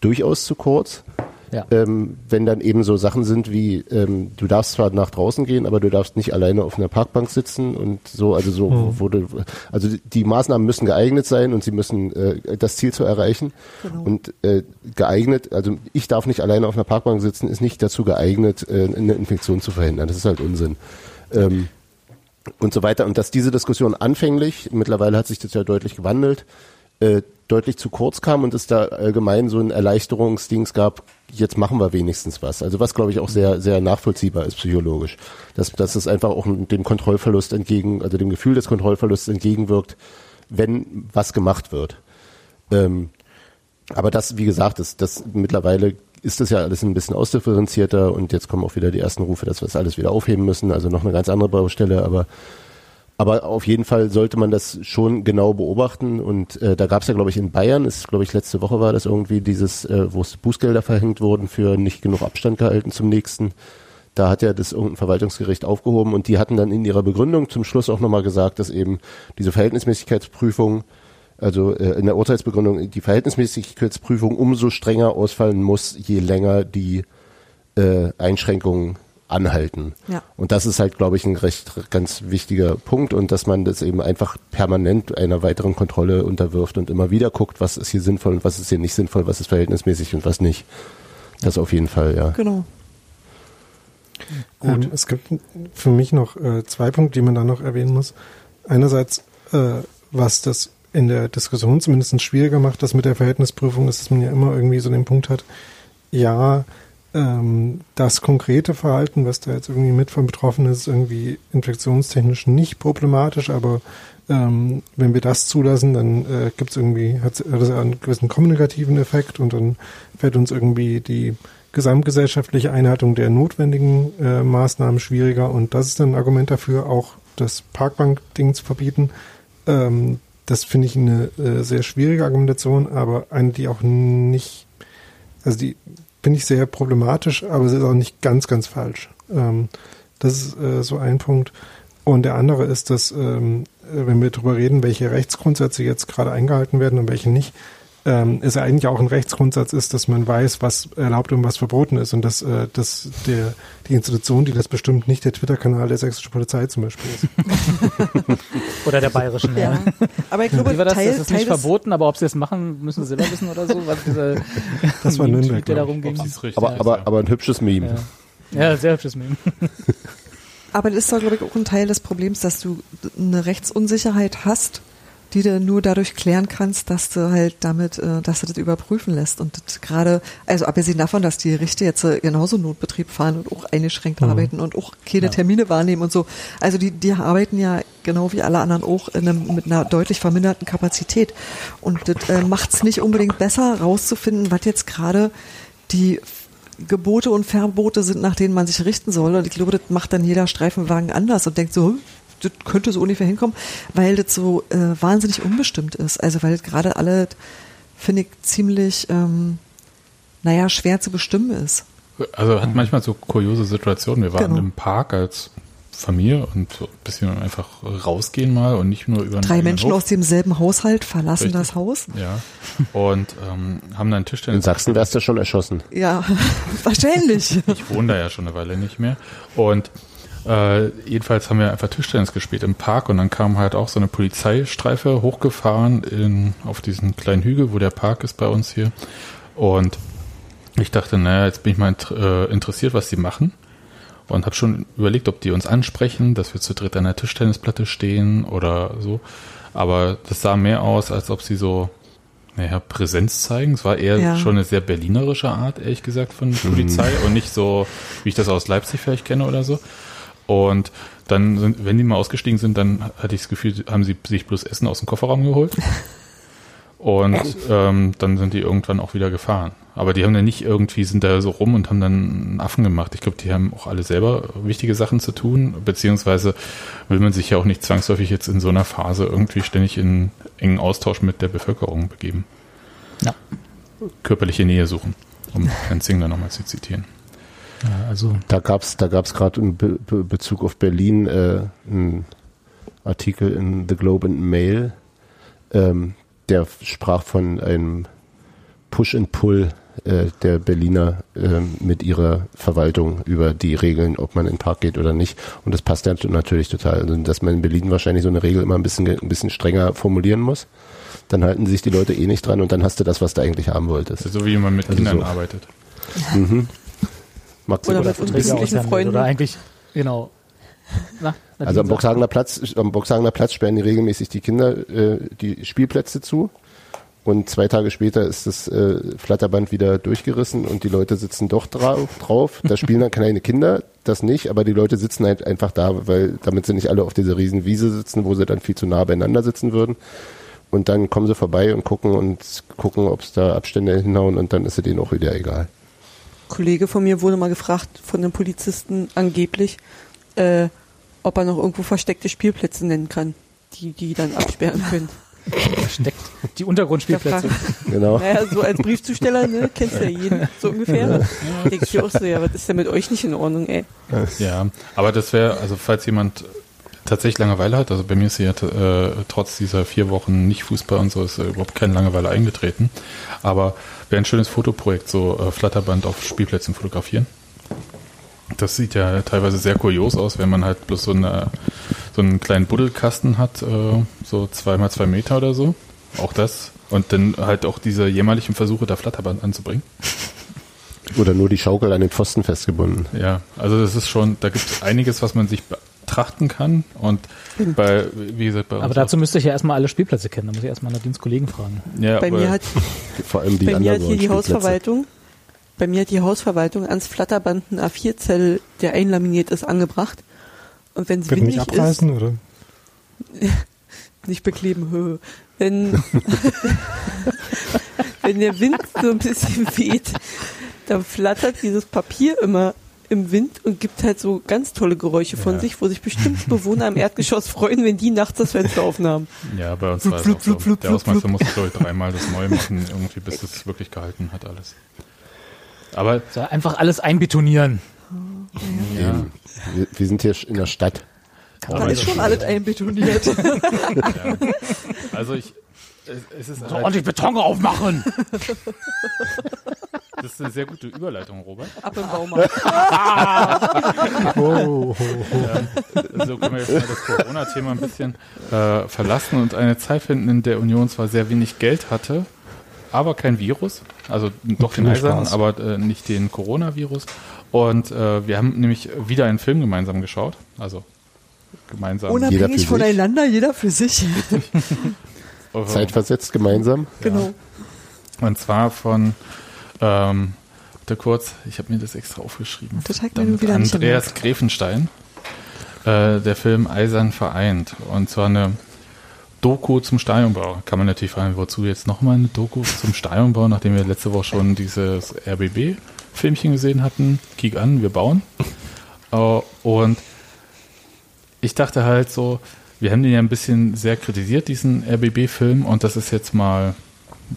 durchaus zu kurz. Ja. Ähm, wenn dann eben so Sachen sind wie, ähm, du darfst zwar nach draußen gehen, aber du darfst nicht alleine auf einer Parkbank sitzen und so, also so wurde, also die- die Maßnahmen müssen geeignet sein und sie müssen äh, das Ziel zu erreichen. Genau. Und äh, geeignet, also ich darf nicht alleine auf einer Parkbank sitzen, ist nicht dazu geeignet, äh, eine Infektion zu verhindern. Das ist halt Unsinn. Ähm, und so weiter. Und dass diese Diskussion anfänglich, mittlerweile hat sich das ja deutlich gewandelt, äh, deutlich zu kurz kam und es da allgemein so ein Erleichterungsdings gab, jetzt machen wir wenigstens was. Also was, glaube ich, auch sehr, sehr nachvollziehbar ist psychologisch. Dass, dass es einfach auch dem Kontrollverlust entgegen, also dem Gefühl des Kontrollverlusts entgegenwirkt, wenn was gemacht wird. Ähm, aber das, wie gesagt, das, das mittlerweile ist das ja alles ein bisschen ausdifferenzierter und jetzt kommen auch wieder die ersten Rufe, dass wir das alles wieder aufheben müssen. Also noch eine ganz andere Baustelle, aber aber auf jeden Fall sollte man das schon genau beobachten. Und äh, da gab es ja, glaube ich, in Bayern, ist, glaube ich, letzte Woche war das irgendwie dieses, äh, wo Bußgelder verhängt wurden für nicht genug Abstand gehalten zum nächsten. Da hat ja das irgendein Verwaltungsgericht aufgehoben und die hatten dann in ihrer Begründung zum Schluss auch nochmal gesagt, dass eben diese Verhältnismäßigkeitsprüfung, also äh, in der Urteilsbegründung, die Verhältnismäßigkeitsprüfung umso strenger ausfallen muss, je länger die äh, Einschränkungen anhalten. Ja. Und das ist halt, glaube ich, ein recht ganz wichtiger Punkt und dass man das eben einfach permanent einer weiteren Kontrolle unterwirft und immer wieder guckt, was ist hier sinnvoll und was ist hier nicht sinnvoll, was ist verhältnismäßig und was nicht. Das auf jeden Fall, ja. Genau. Ähm, es gibt für mich noch äh, zwei Punkte, die man da noch erwähnen muss. Einerseits, äh, was das in der Diskussion zumindest schwieriger macht, das mit der Verhältnisprüfung, ist, dass man ja immer irgendwie so den Punkt hat, ja, ähm, das konkrete Verhalten, was da jetzt irgendwie mit von betroffen ist, irgendwie infektionstechnisch nicht problematisch, aber ähm, wenn wir das zulassen, dann äh, gibt es irgendwie, hat das einen gewissen kommunikativen Effekt und dann fällt uns irgendwie die gesamtgesellschaftliche Einhaltung der notwendigen äh, Maßnahmen schwieriger und das ist dann ein Argument dafür, auch das Parkbank-Ding zu verbieten. Ähm, das finde ich eine äh, sehr schwierige Argumentation, aber eine, die auch nicht, also die finde ich sehr problematisch, aber sie ist auch nicht ganz, ganz falsch. Ähm, das ist äh, so ein Punkt. Und der andere ist, dass, ähm, äh, wenn wir darüber reden, welche Rechtsgrundsätze jetzt gerade eingehalten werden und welche nicht, ähm, ist ja eigentlich auch ein Rechtsgrundsatz ist, dass man weiß, was erlaubt und was verboten ist und dass, äh, dass der, die Institution, die das bestimmt, nicht der Twitter-Kanal der sächsischen Polizei zum Beispiel ist. Oder der bayerischen, ja. Ja. Aber ich glaube, Wie war das? Teil, das ist Teil nicht verboten, aber ob sie es machen, müssen sie selber wissen oder so. Was dieser Das war Nürnberg, der darum ging. Aber, aber, aber ein hübsches Meme. Ja. ja, sehr hübsches Meme. aber das ist doch, glaube ich, auch ein Teil des Problems, dass du eine Rechtsunsicherheit hast, die du nur dadurch klären kannst, dass du halt damit, äh, dass du das überprüfen lässt. Und das gerade, also abgesehen davon, dass die Richter jetzt äh, genauso Notbetrieb fahren und auch eingeschränkt arbeiten und auch keine Ja. Termine wahrnehmen und so. Also die, die arbeiten ja genau wie alle anderen auch in einem, mit einer deutlich verminderten Kapazität. Und das äh, macht es nicht unbedingt besser, rauszufinden, was jetzt gerade die Gebote und Verbote sind, nach denen man sich richten soll. Und ich glaube, das macht dann jeder Streifenwagen anders und denkt so, hm, das könnte so ungefähr hinkommen, weil das so äh, wahnsinnig unbestimmt ist. Also weil das gerade alle, finde ich, ziemlich ähm, naja, schwer zu bestimmen ist. Also hat manchmal so kuriose Situationen. Wir waren Genau. im Park als Familie und so ein bisschen einfach rausgehen mal und nicht nur über einen Drei Menschen Hof. aus demselben Haushalt verlassen Richtig. das Haus. Ja. Und ähm, haben dann In Tischtennis. Sachsen wärst du schon erschossen. Ja, wahrscheinlich. Ich wohne da ja schon eine Weile nicht mehr. Und äh, jedenfalls haben wir einfach Tischtennis gespielt im Park und dann kam halt auch so eine Polizeistreife hochgefahren in, auf diesen kleinen Hügel, wo der Park ist bei uns hier. Und ich dachte, naja, jetzt bin ich mal int- äh, interessiert, was die machen. Und habe schon überlegt, ob die uns ansprechen, dass wir zu dritt an der Tischtennisplatte stehen oder so. Aber das sah mehr aus, als ob sie so, naja, Präsenz zeigen. Es war eher Ja. schon eine sehr berlinerische Art, ehrlich gesagt, von Polizei und nicht so, wie ich das aus Leipzig vielleicht kenne oder so. Und dann, sind, wenn die mal ausgestiegen sind, dann hatte ich das Gefühl, haben sie sich bloß Essen aus dem Kofferraum geholt. Und ähm, dann sind die irgendwann auch wieder gefahren. Aber die haben dann nicht irgendwie, sind da so rum und haben dann einen Affen gemacht. Ich glaube, die haben auch alle selber wichtige Sachen zu tun, beziehungsweise will man sich ja auch nicht zwangsläufig jetzt in so einer Phase irgendwie ständig in engen Austausch mit der Bevölkerung begeben. Ja. Körperliche Nähe suchen, um Herrn Zingler nochmal zu zitieren. Ja, also Da gab's da gab's gerade in Be Be Bezug auf Berlin äh, einen Artikel in The Globe and Mail, ähm, der sprach von einem Push and Pull äh, der Berliner ähm, mit ihrer Verwaltung über die Regeln, ob man in den Park geht oder nicht. Und das passt ja natürlich total. Also, dass man in Berlin wahrscheinlich so eine Regel immer ein bisschen, ein bisschen strenger formulieren muss. Dann halten sich die Leute eh nicht dran und dann hast du das, was du eigentlich haben wolltest. So wie man mit Also Kindern so. arbeitet. Mhm. Du Oder oder mit Verträge aushandeln Freunden. Oder eigentlich, genau. Na, Also am Boxhagener Platz, am Boxhagener Platz sperren die regelmäßig die Kinder äh, die Spielplätze zu. Und zwei Tage später ist das äh, Flatterband wieder durchgerissen und die Leute sitzen doch drauf. drauf. Da spielen dann kleine Kinder, das nicht, aber die Leute sitzen halt einfach da, weil damit sie nicht alle auf dieser riesen Wiese sitzen, wo sie dann viel zu nah beieinander sitzen würden. Und dann kommen sie vorbei und gucken und gucken, ob es da Abstände hinhauen und dann ist es denen auch wieder egal. Kollege von mir wurde mal gefragt von einem Polizisten angeblich, äh, ob er noch irgendwo versteckte Spielplätze nennen kann, die die dann absperren können. versteckt. Die Untergrundspielplätze. Genau. Naja, so als Briefzusteller, ne, kennst ja jeden, so ungefähr. Denke ich mir auch so, ja, was ist denn mit euch nicht in Ordnung, ey? Ja, aber das wäre, also falls jemand tatsächlich Langeweile hat, also bei mir ist ja äh, trotz dieser vier Wochen nicht Fußball und so ist äh, überhaupt keine Langeweile eingetreten. Aber wäre ein schönes Fotoprojekt, so äh, Flatterband auf Spielplätzen fotografieren. Das sieht ja teilweise sehr kurios aus, wenn man halt bloß so, eine, so einen kleinen Buddelkasten hat, äh, so zweimal zwei Meter oder so. Auch das. Und dann halt auch diese jämmerlichen Versuche, da Flatterband anzubringen. Oder nur die Schaukel an den Pfosten festgebunden. Ja, also das ist schon, da gibt es einiges, was man sich betrachten kann. Und bei, wie gesagt, bei uns. Aber dazu müsste ich ja erstmal alle Spielplätze kennen. Da muss ich erstmal Nadines Kollegen fragen. ja, Bei mir hat, Vor allem die bei mir hat hier die. Hausverwaltung, bei mir hat die Hausverwaltung ans Flatterband einen A4-Zettel, der einlaminiert ist, angebracht. Und wenn es Können windig nicht ist, abreißen, oder? nicht bekleben, hö. Wenn, wenn der Wind so ein bisschen weht, dann flattert dieses Papier immer im Wind und gibt halt so ganz tolle Geräusche von Ja. sich, wo sich bestimmt Bewohner im Erdgeschoss freuen, wenn die nachts das Fenster aufnahmen. ja, bei uns war es flup, auch so. flup, flup, Der flup, Hausmeister flup. musste, glaube ich, dreimal das neu machen, irgendwie, bis es wirklich gehalten hat alles. Aber So, einfach alles einbetonieren. ja, Eben. Wir, wir sind hier in der Stadt. Da ist schon alles einbetoniert. ja. Also ich, es, es ist So halt, ordentlich Beton aufmachen. das ist eine sehr gute Überleitung, Robert. Ab im Baumarkt. Oh, So können wir jetzt mal das Corona-Thema ein bisschen äh, verlassen und eine Zeit finden, in der Union zwar sehr wenig Geld hatte, aber kein Virus. Also doch den Eisernen, Spaß. aber äh, nicht den Coronavirus. Und äh, wir haben nämlich wieder einen Film gemeinsam geschaut. Also gemeinsam. Unabhängig voneinander, jeder für sich. Zeitversetzt gemeinsam. Genau. Und zwar von, ähm, warte kurz, ich habe mir das extra aufgeschrieben. Nicht Andreas Gräfenstein, äh, der Film Eisern vereint. Und zwar eine Doku zum Stadionbau. Kann man natürlich fragen, wozu jetzt nochmal eine Doku zum Stadionbau, nachdem wir letzte Woche schon dieses RBB-Filmchen gesehen hatten. Kick an, wir bauen. Äh, und ich dachte halt so, wir haben den ja ein bisschen sehr kritisiert, diesen RBB-Film, und das ist jetzt mal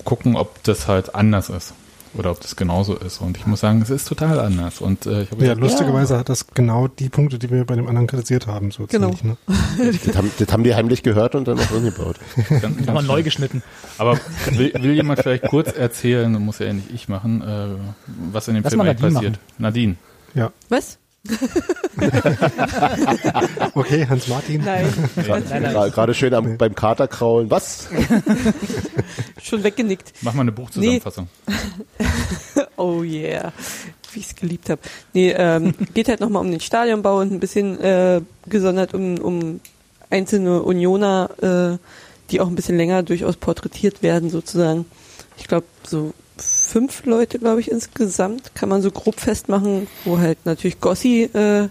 gucken, ob das halt anders ist. Oder ob das genauso ist. Und ich muss sagen, es ist total anders. Und äh, ich habe Ja, gedacht, lustigerweise hat das genau die Punkte, die wir bei dem anderen kritisiert haben, so Genau. ziemlich, ne? Das haben, das haben die heimlich gehört und dann auch umgebaut. ganz, ganz Nochmal neu geschnitten. Aber will, will jemand vielleicht kurz erzählen, muss ja nicht ich machen, äh, was in dem Lass Film eigentlich Nadine passiert? Nadine. Ja. Was? Okay, Hans-Martin. Nein, Gra- Gerade schön am, beim Kater kraulen. Was? schon weggenickt. Mach mal eine Buchzusammenfassung. Oh yeah, wie ich es geliebt habe. Nee, ähm, geht halt nochmal um den Stadionbau und ein bisschen äh, gesondert um, um einzelne Unioner, äh, die auch ein bisschen länger durchaus porträtiert werden sozusagen. Ich glaube, so fünf Leute, glaube ich, insgesamt kann man so grob festmachen, wo halt natürlich Gossi äh,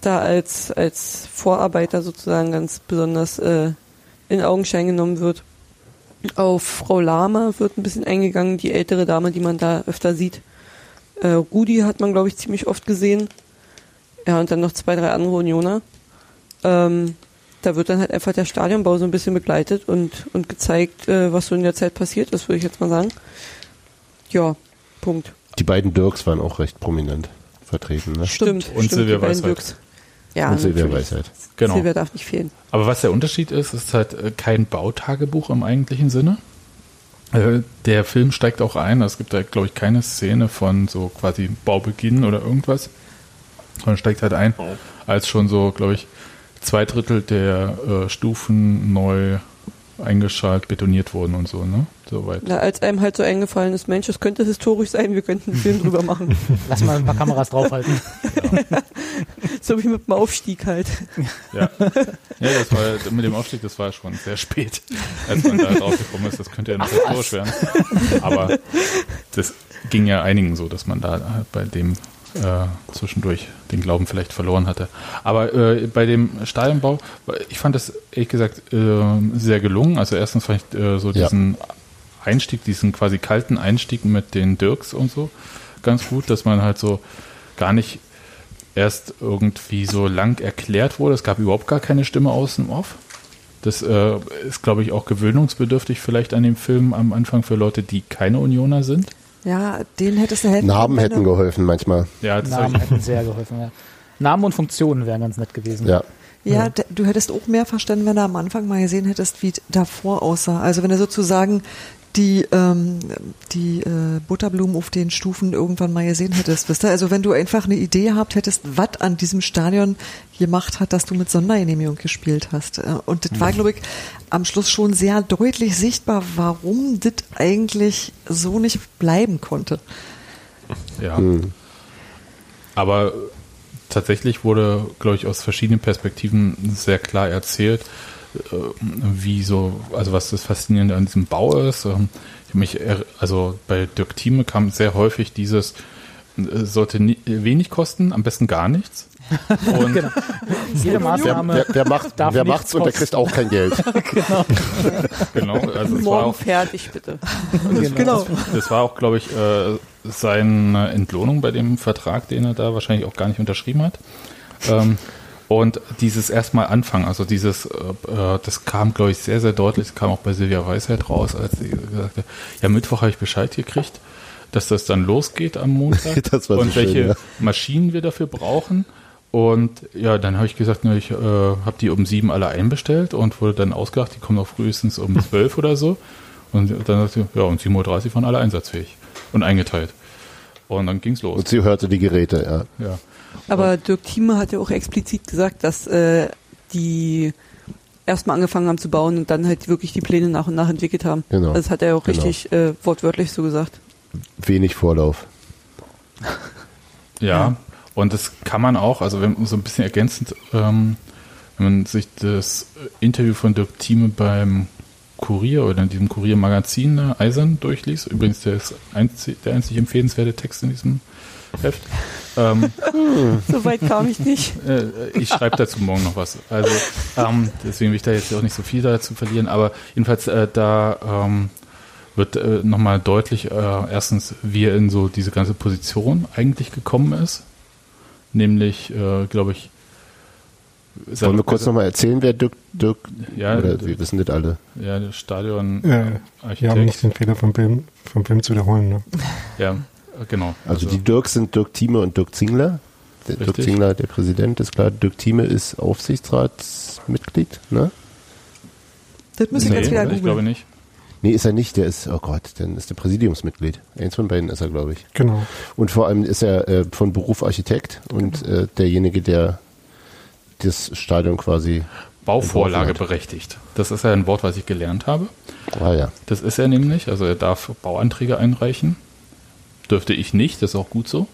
da als, als Vorarbeiter sozusagen ganz besonders äh, in Augenschein genommen wird. Auf Frau Lama wird ein bisschen eingegangen, die ältere Dame, die man da öfter sieht. Äh, Rudi hat man, glaube ich, ziemlich oft gesehen. Ja, und dann noch zwei, drei andere Unioner. Ähm, da wird dann halt einfach der Stadionbau so ein bisschen begleitet und, und gezeigt, äh, was so in der Zeit passiert ist, würde ich jetzt mal sagen. Ja, Punkt. Die beiden Dirks waren auch recht prominent vertreten. Ne? Stimmt. Und stimmt, Silvia Weisheit. Ja, und Silvia. Weisheit. Genau. Silvia darf nicht fehlen. Aber was der Unterschied ist, ist halt äh, kein Bautagebuch im eigentlichen Sinne. Äh, Der Film steigt auch ein, es gibt da, glaube ich, keine Szene von so quasi Baubeginn oder irgendwas. Sondern steigt halt ein, als schon so, glaube ich, zwei Drittel der äh, Stufen neu eingeschaltet, betoniert wurden und so, ne? Soweit. Na, als einem halt so eingefallen ist, Mensch, das könnte historisch sein, wir könnten einen Film drüber machen. Lass mal ein paar Kameras draufhalten. so wie mit dem Aufstieg halt. Ja. ja, das war mit dem Aufstieg, das war schon sehr spät, als man da drauf gekommen ist. Das könnte ja nicht historisch werden. Aber das ging ja einigen so, dass man da halt bei dem äh, zwischendurch den Glauben vielleicht verloren hatte. Aber äh, bei dem Stadionbau, ich fand das ehrlich gesagt äh, sehr gelungen. Also erstens fand ich äh, so Ja. diesen Einstieg, diesen quasi kalten Einstieg mit den Dirks und so ganz gut, dass man halt so gar nicht erst irgendwie so lang erklärt wurde. Es gab überhaupt gar keine Stimme außen off. Das äh, ist, glaube ich, auch gewöhnungsbedürftig vielleicht an dem Film am Anfang für Leute, die keine Unioner sind. Ja, denen hättest du helfen Namen hätten geholfen manchmal. Ja, das Namen hätten sehr geholfen, ja. Namen und Funktionen wären ganz nett gewesen. Ja. Ja, du hättest auch mehr verstanden, wenn du am Anfang mal gesehen hättest, wie davor aussah. Also wenn du sozusagen die, ähm, die äh, Butterblumen auf den Stufen irgendwann mal gesehen hättest, wisst ihr? Also wenn du einfach eine Idee gehabt hättest, was an diesem Stadion gemacht hat, dass du mit Sondergenehmigung gespielt hast. Äh, Und das war, glaube ich, am Schluss schon sehr deutlich sichtbar, warum das eigentlich so nicht bleiben konnte. ja. Hm. Aber tatsächlich wurde, glaube ich, aus verschiedenen Perspektiven sehr klar erzählt, äh, wie so, also was das Faszinierende an diesem Bau ist. Ähm, Ich mich, also bei Dirk Thieme kam sehr häufig dieses, äh, sollte wenig kosten, am besten gar nichts. Und Jede Wer, Maßnahme wer, wer, macht, darf wer macht's und der kriegt auch kein Geld. genau, also es war Morgen auch, fertig, bitte. Genau. das war auch, glaube ich, äh, seine Entlohnung bei dem Vertrag, den er da wahrscheinlich auch gar nicht unterschrieben hat. Ähm, und dieses erstmal anfangen, also dieses, äh, äh, das kam, glaube ich, sehr, sehr deutlich, das kam auch bei Silvia Weisheit raus, als sie gesagt hat, ja, Mittwoch habe ich Bescheid gekriegt, dass das dann losgeht am Montag Das war so und schön, welche ja. Maschinen wir dafür brauchen. Und ja, dann habe ich gesagt, ich äh, habe die um sieben alle einbestellt und wurde dann ausgedacht, die kommen auch frühestens um zwölf oder so. Und dann sagte sie, ja, um 7.30 Uhr waren alle einsatzfähig und eingeteilt. Und dann ging's los. Und sie hörte die Geräte, ja. Ja. Aber Dirk Thieme hat ja auch explizit gesagt, dass äh, die erstmal angefangen haben zu bauen und dann halt wirklich die Pläne nach und nach entwickelt haben. Genau. Also das hat er auch Genau. richtig äh, wortwörtlich so gesagt. Wenig Vorlauf. Ja, und das kann man auch, also wenn so ein bisschen ergänzend, ähm, wenn man sich das Interview von Dirk Thieme beim Kurier oder in diesem Kurier-Magazin äh, Eisern durchliest, übrigens der, ist einzig, der einzig empfehlenswerte Text in diesem Heft, ähm, So weit kam ich nicht. äh, ich schreibe dazu morgen noch was. Also ähm, deswegen will ich da jetzt auch nicht so viel dazu verlieren, aber jedenfalls äh, da ähm, wird äh, nochmal deutlich, äh, erstens, wie er in so diese ganze Position eigentlich gekommen ist. Nämlich, äh, glaube ich, Wollen wir kurz nochmal erzählen, wer Dirk, Dirk Ja, oder wir wissen das alle. Ja, der Stadion ja, um nicht den Fehler vom Film, vom Film zu wiederholen. Ne? Ja, genau. Also, die Dirks sind Dirk Thieme und Dirk Zingler. Der Dirk. Zingler, der Präsident, ist klar. Dirk Thieme ist Aufsichtsratsmitglied, ne? Das müssen wir jetzt wieder ich glaube googeln. nicht. Nee, ist er nicht. Der ist, oh Gott, dann ist der Präsidiumsmitglied. Eins von beiden ist er, glaube ich. Genau. Und vor allem ist er äh, von Beruf Architekt und äh, derjenige, der das Stadion quasi. Bauvorlage berechtigt. Das ist ja ein Wort, was ich gelernt habe. Ah ja. Das ist er nämlich. Also er darf Bauanträge einreichen. Dürfte ich nicht, das ist auch gut so.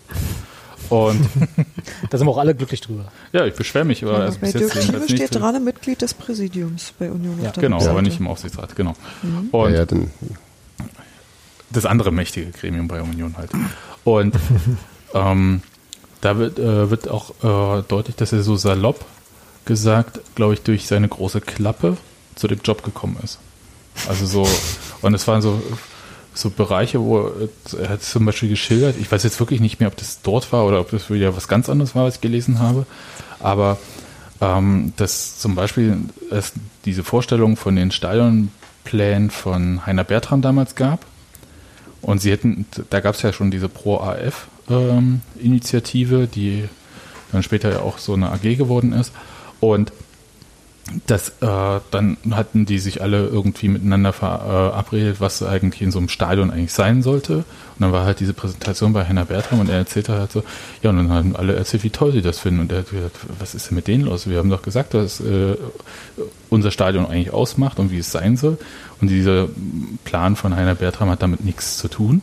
Und Da sind wir auch alle glücklich drüber. ja, ich beschwere mich, aber Ja, also bei bis Dirk jetzt steht dran, Mitglied des Präsidiums bei Union. Ja, Genau, Webseite. aber nicht im Aufsichtsrat, genau. Mhm. Und ja, ja, dann das andere mächtige Gremium bei Union halt. Und ähm, da wird, äh, wird auch äh, deutlich, dass er so salopp gesagt, glaube ich, durch seine große Klappe zu dem Job gekommen ist. Also so, und es waren so, so Bereiche, wo er- hat zum Beispiel geschildert, ich weiß jetzt wirklich nicht mehr, ob das dort war oder ob das wieder was ganz anderes war, was ich gelesen habe, aber ähm, dass zum Beispiel es diese Vorstellung von den Stadionplänen von Heiner Bertram damals gab. Und sie hätten, da gab es ja schon diese Pro-AF-Initiative, die dann später ja auch so eine AG geworden ist. Und das, äh, dann hatten die sich alle irgendwie miteinander verabredet, was eigentlich in so einem Stadion eigentlich sein sollte. Und dann war halt diese Präsentation bei Heiner Bertram und er erzählte halt so, ja, und dann haben alle erzählt, wie toll sie das finden. Und er hat gesagt, was ist denn mit denen los? Wir haben doch gesagt, dass äh, unser Stadion eigentlich ausmacht und wie es sein soll. Und dieser Plan von Heiner Bertram hat damit nichts zu tun.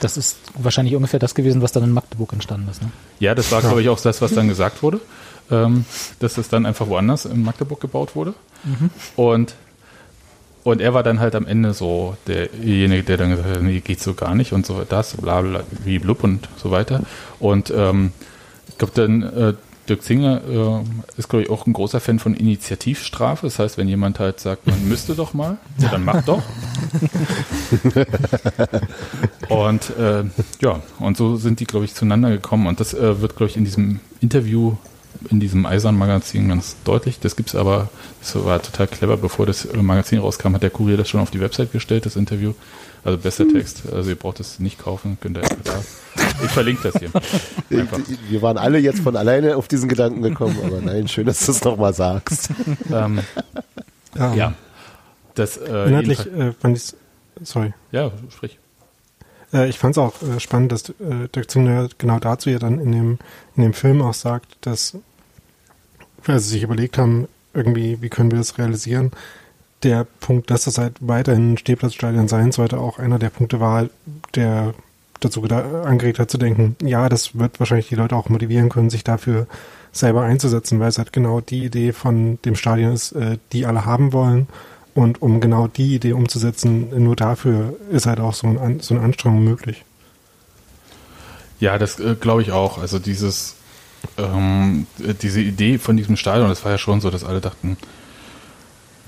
Das ist wahrscheinlich ungefähr das gewesen, was dann in Magdeburg entstanden ist. Ne? Ja, das war, glaube ich, auch das, was dann gesagt wurde, ähm, dass es dann einfach woanders in Magdeburg gebaut wurde. Und, und er war dann halt am Ende so derjenige, der dann gesagt hat, nee, geht so gar nicht und so das, bla bla, wie blub und so weiter. Und ähm, ich glaube, dann äh, Dirk Zinger äh, ist, glaube ich, auch ein großer Fan von Initiativstrafe. Das heißt, wenn jemand halt sagt, man müsste doch mal, ja, dann mach doch. und äh, ja, und so sind die, glaube ich, zueinander gekommen. Und das äh, wird, glaube ich, in diesem Interview, in diesem Eisern-Magazin ganz deutlich. Das gibt's aber, das war total clever, bevor das Magazin rauskam, hat der Kurier das schon auf die Website gestellt, das Interview. Also bester Text. Also ihr braucht es nicht kaufen, könnt ihr da. Ich verlinke das hier. Einfach. Wir waren alle jetzt von alleine auf diesen Gedanken gekommen, aber nein, schön, dass du es nochmal sagst. Ähm, Ja. ja. Das, äh, Inhaltlich äh, fand ich sorry. ja, sprich. Äh, ich fand es auch äh, spannend, dass äh, Dirk Zingler genau dazu ja dann in dem, in dem Film auch sagt, dass weil sie sich überlegt haben, irgendwie, wie können wir das realisieren, der Punkt, dass das halt weiterhin ein Stehplatzstadion sein sollte, auch einer der Punkte war, der dazu angeregt hat zu denken, ja, das wird wahrscheinlich die Leute auch motivieren können, sich dafür selber einzusetzen, weil es halt genau die Idee von dem Stadion ist, äh, die alle haben wollen. Und um genau die Idee umzusetzen, nur dafür ist halt auch so, ein, so eine Anstrengung möglich. Ja, das äh, glaube ich auch. Also dieses, ähm, äh, diese Idee von diesem Stadion, das war ja schon so, dass alle dachten,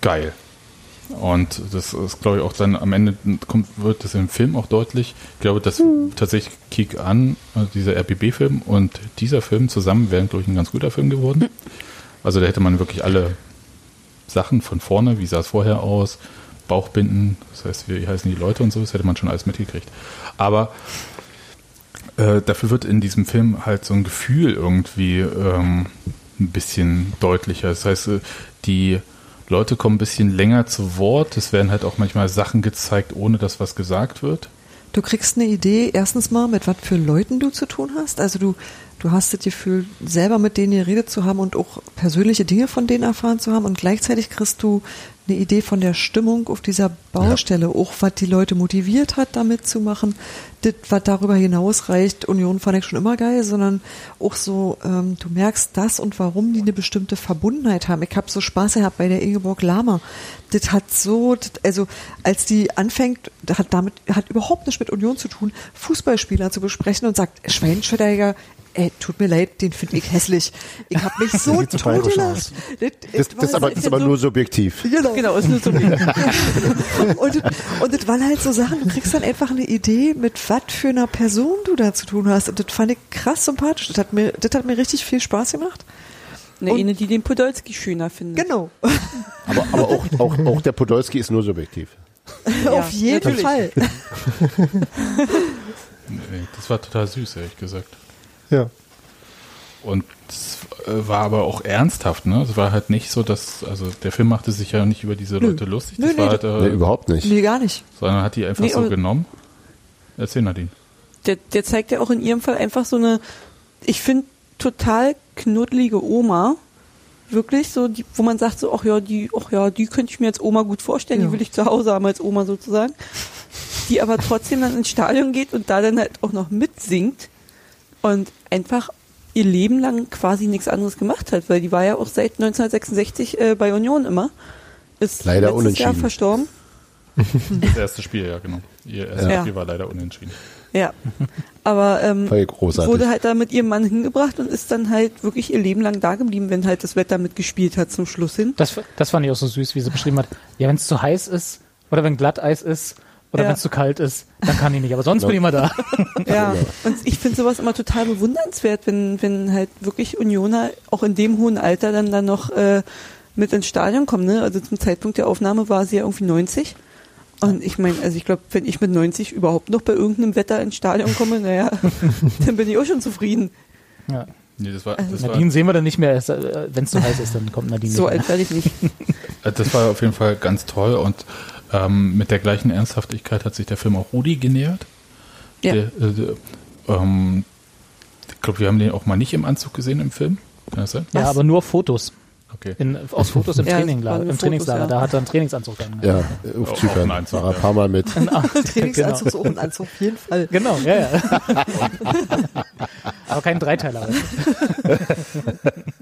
geil. Und das ist, glaube ich, auch dann am Ende kommt, wird das im Film auch deutlich. Ich glaube, dass tatsächlich Kick an, also dieser RBB-Film und dieser Film zusammen wären, glaube ich, ein ganz guter Film geworden. Also da hätte man wirklich alle Sachen von vorne, wie sah es vorher aus, Bauchbinden, das heißt, wie heißen die Leute und so, das hätte man schon alles mitgekriegt. Aber äh, dafür wird in diesem Film halt so ein Gefühl irgendwie ähm, ein bisschen deutlicher. Das heißt, äh, die Leute kommen ein bisschen länger zu Wort. Es werden halt auch manchmal Sachen gezeigt, ohne dass was gesagt wird. Du kriegst eine Idee, erstens mal, mit was für Leuten du zu tun hast. Also du, du hast das Gefühl, selber mit denen geredet zu haben und auch persönliche Dinge von denen erfahren zu haben. Und gleichzeitig kriegst du eine Idee von der Stimmung auf dieser Baustelle. Auch was die Leute motiviert hat, da mitzumachen. Das, was darüber hinaus reicht, Union fand ich schon immer geil, sondern auch so, ähm, du merkst das und warum die eine bestimmte Verbundenheit haben. Ich habe so Spaß gehabt bei der Ingeborg Lama. Das hat so, das, also als die anfängt, hat damit, hat überhaupt nichts mit Union zu tun, Fußballspieler zu besprechen und sagt, Schweinsteiger, ey, tut mir leid, den finde ich hässlich. Ich habe mich so so totgelacht. Das, Das, das ist aber, das ist aber nur subjektiv. Genau. Genau, ist nur so. und, das- und das waren halt so Sachen, du kriegst dann einfach eine Idee, mit was für einer Person du da zu tun hast. Und das fand ich krass sympathisch. Das hat mir, das hat mir richtig viel Spaß gemacht. Eine, Und- eine, die den Podolski schöner findet. Genau. Aber, aber auch, auch, auch der Podolski ist nur subjektiv. Auf jeden natürlich. Fall. Nee, das war total süß, ehrlich gesagt. Ja. Und es äh, war aber auch ernsthaft, ne? Es war halt nicht so, dass, also der Film machte sich ja nicht über diese Leute lustig, das Nö, nee, war halt, äh, Nee, überhaupt nicht. Nee, gar nicht. sondern hat die einfach Nee, so genommen. Erzähl Nadine. Der, der zeigt ja auch in ihrem Fall einfach so eine, ich finde, total knuddelige Oma. Wirklich so, die, wo man sagt so, ach ja, die, ach ja, die könnte ich mir als Oma gut vorstellen, Ja. die will ich zu Hause haben als Oma sozusagen. Die aber trotzdem dann ins Stadion geht und da dann halt auch noch mitsingt und einfach ihr Leben lang quasi nichts anderes gemacht hat, weil die war ja auch seit 1966 äh, bei Union immer. Ist Leider letztes Jahr unentschieden. verstorben. Das erste Spiel, ja, genau. Ihr erstes Ja. Spiel war leider unentschieden. Ja. Aber ähm, wurde halt da mit ihrem Mann hingebracht und ist dann halt wirklich ihr Leben lang da geblieben, wenn halt das Wetter mitgespielt hat zum Schluss hin. Das, das fand ich auch so süß, wie sie beschrieben hat. Ja, wenn es zu heiß ist oder wenn Glatteis ist oder Ja. wenn es zu kalt ist, dann kann ich nicht. Aber sonst bin ich immer da. Ja. Und ich finde sowas immer total bewundernswert, wenn, wenn halt wirklich Unioner auch in dem hohen Alter dann dann noch äh, mit ins Stadion kommen. Ne? Also zum Zeitpunkt der Aufnahme war sie ja irgendwie 90. Und ich meine, also ich glaube, wenn ich mit 90 überhaupt noch bei irgendeinem Wetter ins Stadion komme, naja, dann bin ich auch schon zufrieden. Ja. Nee, das war, Also das war, Nadine sehen wir dann nicht mehr. Wenn es zu heiß ist, dann kommt Nadine So nicht mehr. alt werde ich nicht. äh, das war auf jeden Fall ganz toll und ähm, mit der gleichen Ernsthaftigkeit hat sich der Film auch Rudi genähert. Ja. Der, äh, der, ähm, ich glaube, wir haben den auch mal nicht im Anzug gesehen im Film. Kann das sein? Ja, Was? aber nur Fotos. Okay. In, aus Fotos im, Ja, nur im Trainingslager. Fotos, ja. Da hat er einen Trainingsanzug an. Ja, auf Auch Zypern. ein Anzug, War ein ja. paar Mal mit. Trainingsanzug Genau. so ein Anzug, auf jeden Fall. Genau, ja, ja. aber kein Dreiteiler.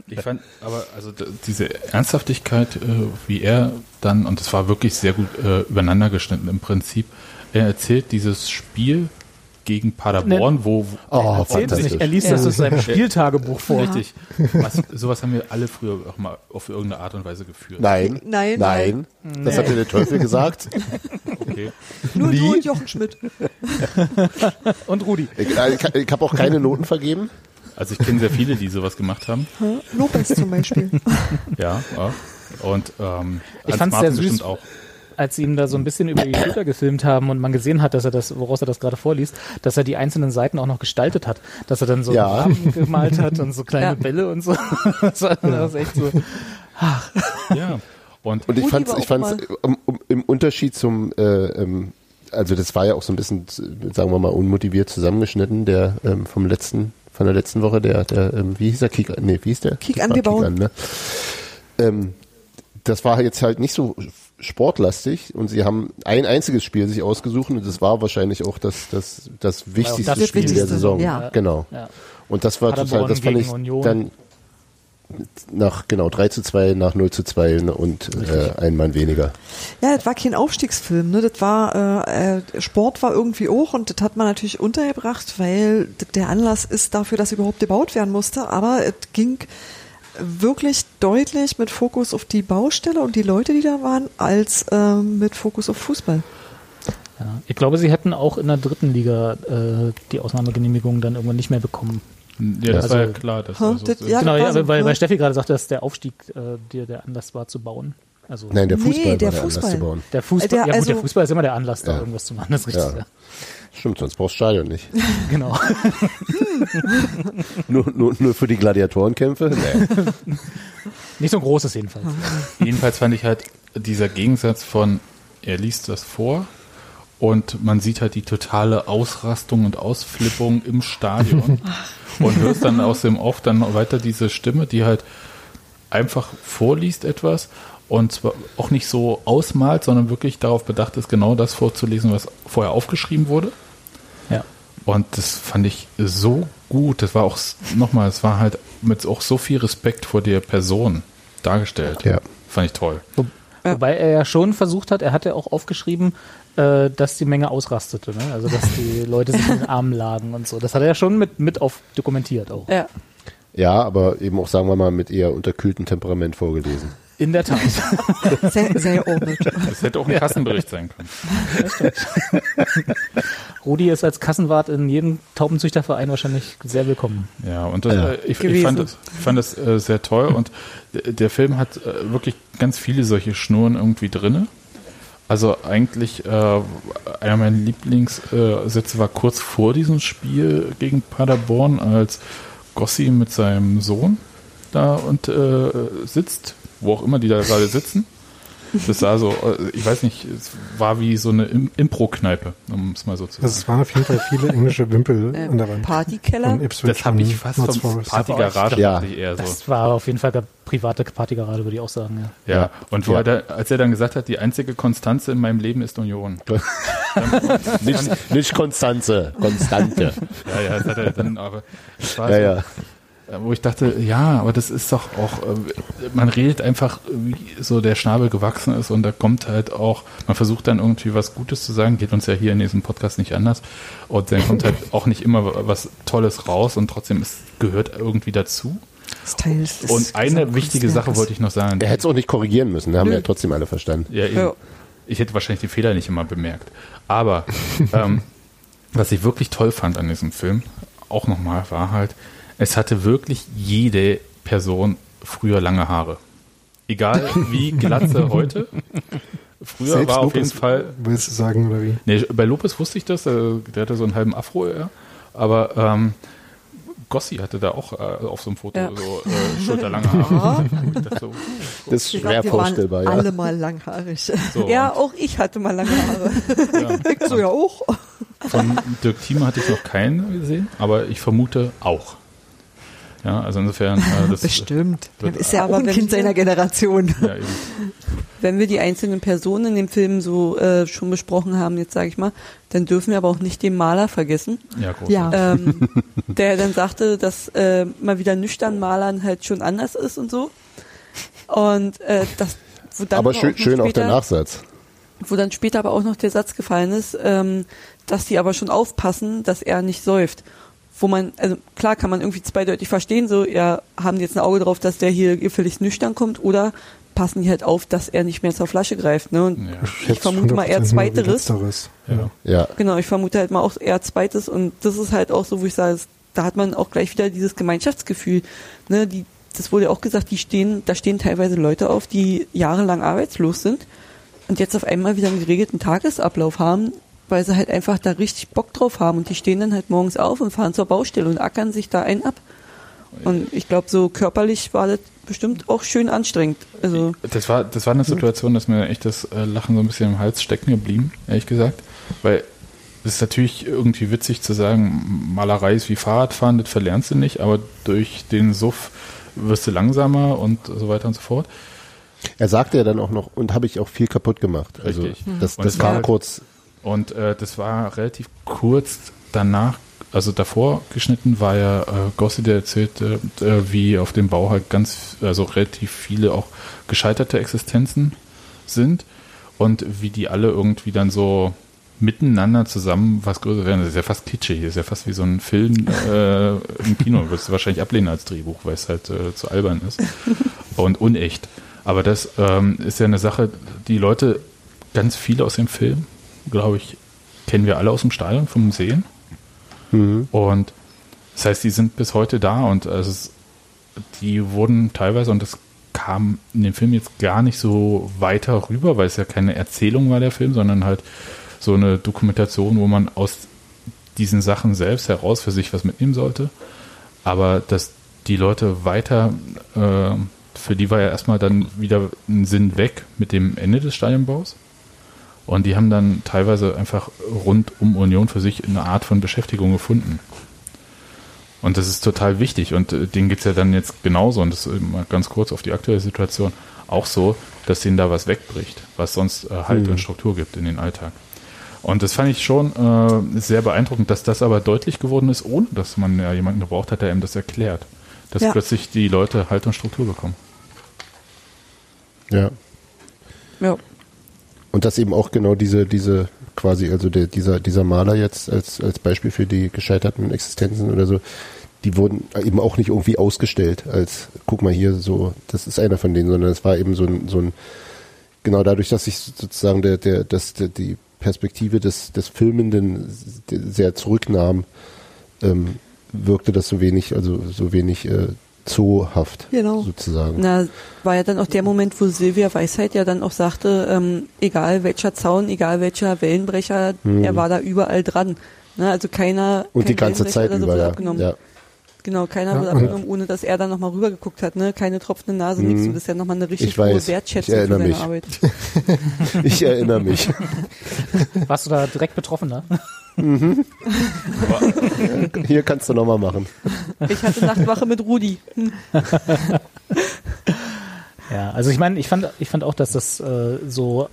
Ich fand aber, also diese Ernsthaftigkeit, äh, wie er dann, und es war wirklich sehr gut äh, übereinander geschnitten im Prinzip, er erzählt dieses Spiel gegen Paderborn, wo, wo Oh, Erzählt es fantastisch. nicht. Er liest das aus seinem Spieltagebuch vor. richtig, was, sowas haben wir alle früher auch mal auf irgendeine Art und Weise geführt. Nein, Nein, nein. Das hat dir der Teufel gesagt. Okay. Nur Nie? du und Jochen Schmidt. Und Rudi. Ich, äh, ich, ich habe auch keine Noten vergeben. Also ich kenne sehr viele, die sowas gemacht haben. Lopez zum Beispiel. Ja, ja. Und ähm, Ich fand's Martin sehr süß. bestimmt auch. Als sie ihm da so ein bisschen über die Schulter gefilmt haben und man gesehen hat, dass er das, woraus er das gerade vorliest, dass er die einzelnen Seiten auch noch gestaltet hat, dass er dann so Ja. Rahmen gemalt hat und so kleine Ja. Bälle und so. Das war, war echt so. Ja. Und, Und ich war ich fand's um, um, im Unterschied zum, äh, ähm, also das war ja auch so ein bisschen, sagen wir mal, unmotiviert zusammengeschnitten, der ähm, vom letzten, von der letzten Woche, der, der, ähm, wie hieß der Kick, nee, wie hieß der? Kick Das an, war wir bauen. an, ne? ähm, das war jetzt halt nicht so sportlastig und sie haben ein einziges Spiel sich ausgesucht und das war wahrscheinlich auch das, das, das wichtigste das Spiel der Wichtigste, Saison. ja. Genau. Ja. Und das war Paderborn total, das fand ich Union. dann nach, genau, 3 zu 2, nach 0 zu 2 und äh, ein Mann weniger. Ja, das war kein Aufstiegsfilm, ne? Das war äh, äh, Sport war irgendwie auch und das hat man natürlich untergebracht, weil der Anlass ist dafür, dass überhaupt gebaut werden musste. Aber es ging wirklich deutlich mit Fokus auf die Baustelle und die Leute, die da waren, als ähm, mit Fokus auf Fußball. Ja. Ich glaube, sie hätten auch in der dritten Liga äh, die Ausnahmegenehmigung dann irgendwann nicht mehr bekommen. ja, das Also- war ja klar. Also, das- so- ja, genau, ja, so, weil, weil Steffi gerade sagte, dass der Aufstieg äh, der, der Anlass war zu bauen. Also Nein, der Nee, Fußball der war der Fußball. Anlass zu bauen. der Fußball, der- ja gut, also- der Fußball ist immer der Anlass, da Ja. irgendwas zu machen, das ist richtig. Stimmt, sonst brauchst du Stadion nicht. Genau. nur, nur, nur für die Gladiatorenkämpfe? Nee. Nicht so ein großes jedenfalls. Jedenfalls fand ich halt dieser Gegensatz von, er liest das vor und man sieht halt die totale Ausrastung und Ausflippung im Stadion und hörst dann aus dem Off dann weiter diese Stimme, die halt einfach vorliest etwas und zwar auch nicht so ausmalt, sondern wirklich darauf bedacht ist, genau das vorzulesen, was vorher aufgeschrieben wurde. Ja. Und das fand ich so gut. Das war auch, nochmal, es war halt mit auch so viel Respekt vor der Person dargestellt. Ja. Fand ich toll. Ja. Wobei er ja schon versucht hat, er hatte auch aufgeschrieben, äh, dass die Menge ausrastete, ne? Also dass die Leute sich in den Armen lagen und so. Das hat er ja schon mit, mit auf dokumentiert auch. Ja. Ja, aber eben auch, sagen wir mal, mit eher unterkühltem Temperament vorgelesen. In der Tat. Sehr, sehr ordentlich. Das hätte auch ein Kassenbericht sein können. Rudi ist als Kassenwart in jedem Taubenzüchterverein wahrscheinlich sehr willkommen. Ja, und das, Ja. Äh, ich, ich fand das, ich fand das äh, sehr toll und der Film hat äh, wirklich ganz viele solche Schnurren irgendwie drinne. Also eigentlich äh, einer meiner Lieblingssätze war kurz vor diesem Spiel gegen Paderborn, als Gossi mit seinem Sohn da und äh, sitzt, wo auch immer die da gerade sitzen. Das sah so, äh, ich weiß nicht, es war wie so eine Im- Impro-Kneipe, um es mal so zu Also sagen. es waren auf jeden Fall viele englische Wimpel Äh, an der Wand. Partykeller? Das habe ich fast vom. Partygarage Ja. eher so. Das war auf jeden Fall eine private Partygarade, würde ich auch sagen. Ja. Ja, und wo Ja. Er da, als er dann gesagt hat, die einzige Konstanze in meinem Leben ist Union. Nicht, nicht Konstanze, Konstante. Ja, ja, das hat er dann, aber es war Ja, so, ja. Äh, wo ich dachte, ja, aber das ist doch auch, äh, man redet einfach, wie so der Schnabel gewachsen ist und da kommt halt auch, man versucht dann irgendwie was Gutes zu sagen, geht uns ja hier in diesem Podcast nicht anders und dann kommt halt auch nicht immer was Tolles raus und trotzdem es gehört irgendwie dazu. Des Und eine wichtige Sache wollte ich noch sagen. Er hätte es auch nicht korrigieren müssen, da haben ja trotzdem alle verstanden. Ja, eben. Ich hätte wahrscheinlich die Fehler nicht immer bemerkt. Aber ähm, was ich wirklich toll fand an diesem Film, auch nochmal, war halt, es hatte wirklich jede Person früher lange Haare. Egal wie glatze heute. Früher Selbst war auf jeden Lopez, Fall. Willst du sagen, oder wie? Nee, bei Lopez wusste ich das, äh, der hatte so einen halben Afro eher. Aber ähm, Gossi hatte da auch äh, auf so einem Foto Ja. so äh, schulterlange Haare. Ich dachte so, Das ist schwer glaub, vorstellbar, ja. alle mal langhaarig. so. Ja, auch ich hatte mal lange Haare. Ich so ja auch. Von Dirk Thieme hatte ich noch keinen gesehen, aber ich vermute auch. Ja, also insofern, äh, das Bestimmt. wird- ist ja Aber auch ein wenn Kind wir- seiner Generation. Ja, eben. Wenn wir die einzelnen Personen in dem Film so äh, schon besprochen haben, jetzt sage ich mal, dann dürfen wir aber auch nicht den Maler vergessen, ja, groß. Ja. ähm, der dann sagte, dass äh, mal wieder nüchtern Malern halt schon anders ist und so. Und äh, das, wo dann Aber auch schön, noch schön auch der später- Nachsatz. wo dann später aber auch noch der Satz gefallen ist, ähm, dass die aber schon aufpassen, dass er nicht säuft. Wo man, also klar kann man irgendwie zweideutig verstehen, so, ja, haben die jetzt ein Auge drauf, dass der hier gefälligst nüchtern kommt oder passen die halt auf, dass er nicht mehr zur Flasche greift, ne? Und Ja, ich vermute mal eher 100% nur wie zweiteres. Ja. Ja. Genau, ich vermute halt mal auch eher zweites und das ist halt auch so, wo ich sage, da hat man auch gleich wieder dieses Gemeinschaftsgefühl, ne, die, das wurde ja auch gesagt, die stehen, da stehen teilweise Leute auf, die jahrelang arbeitslos sind und jetzt auf einmal wieder einen geregelten Tagesablauf haben, weil sie halt einfach da richtig Bock drauf haben und die stehen dann halt morgens auf und fahren zur Baustelle und ackern sich da ein ab. Und ich glaube, so körperlich war das bestimmt auch schön anstrengend. Also, Das war, das war eine Situation, dass mir echt das äh, Lachen so ein bisschen im Hals stecken geblieben, ehrlich gesagt. Weil es ist natürlich irgendwie witzig zu sagen, Malerei ist wie Fahrradfahren, das verlernst du nicht, aber durch den Suff wirst du langsamer und so weiter und so fort. Er sagte ja dann auch noch, und habe ich auch viel kaputt gemacht. Also Richtig. das, Und das kam halt- kurz. Und äh, das war relativ kurz danach, also davor geschnitten, war ja äh, Gossi, der erzählte, äh, wie auf dem Bau halt ganz, also relativ viele auch gescheiterte Existenzen sind und wie die alle irgendwie dann so miteinander zusammen was größer werden. Das ist ja fast kitschig, das ist ja fast wie so ein Film äh, im Kino. Wirst du wahrscheinlich ablehnen als Drehbuch, weil es halt äh, zu albern ist und unecht. Aber das ähm, ist ja eine Sache, die Leute, ganz viele aus dem Film, glaube ich, kennen wir alle aus dem Stadion, vom Sehen. Und das heißt, die sind bis heute da und also es, die wurden teilweise, und das kam in dem Film jetzt gar nicht so weiter rüber, weil es ja keine Erzählung war, der Film, sondern halt so eine Dokumentation, wo man aus diesen Sachen selbst heraus für sich was mitnehmen sollte. Aber dass die Leute weiter, äh, für die war ja erstmal dann wieder ein Sinn weg mit dem Ende des Stadionbaus. Und die haben dann teilweise einfach rund um Union für sich eine Art von Beschäftigung gefunden. Und das ist total wichtig. Und äh, denen geht's ja dann jetzt genauso, und das ist mal ganz kurz auf die aktuelle Situation, auch so, dass denen da was wegbricht, was sonst äh, Halt und Struktur gibt in den Alltag. Und das fand ich schon äh, sehr beeindruckend, dass das aber deutlich geworden ist, ohne dass man ja jemanden gebraucht hat, der ihm das erklärt. Dass Ja. plötzlich die Leute Halt und Struktur bekommen. Ja. ja. Und dass eben auch genau diese, diese quasi, also der, dieser, dieser Maler jetzt als, als Beispiel für die gescheiterten Existenzen oder so, die wurden eben auch nicht irgendwie ausgestellt als, guck mal hier, so, das ist einer von denen, sondern es war eben so ein, so ein, genau dadurch, dass sich sozusagen der, der, das, der, die Perspektive des, des Filmenden sehr zurücknahm, ähm, wirkte das so wenig, also so wenig äh, zoohaft, Genau. sozusagen. Na, war ja dann auch der Moment, wo Silvia Weisheit ja dann auch sagte, ähm, egal welcher Zaun, egal welcher Wellenbrecher, er war da überall dran. Na, also keiner. Hm. Und die kein ganze Wellenbrecher Zeit so über, ja. abgenommen. ja. Genau, keiner Ja, wird abgenommen, ohne dass er dann nochmal rübergeguckt hat. Ne? Keine tropfende Nase, nichts. Mhm. Und das ist ja nochmal eine richtig Ich hohe ich Wertschätzung für erinnere seine mich. Arbeit. Ich erinnere mich. Warst du da direkt betroffener? Hier kannst du nochmal machen. Ich hatte Nachtwache mit Rudi. Ja, also ich meine, ich fand, ich fand auch, dass das äh, so,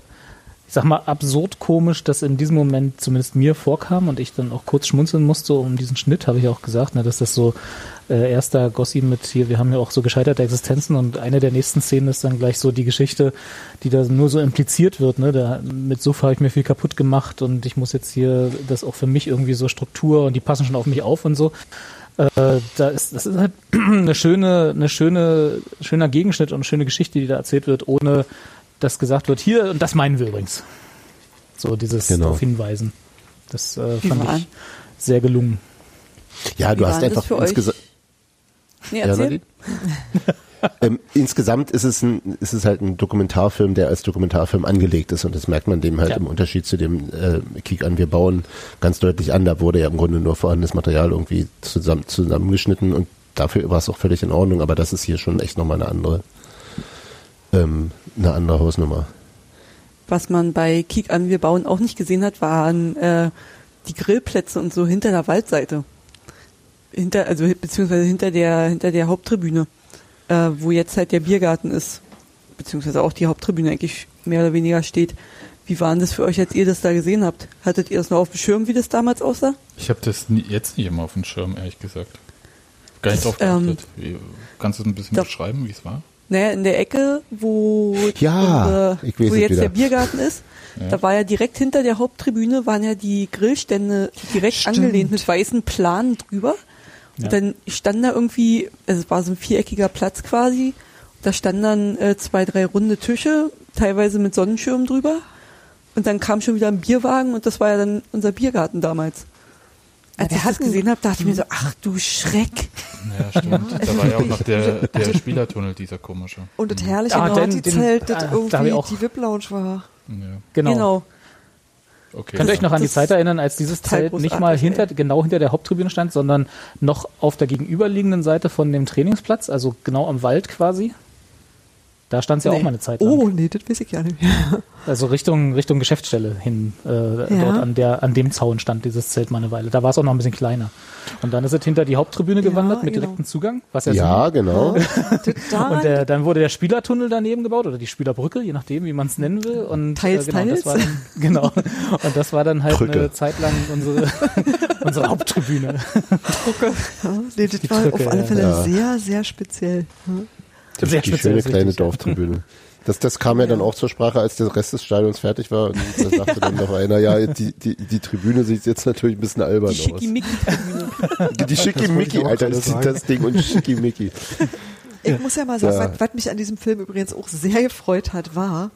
ich sag mal, absurd komisch, dass in diesem Moment zumindest mir vorkam und ich dann auch kurz schmunzeln musste um diesen Schnitt, habe ich auch gesagt, ne, dass das so äh, erster Gossi mit hier, wir haben ja auch so gescheiterte Existenzen und eine der nächsten Szenen ist dann gleich so die Geschichte, die da nur so impliziert wird, ne, da, mit Suff habe ich mir viel kaputt gemacht und ich muss jetzt hier das auch für mich irgendwie so Struktur und die passen schon auf mich auf und so. Äh, da ist, das ist halt eine schöne, eine schöne, schöner Gegenschnitt und eine schöne Geschichte, die da erzählt wird, ohne dass gesagt wird, hier, und das meinen wir übrigens. So dieses Genau. auf Hinweisen. Das äh, Wie fand ich sehr gelungen. Ja, Wie du war hast einfach insgesamt. Nee, Ja, erzähl. Ähm, insgesamt ist es, ein, ist es halt ein Dokumentarfilm, der als Dokumentarfilm angelegt ist und das merkt man dem halt Ja. im Unterschied zu dem äh, Kick an, wir bauen ganz deutlich an. Da wurde ja im Grunde nur vorhandenes Material irgendwie zusammen, zusammengeschnitten und dafür war es auch völlig in Ordnung, aber das ist hier schon echt nochmal eine andere, ähm, eine andere Hausnummer. Was man bei Kiek an Wir bauen auch nicht gesehen hat, waren äh, die Grillplätze und so hinter der Waldseite. Hinter, also beziehungsweise hinter der, hinter der Haupttribüne, äh, wo jetzt halt der Biergarten ist. Beziehungsweise auch die Haupttribüne eigentlich mehr oder weniger steht. Wie war denn das für euch, als ihr das da gesehen habt? Hattet ihr das noch auf dem Schirm, wie das damals aussah? Ich habe das nie, jetzt nicht immer auf dem Schirm, ehrlich gesagt. Gar nicht drauf ähm, geachtet. Wie, kannst du es ein bisschen da- beschreiben, wie es war? Naja, in der Ecke, wo, Ja, unsere, ich weiß wo jetzt wieder. der Biergarten ist, Ja. da war ja direkt hinter der Haupttribüne waren ja die Grillstände direkt Stimmt. angelehnt mit weißen Planen drüber. Ja. Und dann stand da irgendwie, also es war so ein viereckiger Platz quasi, da standen dann äh, zwei, drei runde Tische, teilweise mit Sonnenschirm drüber. Und dann kam schon wieder ein Bierwagen und das war ja dann unser Biergarten damals. Als der ich das gesehen habe, dachte ich mir so, ach du Schreck. Ja, stimmt. da war ja auch noch der, der Spielertunnel, dieser komische. Und das herrliche Ah, den- das ah, da irgendwie auch- die VIP-Lounge war. Ja, Genau. genau. Okay. Könnt ihr euch noch an die Das Zeit erinnern, als dieses Zelt nicht mal hinter, ey. genau hinter der Haupttribüne stand, sondern noch auf der gegenüberliegenden Seite von dem Trainingsplatz, also genau am Wald quasi? Da stand es ja Nee. auch mal eine Zeit lang. Oh, nee, das weiß ich ja nicht mehr. Also Richtung, Richtung Geschäftsstelle hin. Äh, Dort an, der, an dem Zaun stand dieses Zelt mal eine Weile. Da war es auch noch ein bisschen kleiner. Und dann ist es hinter die Haupttribüne Ja, gewandert mit genau. direktem Zugang. Was ja, Ja, genau. Und der, dann wurde der Spielertunnel daneben gebaut oder die Spielerbrücke, je nachdem, wie man es nennen will. Und Teils, äh, genau, teils. Das war dann, genau. Und das war dann halt Brücke. eine Zeit lang unsere, unsere Haupttribüne. ja, nee, das war Drücke, auf alle ja. Fälle Ja. sehr, sehr speziell. Hm. Die, Sehr die schöne kleine richtig, ja. Dorftribüne. Das, das kam ja dann auch zur Sprache, als der Rest des Stadions fertig war. Und da sagte dann noch einer, ja, die, die, die Tribüne sieht jetzt natürlich ein bisschen albern Die aus. Schickimicki-Tribüne. Die, die Schickimicki, Alter, das ist sagen. das Ding und Schickimicki. Ich muss ja mal sagen, Ja. was, was mich an diesem Film übrigens auch sehr gefreut hat, war,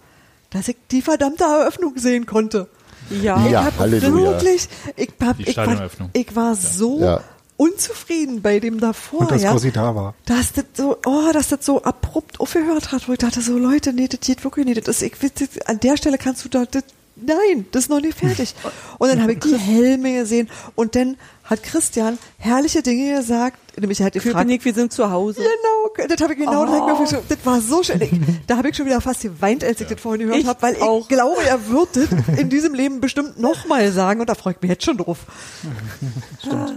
dass ich die verdammte Eröffnung sehen konnte. Ja. Ja, ich hab Halleluja. wirklich, ich, hab, Die ich, war, Stadioneröffnung. ich war so Ja. Unzufrieden bei dem davor, Und dass ja, Rosi da war. dass das so, oh, dass das so abrupt aufgehört hat, wo ich dachte so, Leute, nee, das geht wirklich nicht, das ist, ich, will- das, an der Stelle kannst du da, das, nein, das ist noch nicht fertig. Und dann habe ich die Helme gesehen und dann hat Christian herrliche Dinge gesagt, nämlich er hat gefragt, Köpenick, wir sind zu Hause. Genau, das habe ich genau, das, hab ich mir schon- das war so schön. Ich, da habe ich schon wieder fast geweint, als ich das vorhin gehört Ich habe, weil ich auch. glaube, er wird das in diesem Leben bestimmt nochmal sagen und da freue ich mich jetzt schon drauf.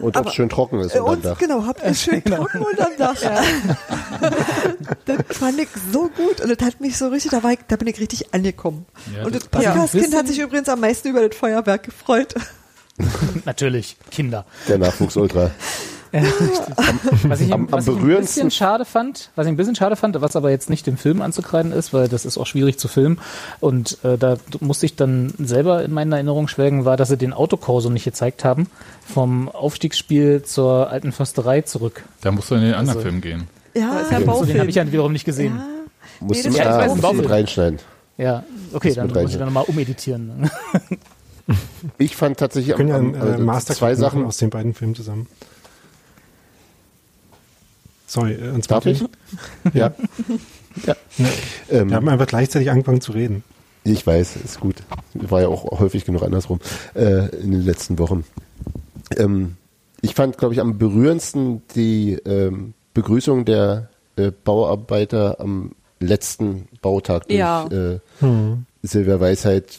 Und ob es schön trocken ist unterm Und Dach. genau, habt ihr schön trocken unterm Dach. das fand ich so gut und das hat mich so richtig, da, war ich, da bin ich richtig angekommen. Ja, und das- das Podcast-Kind hat sich übrigens am meisten über das Feuerwerk gefreut. Natürlich, Kinder. Der Nachwuchsultra. Was ich, am- am was ich ein bisschen schade fand, was ich ein bisschen schade fand, was aber jetzt nicht dem Film anzukreiden ist, weil das ist auch schwierig zu filmen und äh, da musste ich dann selber in meiner Erinnerung schwelgen, war, dass sie den Autokorso nicht gezeigt haben, vom Aufstiegsspiel zur alten Försterei zurück. Da musst du in den anderen Also- Film gehen. Ja, ist ja ein So, den Baufilm. habe ich ja wiederum nicht gesehen. ja. Musst Nee, du mit, ja- mit Baufilm. reinschneiden. Ja, okay, Das dann muss ich dann nochmal umeditieren. Ich fand tatsächlich Wir können ja am, einen am, äh, also zwei Sachen. aus den beiden Filmen zusammen. Sorry, äh, und zwar Darf ich? Ja. ja. Ähm, Wir haben einfach gleichzeitig angefangen zu reden. Ich weiß, ist gut. War ja auch häufig genug andersrum äh, in den letzten Wochen. Ähm, ich fand, glaube ich, am berührendsten die ähm, Begrüßung der äh, Bauarbeiter am letzten Bautag durch Ja. äh, Silvia Weisheit,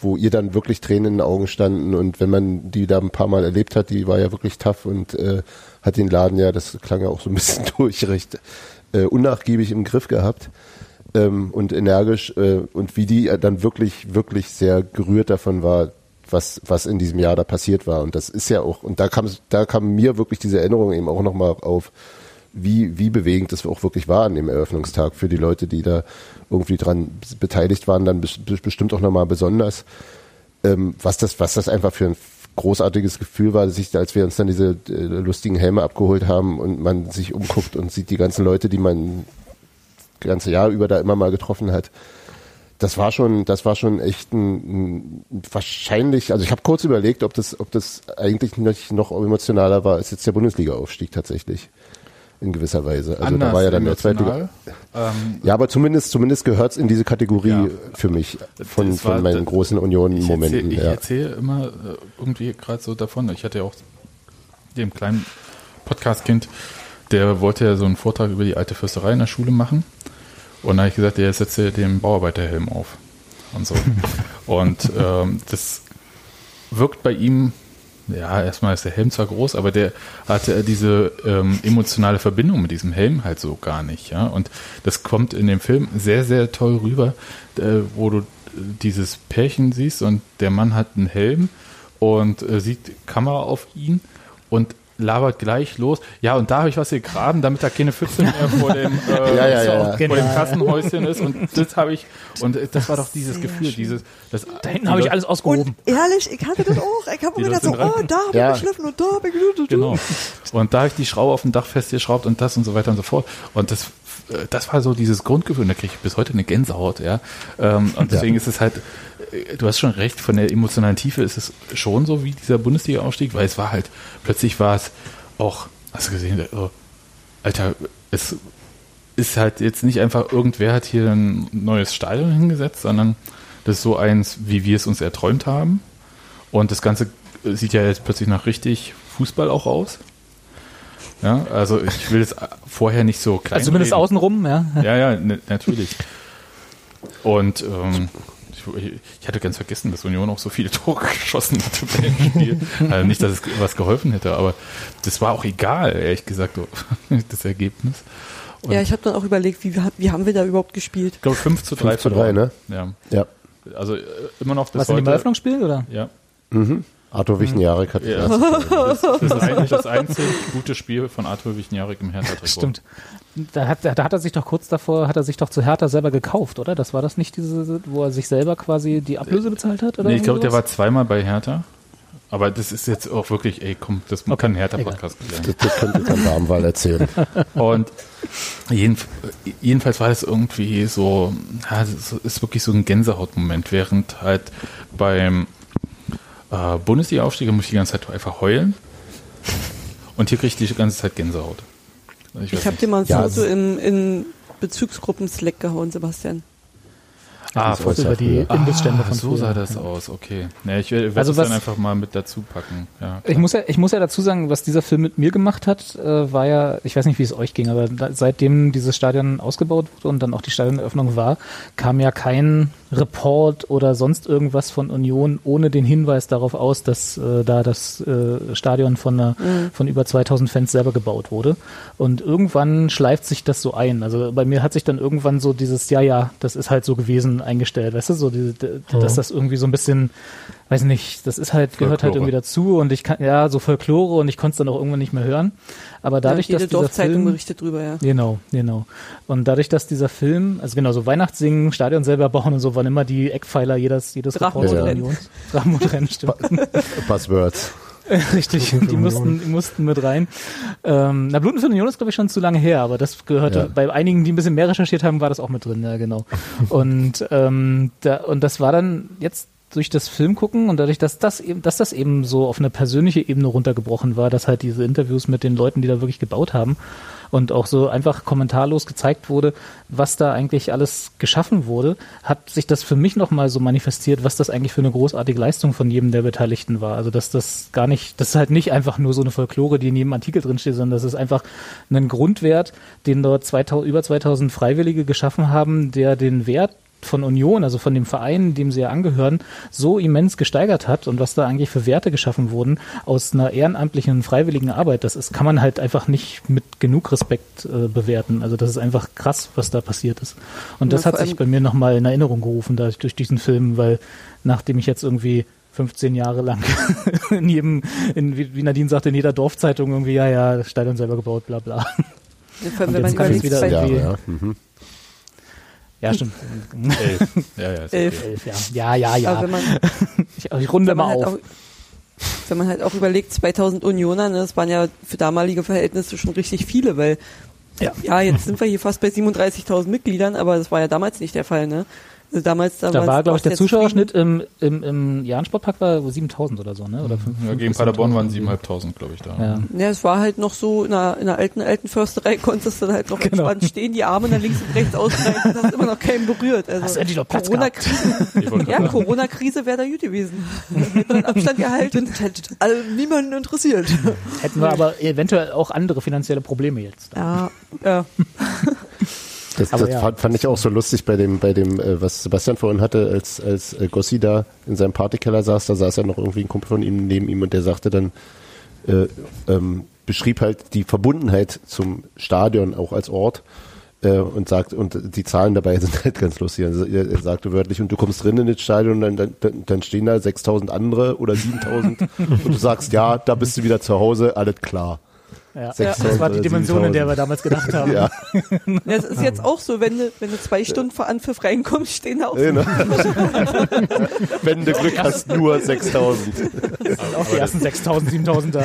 wo ihr dann wirklich Tränen in den Augen standen und wenn man die da ein paar Mal erlebt hat, die war ja wirklich tough und äh, hat den Laden ja, das klang ja auch so ein bisschen durch, recht äh, unnachgiebig im Griff gehabt ähm, und energisch äh, und wie die dann wirklich, wirklich sehr gerührt davon war, was, was in diesem Jahr da passiert war. Und das ist ja auch, und da kam, da kam mir wirklich diese Erinnerung eben auch nochmal auf, wie, wie bewegend das auch wirklich war an dem Eröffnungstag für die Leute, die da irgendwie dran beteiligt waren, dann bes- bestimmt auch nochmal besonders, ähm, was das, was das einfach für ein großartiges Gefühl war, sich, als wir uns dann diese äh, lustigen Helme abgeholt haben und man sich umguckt und sieht die ganzen Leute, die man ganze Jahr über da immer mal getroffen hat. Das war schon, das war schon echt ein, ein wahrscheinlich, also ich habe kurz überlegt, ob das, ob das eigentlich noch emotionaler war als jetzt der Bundesliga-Aufstieg tatsächlich. In gewisser Weise. Also da war ja dann der zweite. emotional. Ähm, Ja, aber zumindest, zumindest gehört's in diese Kategorie Ja. für mich von, war- von meinen das- großen ich Union-Momenten. erzähle ich Ja. erzähl immer äh, irgendwie gerade so davon. Ich hatte ja auch dem kleinen Podcast-Kind, der wollte ja so einen Vortrag über die alte Fürsterei in der Schule machen. Und da habe ich gesagt, der setzt ja den Bauarbeiterhelm auf. Und so. und ähm, das wirkt bei ihm, ja, erstmal ist der Helm zwar groß, aber der hatte diese ähm, emotionale Verbindung mit diesem Helm halt so gar nicht, ja. Und das kommt in dem Film sehr, sehr toll rüber, äh, wo du äh, dieses Pärchen siehst und der Mann hat einen Helm und äh, sieht Kamera auf ihn und labert gleich los. Ja, und da habe ich was gegraben, damit da keine Pfütze mehr vor dem, äh, Ja, ja, ja, vor dem Kassenhäuschen ist. Und das habe ich, und das war doch dieses Gefühl, dieses, das, Da hinten habe ich alles Und ausgehoben. ehrlich, ich hatte das auch. Ich habe mir gedacht so, oh, da habe Ja. ich geschliffen und da habe ich Genau. Und da habe ich die Schraube auf dem Dach festgeschraubt und das und so weiter und so fort. Und das, äh, das war so dieses Grundgefühl. Und da kriege ich bis heute eine Gänsehaut, ja. Ähm, Und deswegen ist es halt, du hast schon recht, von der emotionalen Tiefe ist es schon so wie dieser Bundesliga-Aufstieg, weil es war halt, plötzlich war es auch, hast du gesehen, oh, Alter, es ist halt jetzt nicht einfach, irgendwer hat hier ein neues Stadion hingesetzt, sondern das ist so eins, wie wir es uns erträumt haben. Und das Ganze sieht ja jetzt plötzlich nach richtig Fußball auch aus. Ja, also ich will es vorher nicht so klein Also zumindest reden. außenrum, ja. Ja, ja, ne, natürlich. Und ähm, ich, ich hatte ganz vergessen, dass Union auch so viele Tore geschossen hatte bei dem Spiel. also nicht, dass es was geholfen hätte, aber das war auch egal, ehrlich gesagt, das Ergebnis. Und Ja, ich habe dann auch überlegt, wie, wie haben wir da überhaupt gespielt? ich glaube 5 zu 3 5 zu 3, ne? Ja. Ja. Also äh, immer noch bis Was in dem heute. Eröffnungsspiel, oder? Ja. Arthur Wichtenjarek hat ja. Das, das ist eigentlich das einzig gute Spiel von Arthur Wichniarek im Hertha-Trikot. Stimmt. Da hat, da hat er sich doch kurz davor, hat er sich doch zu Hertha selber gekauft, oder? Das war das nicht diese, wo er sich selber quasi die Ablöse bezahlt hat? Oder Nee, ich glaube, der war zweimal bei Hertha. Aber das ist jetzt auch wirklich, ey, komm, das kann ein Hertha-Podcast sein. Das, das könnte dann Darmwahl erzählen. Und jeden, jedenfalls war das irgendwie so, ja, es ist wirklich so ein Gänsehautmoment, während halt beim äh, Bundesliga-Aufstieg muss ich die ganze Zeit einfach heulen. Und hier kriege ich die ganze Zeit Gänsehaut. Also weiß Ich habe dir mal ein Ja, Foto es- in, in Bezugsgruppen-Slack gehauen, Sebastian. Ah, Das war voll- über die früher. Imbissstände ah, von so früher. sah das aus, okay. Nee, ich werde Also es was- dann einfach mal mit dazu packen. Ja, Ich muss ja, ich muss ja dazu sagen, was dieser Film mit mir gemacht hat, äh, war ja, ich weiß nicht, wie es euch ging, aber da, seitdem dieses Stadion ausgebaut wurde und dann auch die Stadioneröffnung war, kam ja kein Report oder sonst irgendwas von Union ohne den Hinweis darauf aus, dass äh, da das äh, Stadion von, einer, von über 2000 Fans selber gebaut wurde. Und irgendwann schleift sich das so ein. Also bei mir hat sich dann irgendwann so dieses, ja, ja, das ist halt so gewesen eingestellt, weißt du, so, die, die, dass das irgendwie so ein bisschen, weiß nicht, das ist halt, gehört halt Folklore. irgendwie dazu und ich kann, ja, so Folklore und ich konnte es dann auch irgendwann nicht mehr hören. Aber dadurch, ja, jede dass dieser Dorfzeitung Film, berichtet drüber, ja. Genau, genau. Und dadurch, dass dieser Film, also genau, so Weihnachtssingen, Stadion selber bauen und so, waren immer die Eckpfeiler jedes, jedes Reports der Drachenrennen. Union. Drachenrennen, stimmt. Buzzwords. Richtig, die mussten, die mussten mit rein. Ähm, na, Bluten für Union ist, glaube ich, schon zu lange her, aber das gehörte, Ja. bei einigen, die ein bisschen mehr recherchiert haben, war das auch mit drin, ja, genau. und, ähm, da, und das war dann jetzt durch das Film gucken und dadurch, dass das eben, dass das eben so auf eine persönliche Ebene runtergebrochen war, dass halt diese Interviews mit den Leuten, die da wirklich gebaut haben und auch so einfach kommentarlos gezeigt wurde, was da eigentlich alles geschaffen wurde, hat sich das für mich nochmal so manifestiert, was das eigentlich für eine großartige Leistung von jedem der Beteiligten war. Also dass das gar nicht, das ist halt nicht einfach nur so eine Folklore, die in jedem Artikel drinsteht, sondern das ist einfach ein Grundwert, den dort 2000, über 2000 Freiwillige geschaffen haben, der den Wert von Union, also von dem Verein, dem sie ja angehören, so immens gesteigert hat und was da eigentlich für Werte geschaffen wurden aus einer ehrenamtlichen und freiwilligen Arbeit, das ist, kann man halt einfach nicht mit genug Respekt äh, bewerten. Also das ist einfach krass, was da passiert ist. Und das Ja, hat sich bei mir nochmal in Erinnerung gerufen, da durch diesen Film, weil nachdem ich jetzt irgendwie 15 Jahre lang in jedem, in, wie Nadine sagte, in jeder Dorfzeitung irgendwie, ja, ja, Stadion selber gebaut, bla bla. Und wenn man jetzt kann ich überlegt, irgendwie- Jahre, ja. Mhm. Ja, stimmt. Elf. Ja, ja, ist okay. Elf. Elf, ja. Ja, ja, ja. aber wenn man, Ich, ich runde wenn man mal halt auf. auch, wenn man halt auch überlegt, 2000 Unioner, ne, das waren ja für damalige Verhältnisse schon richtig viele, weil Ja. ja, jetzt sind wir hier fast bei 37.000 Mitgliedern, aber das war ja damals nicht der Fall, ne? Also damals, Da damals war, glaube ich, der Zuschauerschnitt im, im, im Jahn-Sportpark war 7000 oder so, ne? Oder fünf- Ja, gegen Paderborn waren 7000. 7.500, glaube ich, da. Ja. Ja, es war halt noch so, in einer, in einer alten, alten Försterei konntest du dann halt noch Genau. entspannt stehen, die Arme nach links und rechts ausbreiten und hast immer noch keinen berührt. Also Hast du endlich noch Platz Corona-Krise, ja, Corona-Krise wäre da gut gewesen. Hätte man Abstand gehalten. Hätte also niemanden interessiert. Hätten wir aber eventuell auch andere finanzielle Probleme jetzt. Ja, Ja. Das, das ja. fand, fand ich auch so lustig bei dem, bei dem, äh, was Sebastian vorhin hatte, als, als äh, Gossi da in seinem Partykeller saß, da saß ja noch irgendwie ein Kumpel von ihm neben ihm und der sagte dann, äh, ähm, beschrieb halt die Verbundenheit zum Stadion auch als Ort äh, und sagt, und die Zahlen dabei sind halt ganz lustig. Also er, er sagte wörtlich, und du kommst drin in das Stadion und dann, dann, dann stehen da 6000 andere oder 7000 und du sagst, ja, da bist du wieder zu Hause, alles klar. Ja. 6000 Das war die Dimension, in der 7000. wir damals gedacht haben. Ja, Es ist jetzt auch so, wenn du, wenn du zwei Stunden vor Anpfiff reinkommst, stehen da auch genau. Wenn du Glück hast, nur 6000. Auch die ersten 6000, 7000 da.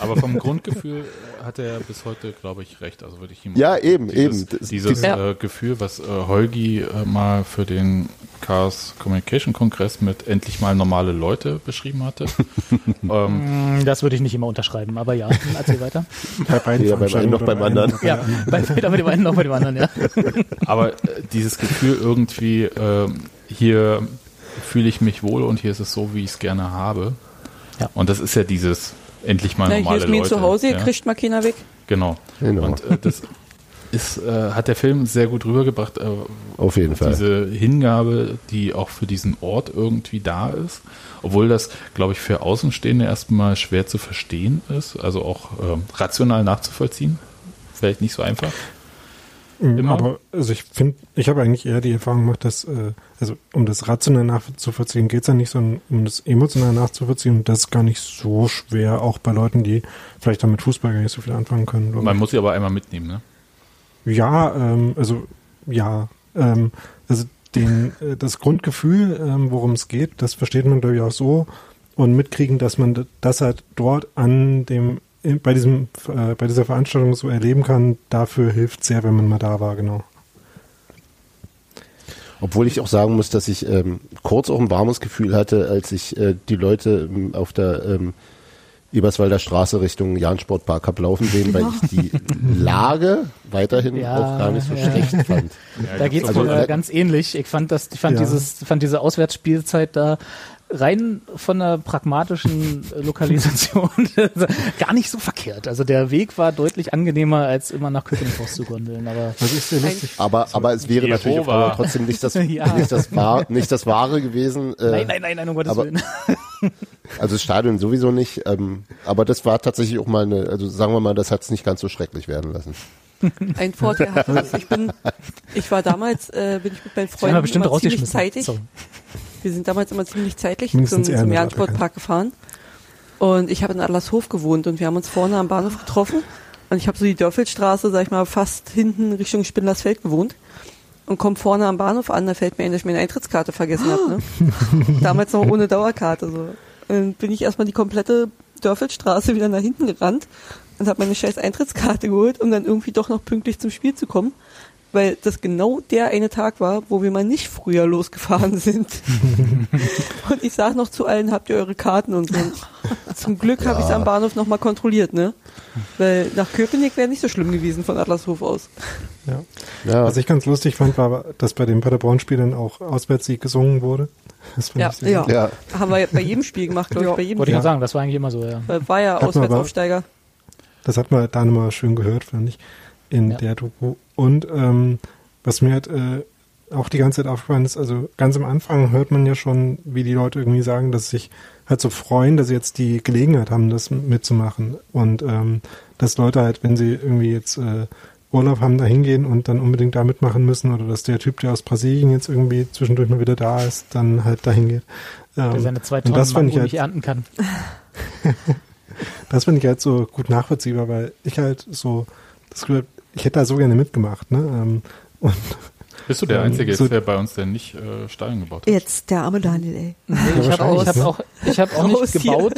aber vom Grundgefühl hat er bis heute, glaube ich, recht. Also würde ich ihm Ja, eben, dieses, eben. Das- Dieses Ja. äh, Gefühl, was äh, Holgi äh, mal für den Chaos Communication Kongress mit endlich mal normale Leute beschrieben hatte. ähm, Mm, Das würde ich nicht immer unterschreiben, aber ja, erzähl weiter. Bei beiden Ja, beim einen noch beim anderen. Ja, bei, weder bei dem einen noch bei dem anderen, ja. aber äh, dieses Gefühl irgendwie, ähm, hier fühle ich mich wohl und hier ist es so, wie ich es gerne habe. Ja. Und das ist ja dieses endlich mal Na, hier normale ist mir Leute. zu Hause, ja? kriegt mal keiner weg. Genau. Genau. Und äh, das ist, äh, hat der Film sehr gut rübergebracht. Äh, Auf jeden Fall. diese Hingabe, die auch für diesen Ort irgendwie da ist, obwohl das, glaube ich, für Außenstehende erstmal schwer zu verstehen ist, also auch ähm, rational nachzuvollziehen. Vielleicht nicht so einfach. Mhm, Immer? Aber also ich finde, ich habe eigentlich eher die Erfahrung gemacht, dass, äh, also um das rational nachzuvollziehen, geht es ja nicht, sondern um das emotional nachzuvollziehen. Und das ist gar nicht so schwer, auch bei Leuten, die vielleicht damit Fußball gar nicht so viel anfangen können. Man muss sie aber einmal mitnehmen, ne? Ja, ähm, also ja, ähm, also den, äh, das Grundgefühl, ähm, worum es geht, das versteht man glaube ich auch so und mitkriegen, dass man das halt dort an dem bei diesem äh, bei dieser Veranstaltung so erleben kann. Dafür hilft sehr, wenn man mal da war, genau. Obwohl ich auch sagen muss, dass ich ähm, kurz auch ein warmes Gefühl hatte, als ich äh, die Leute ähm, auf der ähm, Eberswalder Straße Richtung Jahn-Sportpark hab laufen sehen, weil ich die Lage weiterhin Ja, auch gar nicht so ja. schlecht fand. Da geht's Also, mir äh, ganz ähnlich. Ich fand das, ich fand Ja. dieses, fand diese Auswärtsspielzeit da rein von einer pragmatischen äh, Lokalisation gar nicht so verkehrt. Also der Weg war deutlich angenehmer, als immer nach Köpenick zu gondeln. Aber Was ist sehr lustig? Aber, aber es wäre natürlich auch Jehova. trotzdem nicht das, Ja. nicht das, Wahr, nicht das Wahre gewesen. Äh, nein, nein, nein, nein, um Gottes aber- Willen. Also das Stadion sowieso nicht. Ähm, aber das war tatsächlich auch mal eine, also sagen wir mal, das hat es nicht ganz so schrecklich werden lassen. Ein Vorteil hatte das. Ich bin, ich war damals, äh, bin ich mit meinen Freunden bestimmt immer ziemlich zeitig. Sorry. Wir sind damals immer ziemlich zeitlich Mindestens zum, zum Jahn-Sportpark gefahren. Und ich habe in Adlershof gewohnt und wir haben uns vorne am Bahnhof getroffen. Und ich habe so die Dörfelstraße, sag ich mal, fast hinten Richtung Spindlersfeld gewohnt. Und komme vorne am Bahnhof an, da fällt mir ein, dass ich meine Eintrittskarte vergessen habe. Ne? Damals noch ohne Dauerkarte. So. Dann bin ich erstmal die komplette Dörfelstraße wieder nach hinten gerannt und habe meine scheiß Eintrittskarte geholt, um dann irgendwie doch noch pünktlich zum Spiel zu kommen. Weil das genau der eine Tag war, wo wir mal nicht früher losgefahren sind. und ich sag noch zu allen, habt ihr eure Karten und so. Zum Glück habe ich es am Bahnhof nochmal kontrolliert, ne? Weil nach Köpenick wäre nicht so schlimm gewesen von Adlershof aus. Ja. Ja, Was ich ganz lustig fand, war, dass bei dem Paderborn-Spiel dann auch Auswärtssieg gesungen wurde. Das fand Ja. Ja. ja. Haben wir bei jedem Spiel gemacht, glaube ich, Ja. bei jedem Wollte ich gerade sagen, das war eigentlich immer so, ja. Weil War ja Auswärtsaufsteiger. Das hat man da nochmal schön gehört, fand ich, in Ja. der Doku. Und ähm, was mir halt äh, auch die ganze Zeit aufgefallen ist, also ganz am Anfang hört man ja schon, wie die Leute irgendwie sagen, dass sie sich halt so freuen, dass sie jetzt die Gelegenheit haben, das mitzumachen. Und ähm, dass Leute halt, wenn sie irgendwie jetzt äh, Urlaub haben, da hingehen und dann unbedingt da mitmachen müssen oder dass der Typ, der aus Brasilien jetzt irgendwie zwischendurch mal wieder da ist, dann halt dahin geht. Ähm, Der seine zwei und Tonnen das fand ich halt nicht ernten kann. das finde ich halt so gut nachvollziehbar, weil ich halt so das Gefühl ich hätte da so gerne mitgemacht, ne? Ähm, Und Bist du der Ähm, Einzige so- der bei uns, der nicht äh, Stadion gebaut hat? Jetzt, der arme Daniel, ey. Nee, ich habe auch, wahrscheinlich, ich hab ne? auch, ich hab auch nicht gebaut.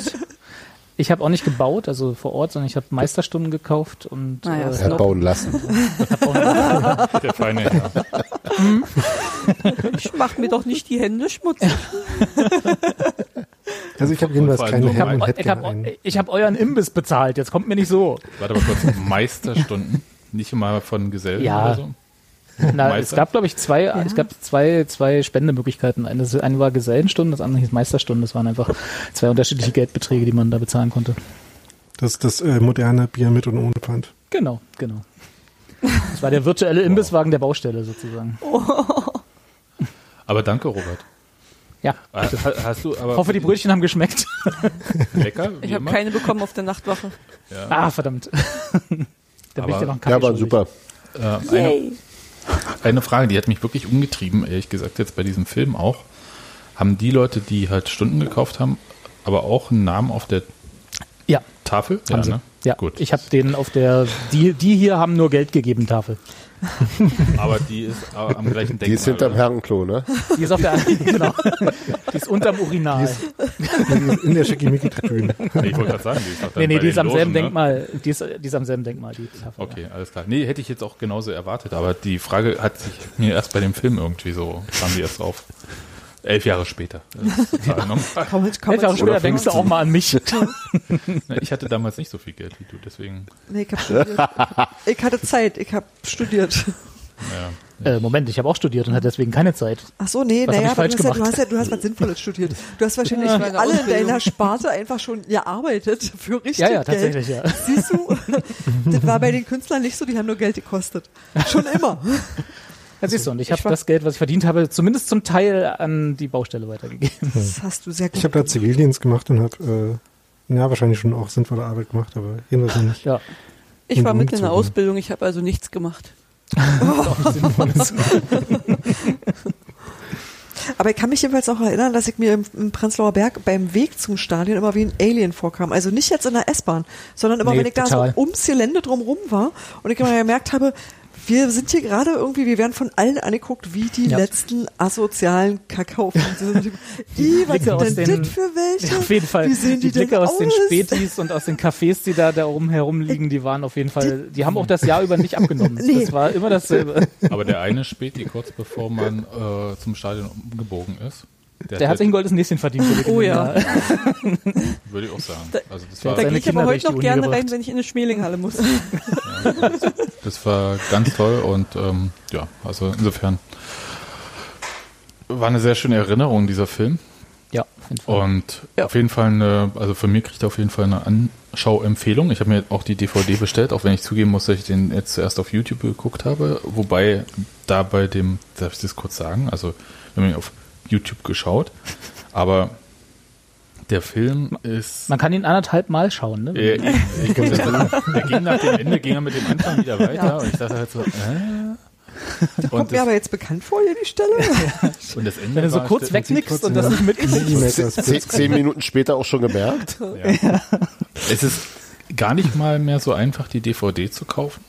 Ich habe auch nicht gebaut, also vor Ort, sondern ich habe Meisterstunden gekauft und Naja, äh, Er hat bauen lassen. Der feine Herr. Ich mach mir doch nicht die Hände schmutzig. Also ich habe jedenfalls vor allem keine und ich habe ich hab euren Imbiss bezahlt, jetzt kommt mir nicht so. Warte mal kurz, Meisterstunden? Nicht mal von Gesellen Ja. oder so? Na, es gab, glaube ich, zwei, es gab zwei, zwei Spendemöglichkeiten. Eine, eine war Gesellenstunden, das andere hieß Meisterstunden. Das waren einfach zwei unterschiedliche Geldbeträge, die man da bezahlen konnte. Das das äh, moderne Bier mit und ohne Pfand. Genau, genau. Das war der virtuelle Imbisswagen der Baustelle sozusagen. Aber danke, Robert. Ja, ha- Hast du aber ich hoffe, die Brötchen haben geschmeckt. lecker? wie Ich habe immer? keine bekommen auf der Nachtwache. Ah, verdammt. Da bin ich Aber- dir noch einen Ja, war super. Äh, eine, eine Frage, die hat mich wirklich umgetrieben, ehrlich gesagt, jetzt bei diesem Film auch. Haben die Leute, die halt Stunden gekauft haben, aber auch einen Namen auf der Ja, Tafel? haben sie. ne? Ja, Gut. ich habe denen auf der, die, die hier haben nur Geld gegeben, Tafel. aber die ist am gleichen Denkmal. Die ist hinterm? Herrenklo, ne? Die ist auf der, genau. Die ist unterm Urinal. In der Schickimicki-Tribüne. Nee, ich wollte gerade sagen, die ist dann Nee, nee, die ist am selben ne? Denkmal. Die ist, die ist am selben Denkmal, die Tafel. Okay, alles klar. Nee, hätte ich jetzt auch genauso erwartet, aber die Frage hat sich mir erst bei dem Film irgendwie so, kam die erst drauf. Elf Jahre später. Normal. Kann man, kann Elf Jahre später denkst du auch mal an mich. Ich hatte damals nicht so viel Geld wie du, deswegen. Nee, ich hab studiert. ich hatte Zeit, ich habe studiert. Ja. Äh, Moment, ich habe auch studiert und hatte deswegen keine Zeit. Ach so, nee, naja, du hast, ja, du, hast ja, du hast was Sinnvolles studiert. Du hast wahrscheinlich Ja. alle in deiner Sparte einfach schon gearbeitet für richtig Ja, ja, Geld. tatsächlich, ja. Siehst du, das war bei den Künstlern nicht so, die haben nur Geld gekostet. Schon immer. Ja, siehst du, und ich habe Ich war- das Geld, was ich verdient habe, zumindest zum Teil an die Baustelle weitergegeben. Das hast du sehr gut Ich habe da Zivildienst gemacht und habe äh, ja wahrscheinlich schon auch sinnvolle Arbeit gemacht, aber jedenfalls nicht. Ja. Ich war mitten in der. Ausbildung, ich habe also nichts gemacht. Aber ich kann mich jedenfalls auch erinnern, dass ich mir im, im Prenzlauer Berg beim Weg zum Stadion immer wie ein Alien vorkam. Also nicht jetzt in der S-Bahn, sondern immer, Nee, wenn ich total. da so ums Gelände drumrum war und ich immer gemerkt habe, wir sind hier gerade irgendwie, wir werden von allen angeguckt wie die Ja. letzten asozialen Kakao. I, was aus sind denn den- das für welche? Auf jeden Fall. Wie sehen die, die Blicke denn aus den aus? Spätis und aus den Cafés, die da, da rum herum liegen, die waren auf jeden Fall, die haben auch das Jahr über nicht abgenommen. Nee. Das war immer dasselbe. Aber der eine Späti, kurz bevor man äh, zum Stadion umgebogen ist, Der hat sich ein goldenes Näschen verdient. Oh ja. würde ich auch sagen. Also das Der war, Da gehe ich aber heute noch gerne gebracht. rein, wenn ich in eine Schmelinghalle muss. das war ganz toll und ähm, ja, also insofern war eine sehr schöne Erinnerung dieser Film. Ja, auf jeden Fall. Und Ja. auf jeden Fall eine, also für mich kriegt er auf jeden Fall eine Anschauempfehlung. Ich habe mir auch die DVD bestellt, auch wenn ich zugeben muss, dass ich den jetzt zuerst auf YouTube geguckt habe. Wobei da bei dem, darf ich das kurz sagen, also haben ihn auf YouTube geschaut, aber der Film ist. Man kann ihn anderthalb Mal schauen, ne? Äh, ich, ich, der ging nach dem Ende, ging er mit dem Anfang wieder weiter und ich dachte halt so, äh? Kommt Und mir das, aber jetzt bekannt vor hier die Stelle. und das Ende Wenn du so kurz wegnickst und das nicht mitkriegst. Zehn, zehn Minuten später auch schon gemerkt. Ja. Es ist gar nicht mal mehr so einfach, die DVD zu kaufen.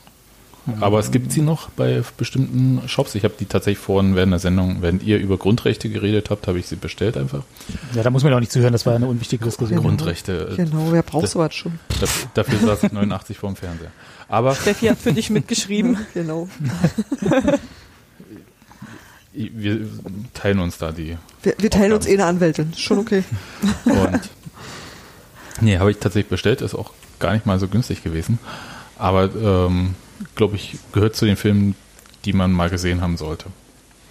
Aber es gibt sie noch bei bestimmten Shops. Ich habe die tatsächlich vorhin während der Sendung, während ihr über Grundrechte geredet habt, habe ich sie bestellt einfach. Ja, da muss man ja auch nicht zuhören, das war eine unwichtige Diskussion. Grundrechte. äh, Genau, wer braucht das- sowas schon? Dafür, dafür saß ich 89 vorm Fernseher. Aber Steffi hat für dich mitgeschrieben. Genau. wir teilen uns da die. Wir, wir teilen uns eh eine Anwältin. Schon okay. Und nee, habe ich tatsächlich bestellt, ist auch gar nicht mal so günstig gewesen. Aber ähm, glaube ich, gehört zu den Filmen, die man mal gesehen haben sollte.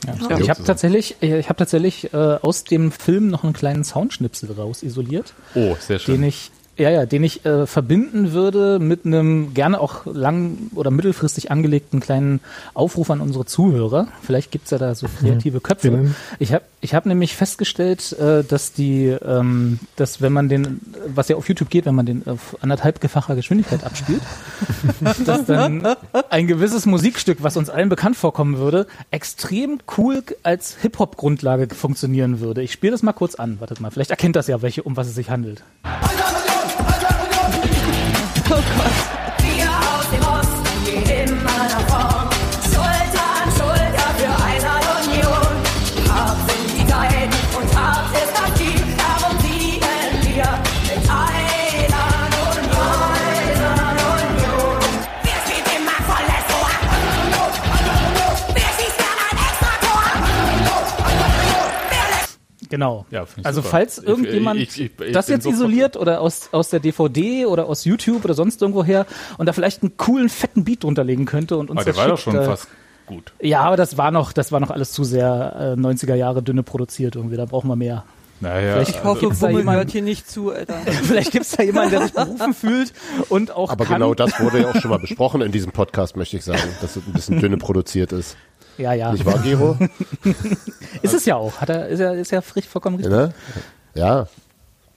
Ja. Ja. Ich habe tatsächlich, ich habe tatsächlich äh, aus dem Film noch einen kleinen Soundschnipsel raus isoliert, Oh, sehr schön. den ich ja, ja, den ich äh, verbinden würde mit einem gerne auch lang oder mittelfristig angelegten kleinen Aufruf an unsere Zuhörer. Vielleicht gibt's ja da so kreative Köpfe. Genau. Ich habe ich hab nämlich festgestellt, äh, dass die, ähm, dass wenn man den, was ja auf YouTube geht, wenn man den auf anderthalbgefacher Geschwindigkeit abspielt, dass dann ein gewisses Musikstück, was uns allen bekannt vorkommen würde, extrem cool als Hip-Hop-Grundlage funktionieren würde. Ich spiele das mal kurz an. Wartet mal, vielleicht erkennt das ja, welche, um was es sich handelt. Wir Genau. Ja, also super. falls irgendjemand ich- ich- ich das jetzt sofort- isoliert oder aus, aus der DVD oder aus YouTube oder sonst irgendwo her und da vielleicht einen coolen, fetten Beat drunter legen könnte und uns Aber der das war doch schon äh, fast gut. Ja, aber das war noch, das war noch alles zu sehr äh, 90er Jahre dünne produziert irgendwie. Da brauchen wir mehr. Naja, Vielleicht Ich hoffe, da Bummel hört hier nicht zu, Alter. Vielleicht gibt's da jemanden, der sich berufen fühlt und auch Aber kann. genau das wurde ja auch schon mal besprochen in diesem Podcast, möchte ich sagen, dass es ein bisschen dünne produziert ist. Ja, ja. Nicht wahr, Gero? Ist es ja auch. Hat er, ist ja, ist ja frisch vollkommen richtig. Ne? Ja.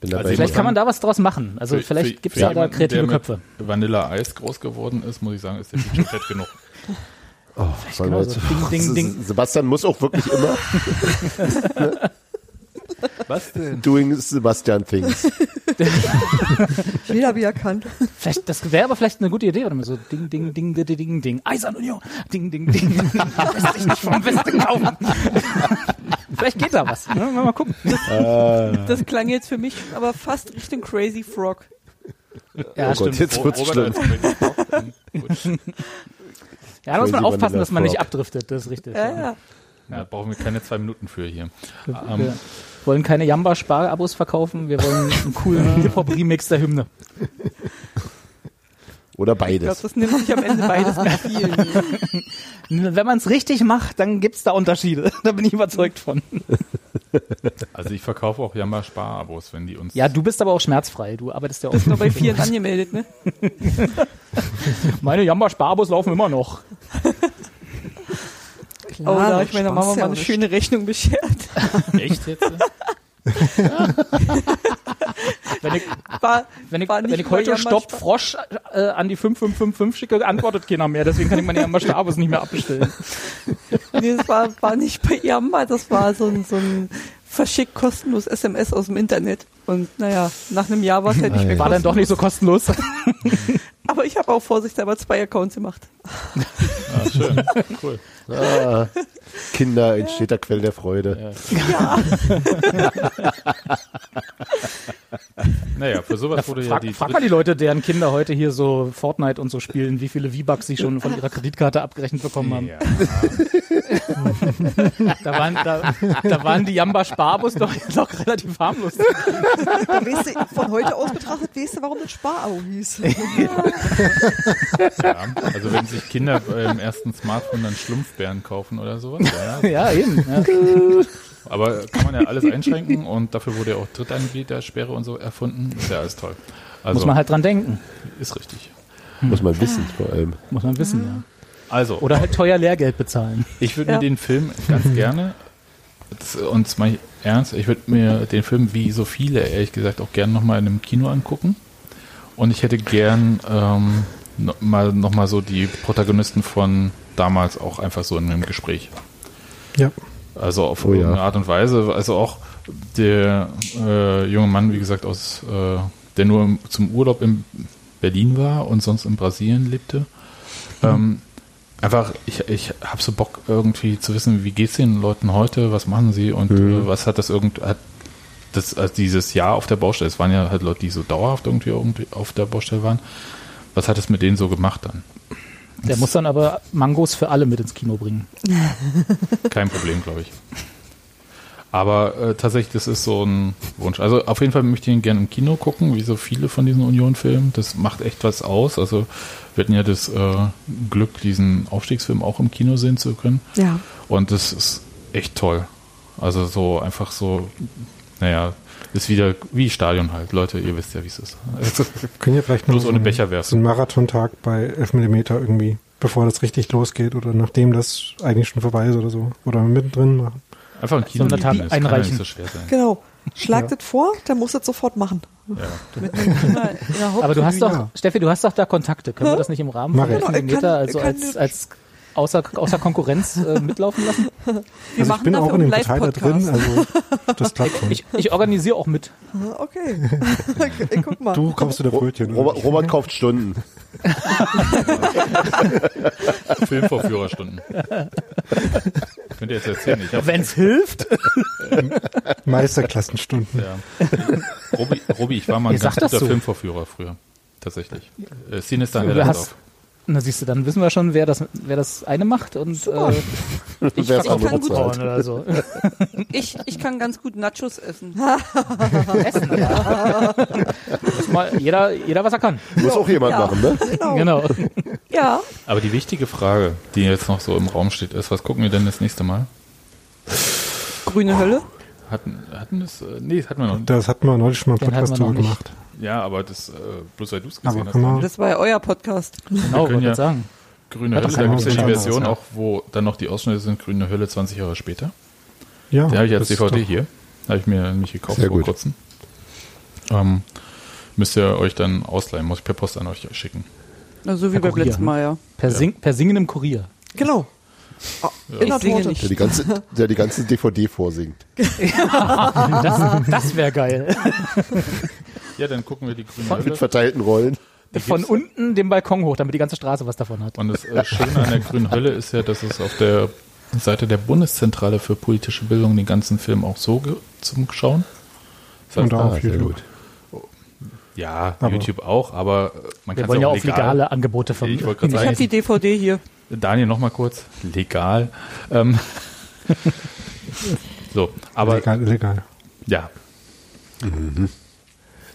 Bin dabei. Also Vielleicht kann man da was draus machen. Also Für- vielleicht gibt's für ja da kreative der mit Köpfe. Vanilla Eis groß geworden ist, muss ich sagen, ist der Feature fett genug. oh, genau so. Ding, ding, ding. Sebastian muss auch wirklich immer Was denn? doing Sebastian things. Jeder wie er kann. Vielleicht, das wäre aber vielleicht eine gute Idee, oder so Ding, Ding, Ding, Ding, Ding, Ding, Eisern Union, Ding, Ding, Ding, lässt sich nicht vom Westen kaufen. vielleicht geht da was. Ne? Mal gucken. Das klang jetzt für mich aber fast Richtung Crazy Frog. Ja, oh Gott, stimmt. jetzt wird's schlimm. als Crazy Frog, dann gut. Ja, da muss man aufpassen, dass man nicht abdriftet. Das ist richtig. Ja, ja. Ja, brauchen wir keine zwei Minuten für hier. Ähm, Wir wollen keine Jamba-Spar-Abos verkaufen, wir wollen einen coolen Hip-Hop-Remix der Hymne. Oder Ich glaube, beides. das nimmt sich am Ende beides mit viel. Wenn man es richtig macht, dann gibt's da Unterschiede. Da bin ich überzeugt von. Also ich verkaufe auch Jammer Sparabos, wenn die uns. Ja, du bist aber auch schmerzfrei. Du arbeitest ja auch. Nur bei vielen angemeldet, ne? Meine Jamba-Spar-Abos laufen immer noch. Klar, Oh, da habe ich meiner Spaß Mama ja mal eine nicht. schöne Rechnung beschert. echt jetzt? Wenn ich, War, wenn ich, war wenn ich heute Stopp Frosch äh, an die 5555 schicke, antwortet keiner mehr. Deswegen kann ich meine Jamba-Spar-Abos nicht mehr abbestellen. Nee, das war, war nicht bei Yamba, das war so ein, so ein verschickt kostenlos SMS aus dem Internet. Und naja, nach einem Jahr war es halt nicht mehr War dann doch nicht so kostenlos. Aber ich habe auch vorsichtshalber zwei Accounts gemacht. Ah, schön. Cool. Ah, Kinder, ein steter Quell der Freude. Naja, für sowas wurde ja Frag, die frag mal die Leute, deren Kinder heute hier so Fortnite und so spielen, wie viele V-Bucks sie schon von ihrer Kreditkarte abgerechnet bekommen haben. Ja. Da waren, da, da waren die Jamba-Sparbus doch, doch relativ harmlos. Da weißt du, von heute aus betrachtet, weißt du, warum das Sparabo hieß. Ja, also wenn sich Kinder beim ersten Smartphone dann Schlumpfbären kaufen oder sowas, ja, Ja, eben. Ja. aber kann man ja alles einschränken und dafür wurde ja auch Drittanbietersperre und so erfunden. Ist ja alles toll. Also Muss man halt dran denken. ist richtig. Muss man wissen, vor allem. Muss man wissen, ja. Also, Oder halt teuer Lehrgeld bezahlen. ich würde Ja. mir den Film ganz gerne, das, und das meine ich ernst, ich würde mir den Film wie so viele, ehrlich gesagt, auch gerne nochmal in einem Kino angucken. Und ich hätte gern ähm, no, mal nochmal so die Protagonisten von damals auch einfach so in einem Gespräch. Ja. Also auf Oh ja. irgendeine Art und Weise. Also auch der äh, junge Mann, wie gesagt, aus äh, der nur im, zum Urlaub in Berlin war und sonst in Brasilien lebte. Ähm, einfach, ich, ich habe so Bock irgendwie zu wissen, wie geht's den Leuten heute, was machen sie und äh, was hat das irgend, hat das, also dieses Jahr auf der Baustelle, es waren ja halt Leute, die so dauerhaft irgendwie, irgendwie auf der Baustelle waren, was hat es mit denen so gemacht dann? Der muss dann aber Mangos für alle mit ins Kino bringen. Kein Problem, glaube ich. Aber äh, tatsächlich, das ist so ein Wunsch. Also auf jeden Fall möchte ich ihn gerne im Kino gucken, wie so viele von diesen Union-Filmen. Das macht echt was aus. Also wir hatten ja das äh, Glück, diesen Aufstiegsfilm auch im Kino sehen zu können. Ja. Und das ist echt toll. Also so einfach so, naja, ist wieder wie Stadion halt. Leute, ihr wisst ja, wie es ist. Also, Können ja vielleicht Bloß so ohne Becher werfen. so einen Marathontag bei 11 mm irgendwie, bevor das richtig losgeht oder nachdem das eigentlich schon vorbei ist oder so. Oder mittendrin machen. Einfach ein Kino So Tat lieben, ja einreichen. nicht so schwer sein. Genau. Schlag das vor, der muss das sofort machen. Ja. Der Aber du hast doch, Ja. Steffi, du hast doch da Kontakte. Können wir das nicht im Rahmen Mach von ich. 11 Ja, ich Millimeter kann- also als, als außer, außer Konkurrenz äh, mitlaufen lassen? Wir also ich machen bin auch in dem einen Verteiler drin, also das klappt schon. Ich, ich organisiere auch mit. Okay. ich guck mal. Du kaufst wieder Brötchen. oder? Robert, Robert kauft Stunden. Filmvorführerstunden. Könnt ihr jetzt erzählen? Habe Wenn's hilft. Meisterklassenstunden. Ja. Robi, Robi, ich war mal ein Ihr ganz guter so. Filmvorführer früher. Tatsächlich. Äh, Sinister Du Highlight hast- auf. Na siehst du, dann wissen wir schon, wer das, wer das eine macht und äh, ich verkaufe kann gut oder so. Ich, ich kann ganz gut Nachos essen. Essen, ja. Mal jeder, jeder, was er kann. Muss auch jemand Ja. machen, ne? Genau. Ja. Aber die wichtige Frage, die jetzt noch so im Raum steht, ist, was gucken wir denn das nächste Mal? Grüne Hölle. Hatten, hatten das, äh, nee, das hatten wir noch nicht. Das hatten wir neulich schon mal hatten Podcast drüber nicht. gemacht. Ja, aber das, äh, bloß weil du es gesehen hast. Daniel. Das war ja euer Podcast. Genau, wollte ja- ich sagen. Grüne Ja, Hölle, das da gibt es ja die Version ja. auch, wo dann noch die Ausschnitte sind, Grüne Hölle 20 Jahre später. Ja, Den habe ich als DVD hier. Habe ich mir nämlich gekauft Sehr vor gut. kurzem. Ähm, müsst ihr euch dann ausleihen, muss ich per Post an euch schicken. Also wie Per beim Kurier, letzten Mal, ja. Per, Sing, per Singen im Kurier. Genau. Ah, In der Torte. nicht. Der die ganze, der die ganze DVD vorsingt. Das, das wäre geil. Ja, dann gucken wir die Grüne Mit Hölle. verteilten Rollen. Von unten den Balkon hoch, damit die ganze Straße was davon hat. Und das äh, Schöne an der Grünen Hölle ist ja, dass es auf der Seite der Bundeszentrale für politische Bildung den ganzen Film auch so zum Schauen. Das heißt, Und auch Ah, YouTube. gut. ja, Aber- YouTube auch, aber äh, man Wir kann wollen es ja auch auf legal. legale Angebote von. Ich gerade Ich habe die DVD hier. Daniel, noch mal kurz. Legal. Ähm, so, aber illegal, illegal. ja.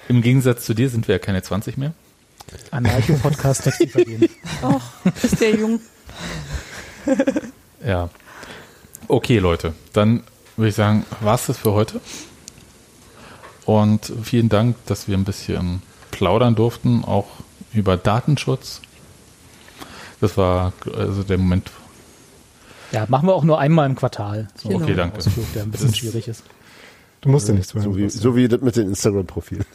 Im Gegensatz zu dir sind wir ja keine 20 mehr. Anarcho-Podcast Texte vergeben. Och, ist der jung. Ja. Okay, Leute, dann würde ich sagen, war's das für heute. Und vielen Dank, dass wir ein bisschen plaudern durften, auch über Datenschutz. Das war also der Moment. Ja, machen wir auch nur einmal im Quartal. So Okay, danke. Ausflug, der ein bisschen schwierig ist. Du musst ja nichts mehr. So wie, so wie das mit den Instagram-Profilen.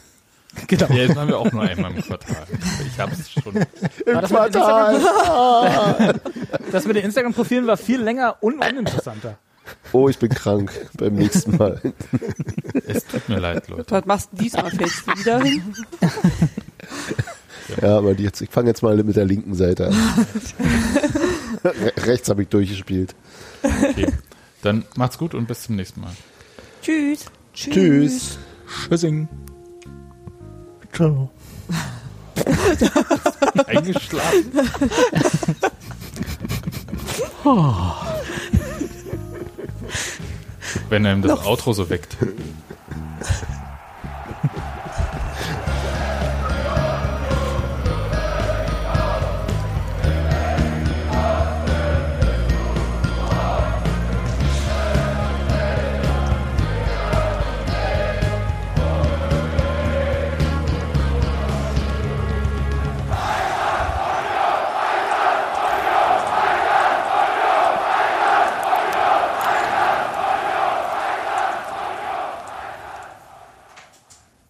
Genau. Ja, jetzt haben wir auch nur einmal im Quartal. Ich habe es schon. War das, mit den Instagram das mit den Instagram-Profilen war viel länger und uninteressanter. Oh, ich bin krank beim nächsten Mal. Es tut mir leid, Leute. Was machst du diesmal? Fällst du wieder hin? Ja, aber die jetzt, ich fange jetzt mal mit der linken Seite an. Re rechts habe ich durchgespielt. Okay. Dann macht's gut und bis zum nächsten Mal. Tschüss. Tschüss. Tschüssing. Ciao. Eingeschlafen. Wenn einem das Outro so weckt.